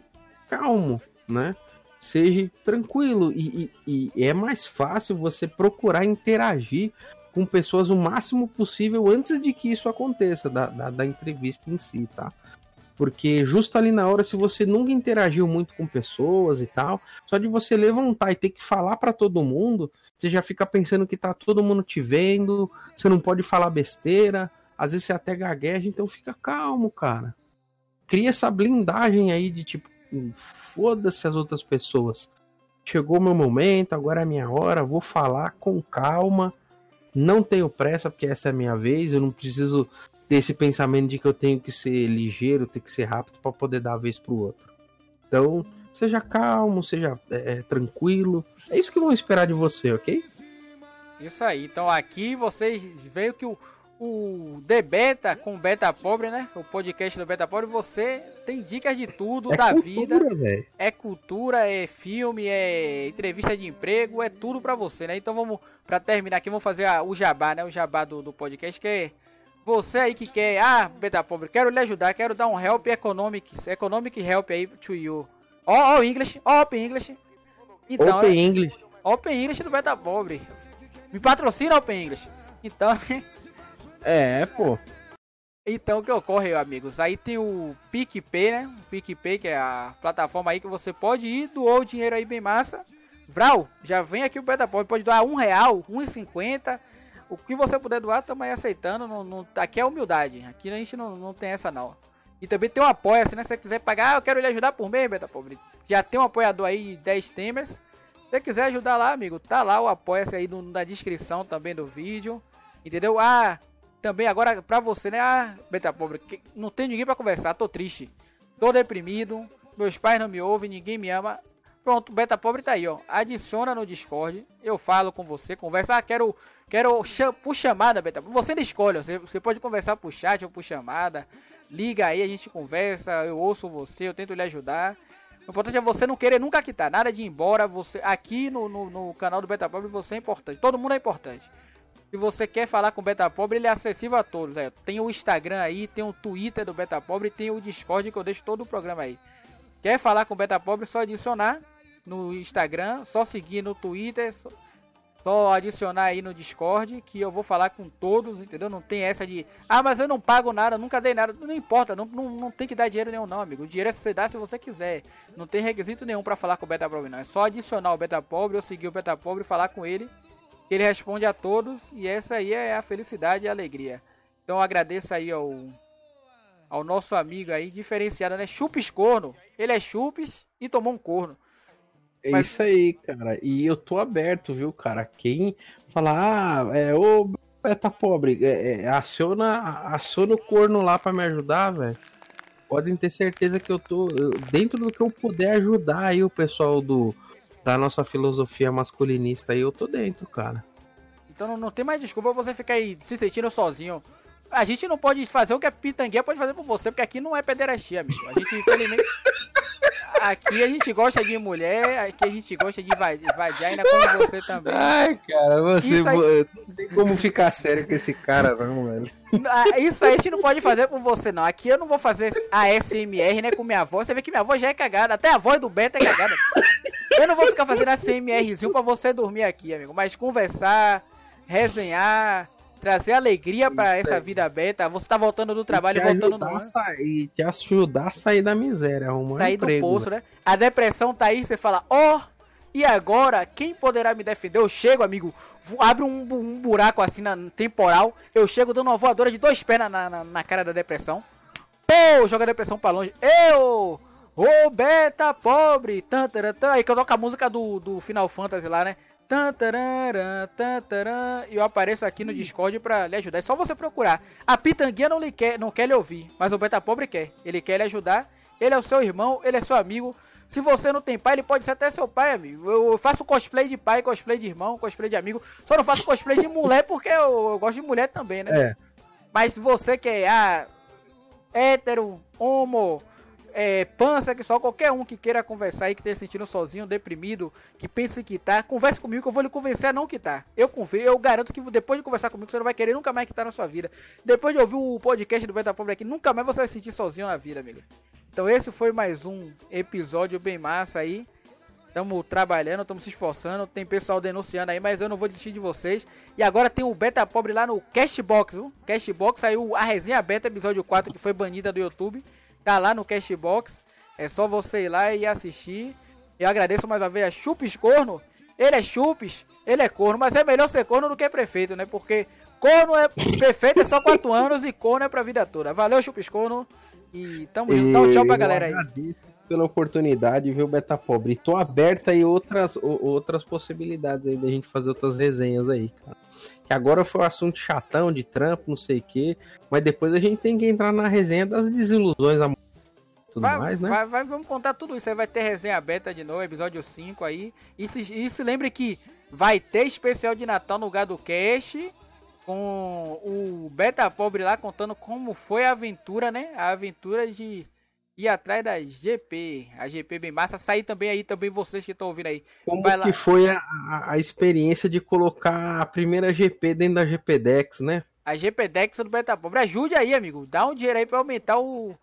calmo, né? Seja tranquilo e, e, e, é mais fácil você procurar interagir com pessoas o máximo possível antes de que isso aconteça, da, da, da entrevista em si, tá? Porque justo ali na hora, se você nunca interagiu muito com pessoas e tal, só de você levantar e ter que falar para todo mundo, você já fica pensando que tá todo mundo te vendo, você não pode falar besteira, às vezes você até gagueja, então fica calmo, cara cria essa blindagem aí de tipo, foda-se as outras pessoas. Chegou meu momento, agora é minha hora, vou falar com calma. Não tenho pressa, porque essa é a minha vez. Eu não preciso ter esse pensamento de que eu tenho que ser ligeiro, ter que ser rápido para poder dar a vez pro outro. Então, seja calmo, seja é, é, tranquilo. É isso que vão esperar de você, ok? Isso aí. Então aqui vocês veem que o, o The Beta com Beta Pobre, né? O podcast do Beta Pobre, você tem dicas de tudo é da cultura, vida. Véio. É cultura, é filme, é entrevista de emprego, é tudo para você, né? Então vamos, para terminar aqui, vamos fazer a, o jabá, né? O jabá do, do podcast, que é você aí que quer, ah, Beta Pobre, quero lhe ajudar, quero dar um help economic, economic help aí to you. Ó, oh, oh, English, Open English. Então, Open é, English. Open English do Beta Pobre. Me patrocina Open English. Então, É, pô. Então o que ocorre, amigos? Aí tem o PicPay, né? O PicPay, que é a plataforma aí que você pode ir, doou o dinheiro aí bem massa. Vral, já vem aqui o Beta Pode, doar um real, um cinquenta. O que você puder doar, aí aceitando. Não, não, aqui é humildade. Aqui a gente não, não tem essa não. E também tem um apoio, se né? Se você quiser pagar, eu quero lhe ajudar por mês, Beta Pobre. Já tem um apoiador aí, 10 temers. Se você quiser ajudar lá, amigo, tá lá o apoia-se aí no, na descrição também do vídeo. Entendeu? Ah, também agora pra você, né? Ah, beta pobre, não tem ninguém para conversar, tô triste. Tô deprimido, meus pais não me ouvem, ninguém me ama. Pronto, beta pobre tá aí, ó. Adiciona no Discord, eu falo com você, conversa. Ah, quero quero por chamada, beta. Você não escolhe, você, você pode conversar por chat ou por chamada. Liga aí, a gente conversa, eu ouço você, eu tento lhe ajudar. O importante é você não querer nunca quitar, nada de ir embora. Você aqui no, no, no canal do Beta Pobre você é importante. Todo mundo é importante. Se você quer falar com o Beta Pobre, ele é acessível a todos. É. Tem o Instagram aí, tem o Twitter do Beta Pobre, tem o Discord que eu deixo todo o programa aí. Quer falar com o Beta Pobre, só adicionar no Instagram, só seguir no Twitter, só adicionar aí no Discord que eu vou falar com todos, entendeu? Não tem essa de, ah, mas eu não pago nada, nunca dei nada. Não importa, não, não, não tem que dar dinheiro nenhum, não, amigo. O dinheiro é você dá se você quiser. Não tem requisito nenhum para falar com o Beta Pobre, não. É só adicionar o Beta Pobre, ou seguir o Beta Pobre e falar com ele ele responde a todos e essa aí é a felicidade e a alegria. Então agradeço aí ao, ao nosso amigo aí, diferenciado, né? Chupes corno. Ele é chupes e tomou um corno. É Mas... isso aí, cara. E eu tô aberto, viu, cara? Quem falar, ah, é, ô, tá pobre, é, é, aciona, aciona o corno lá para me ajudar, velho. Podem ter certeza que eu tô dentro do que eu puder ajudar aí o pessoal do da nossa filosofia masculinista aí, eu tô dentro, cara. Então não, não tem mais desculpa você ficar aí se sentindo sozinho. A gente não pode fazer o que a pitangueira pode fazer por você, porque aqui não é pederastia, amigo. A gente, infelizmente. Aqui a gente gosta de mulher, aqui a gente gosta de vagina como você também. Ai, cara, você aí... não tem como ficar sério com esse cara, não, velho. Ah, isso aí a gente não pode fazer por você, não. Aqui eu não vou fazer a SMR, né, com minha avó. Você vê que minha avó já é cagada, até a voz do Beto é cagada. Eu não vou ficar fazendo a CMRzinho pra você dormir aqui, amigo. Mas conversar, resenhar, trazer alegria para essa vida aberta. Você tá voltando do trabalho e voltando no. Sair, te ajudar a sair da miséria, arrumar Sair emprego, do poço, né? A depressão tá aí, você fala, ó, oh, e agora? Quem poderá me defender? Eu chego, amigo, abre um, um buraco assim na temporal. Eu chego dando uma voadora de dois pés na, na, na cara da depressão. Pô, joga a depressão pra longe. Eu! Ô, beta pobre! Tan, tan, tan. Aí que eu toco a música do, do Final Fantasy lá, né? E eu apareço aqui no Discord pra lhe ajudar. É só você procurar. A Pitanguinha não, lhe quer, não quer lhe ouvir, mas o Beta Pobre quer. Ele quer lhe ajudar. Ele é o seu irmão, ele é seu amigo. Se você não tem pai, ele pode ser até seu pai, amigo. Eu faço cosplay de pai, cosplay de irmão, cosplay de amigo. Só não faço cosplay de mulher porque eu, eu gosto de mulher também, né? É. Mas se você quer, ah, hétero, homo, é, que só qualquer um que queira conversar aí, que esteja se sentindo sozinho, deprimido, que pense que tá, converse comigo que eu vou lhe convencer a não quitar. Eu confio, eu garanto que depois de conversar comigo você não vai querer nunca mais quitar na sua vida. Depois de ouvir o podcast do Beta Pobre aqui, nunca mais você vai se sentir sozinho na vida, amigo. Então esse foi mais um episódio bem massa aí. Estamos trabalhando, estamos se esforçando, tem pessoal denunciando aí, mas eu não vou desistir de vocês. E agora tem o Beta Pobre lá no Cashbox, viu? Cashbox saiu a resenha beta, episódio 4, que foi banida do YouTube. Tá lá no Cashbox. É só você ir lá e assistir. Eu agradeço mais uma vez a Chupes Corno. Ele é Chupes, ele é corno, mas é melhor ser corno do que prefeito, né? Porque corno é prefeito é só 4 anos e corno é pra vida toda. Valeu, Chupes Corno. E tamo junto. Dá um tchau pra galera aí. Pela oportunidade, viu, Beta Pobre? E tô aberta aí outras, outras possibilidades aí da gente fazer outras resenhas aí, cara que agora foi um assunto chatão de trampo, não sei o quê, mas depois a gente tem que entrar na resenha das desilusões tudo vai, mais, né? Vai, vai, vamos contar tudo isso aí, vai ter resenha aberta de novo, episódio 5 aí, e se, e se lembre que vai ter especial de Natal no lugar do Cash, com o Beta Pobre lá contando como foi a aventura, né? A aventura de ir atrás da GP, a GP bem massa. Sair também aí, também vocês que estão ouvindo aí. Como Vai que lá. foi a, a, experiência de colocar a primeira GP dentro da GP Dex, né? A GP Dex do Beta Pobre. Ajude aí, amigo. Dá um dinheiro aí pra aumentar o,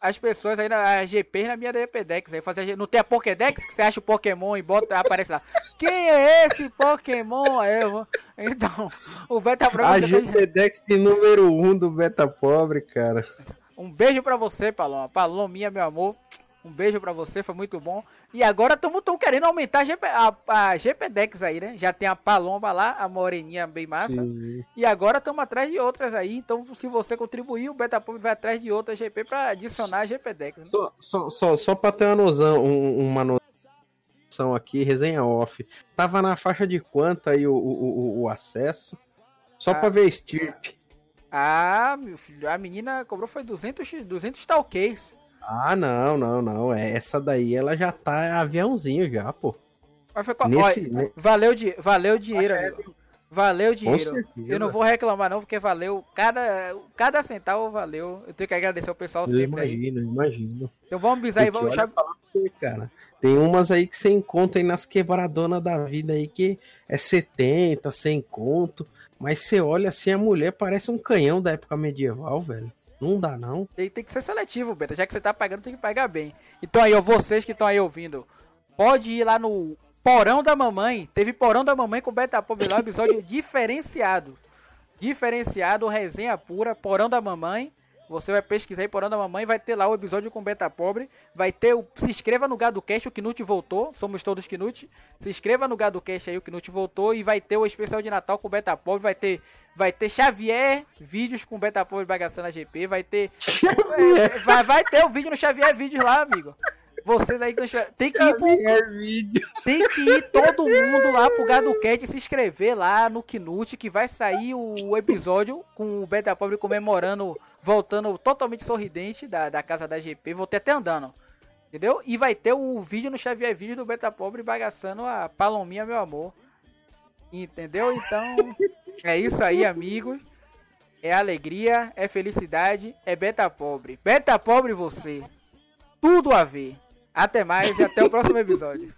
as pessoas aí na GP na minha GPDex. Aí fazer, não tem a Pokédex que você acha o Pokémon e bota, aparece lá. Quem é esse Pokémon? Eu vou... Então, o Beta Pobre. A GPDex de número 1 um do Beta Pobre, cara. Um beijo pra você, Paloma. Palominha, meu amor. Um beijo pra você, foi muito bom. E agora estamos querendo aumentar a, GP, a, a GPDex aí, né? Já tem a Paloma lá, a moreninha bem massa. Sim. E agora estamos atrás de outras aí. Então, se você contribuir, o Betapub vai atrás de outras GP para adicionar a GPDex. Né? Só, só, só, só para ter uma noção, um, uma noção aqui, resenha off. Tava na faixa de quanto aí o, o, o, o acesso? Só ah. para ver Stirp. Ah, meu filho, a menina cobrou foi 200, 200 talquês. Ah, não, não, não. É, essa daí ela já tá aviãozinho já, pô. Mas foi Nesse, Olha, valeu, di... valeu dinheiro, amigo. Valeu dinheiro. Eu não vou reclamar não, porque valeu. Cada, cada centavo valeu. Eu tenho que agradecer ao pessoal eu sempre imagino, aí. Imagino, Então vamos bisar aí, vamos deixar... Você, cara. Tem umas aí que você encontra aí nas quebradonas da vida aí que é 70, 100 conto. Mas você olha assim, a mulher parece um canhão da época medieval, velho. Não dá, não. Tem, tem que ser seletivo, Beta. Já que você tá pagando, tem que pagar bem. Então aí, ó, vocês que estão aí ouvindo, pode ir lá no Porão da Mamãe. Teve Porão da Mamãe com Beta Pop lá, episódio diferenciado. Diferenciado, resenha pura, Porão da Mamãe. Você vai pesquisar aí Porão da Mamãe, vai ter lá o episódio com Beta Pobre. Vai ter o. Se inscreva no Gado Cast, o Knut voltou. Somos todos Knut. Se inscreva no Gado Cast aí, o Knut voltou. E vai ter o especial de Natal com Beta Pobre. Vai ter vai ter Xavier vídeos com Beta Pobre bagaçando a GP, vai ter é, vai, vai ter o vídeo no Xavier vídeos lá, amigo. Vocês aí tem que ir pro, tem que ir todo mundo lá pro GadoCast se inscrever lá no Knut que vai sair o episódio com o Beta Pobre comemorando, voltando totalmente sorridente da, da casa da GP, voltei até andando. Entendeu? E vai ter o vídeo no Xavier Vídeo do Beta Pobre bagaçando a Palominha, meu amor. Entendeu? Então, é isso aí, amigos. É alegria, é felicidade, é beta pobre. Beta pobre você. Tudo a ver. Até mais e até o próximo episódio.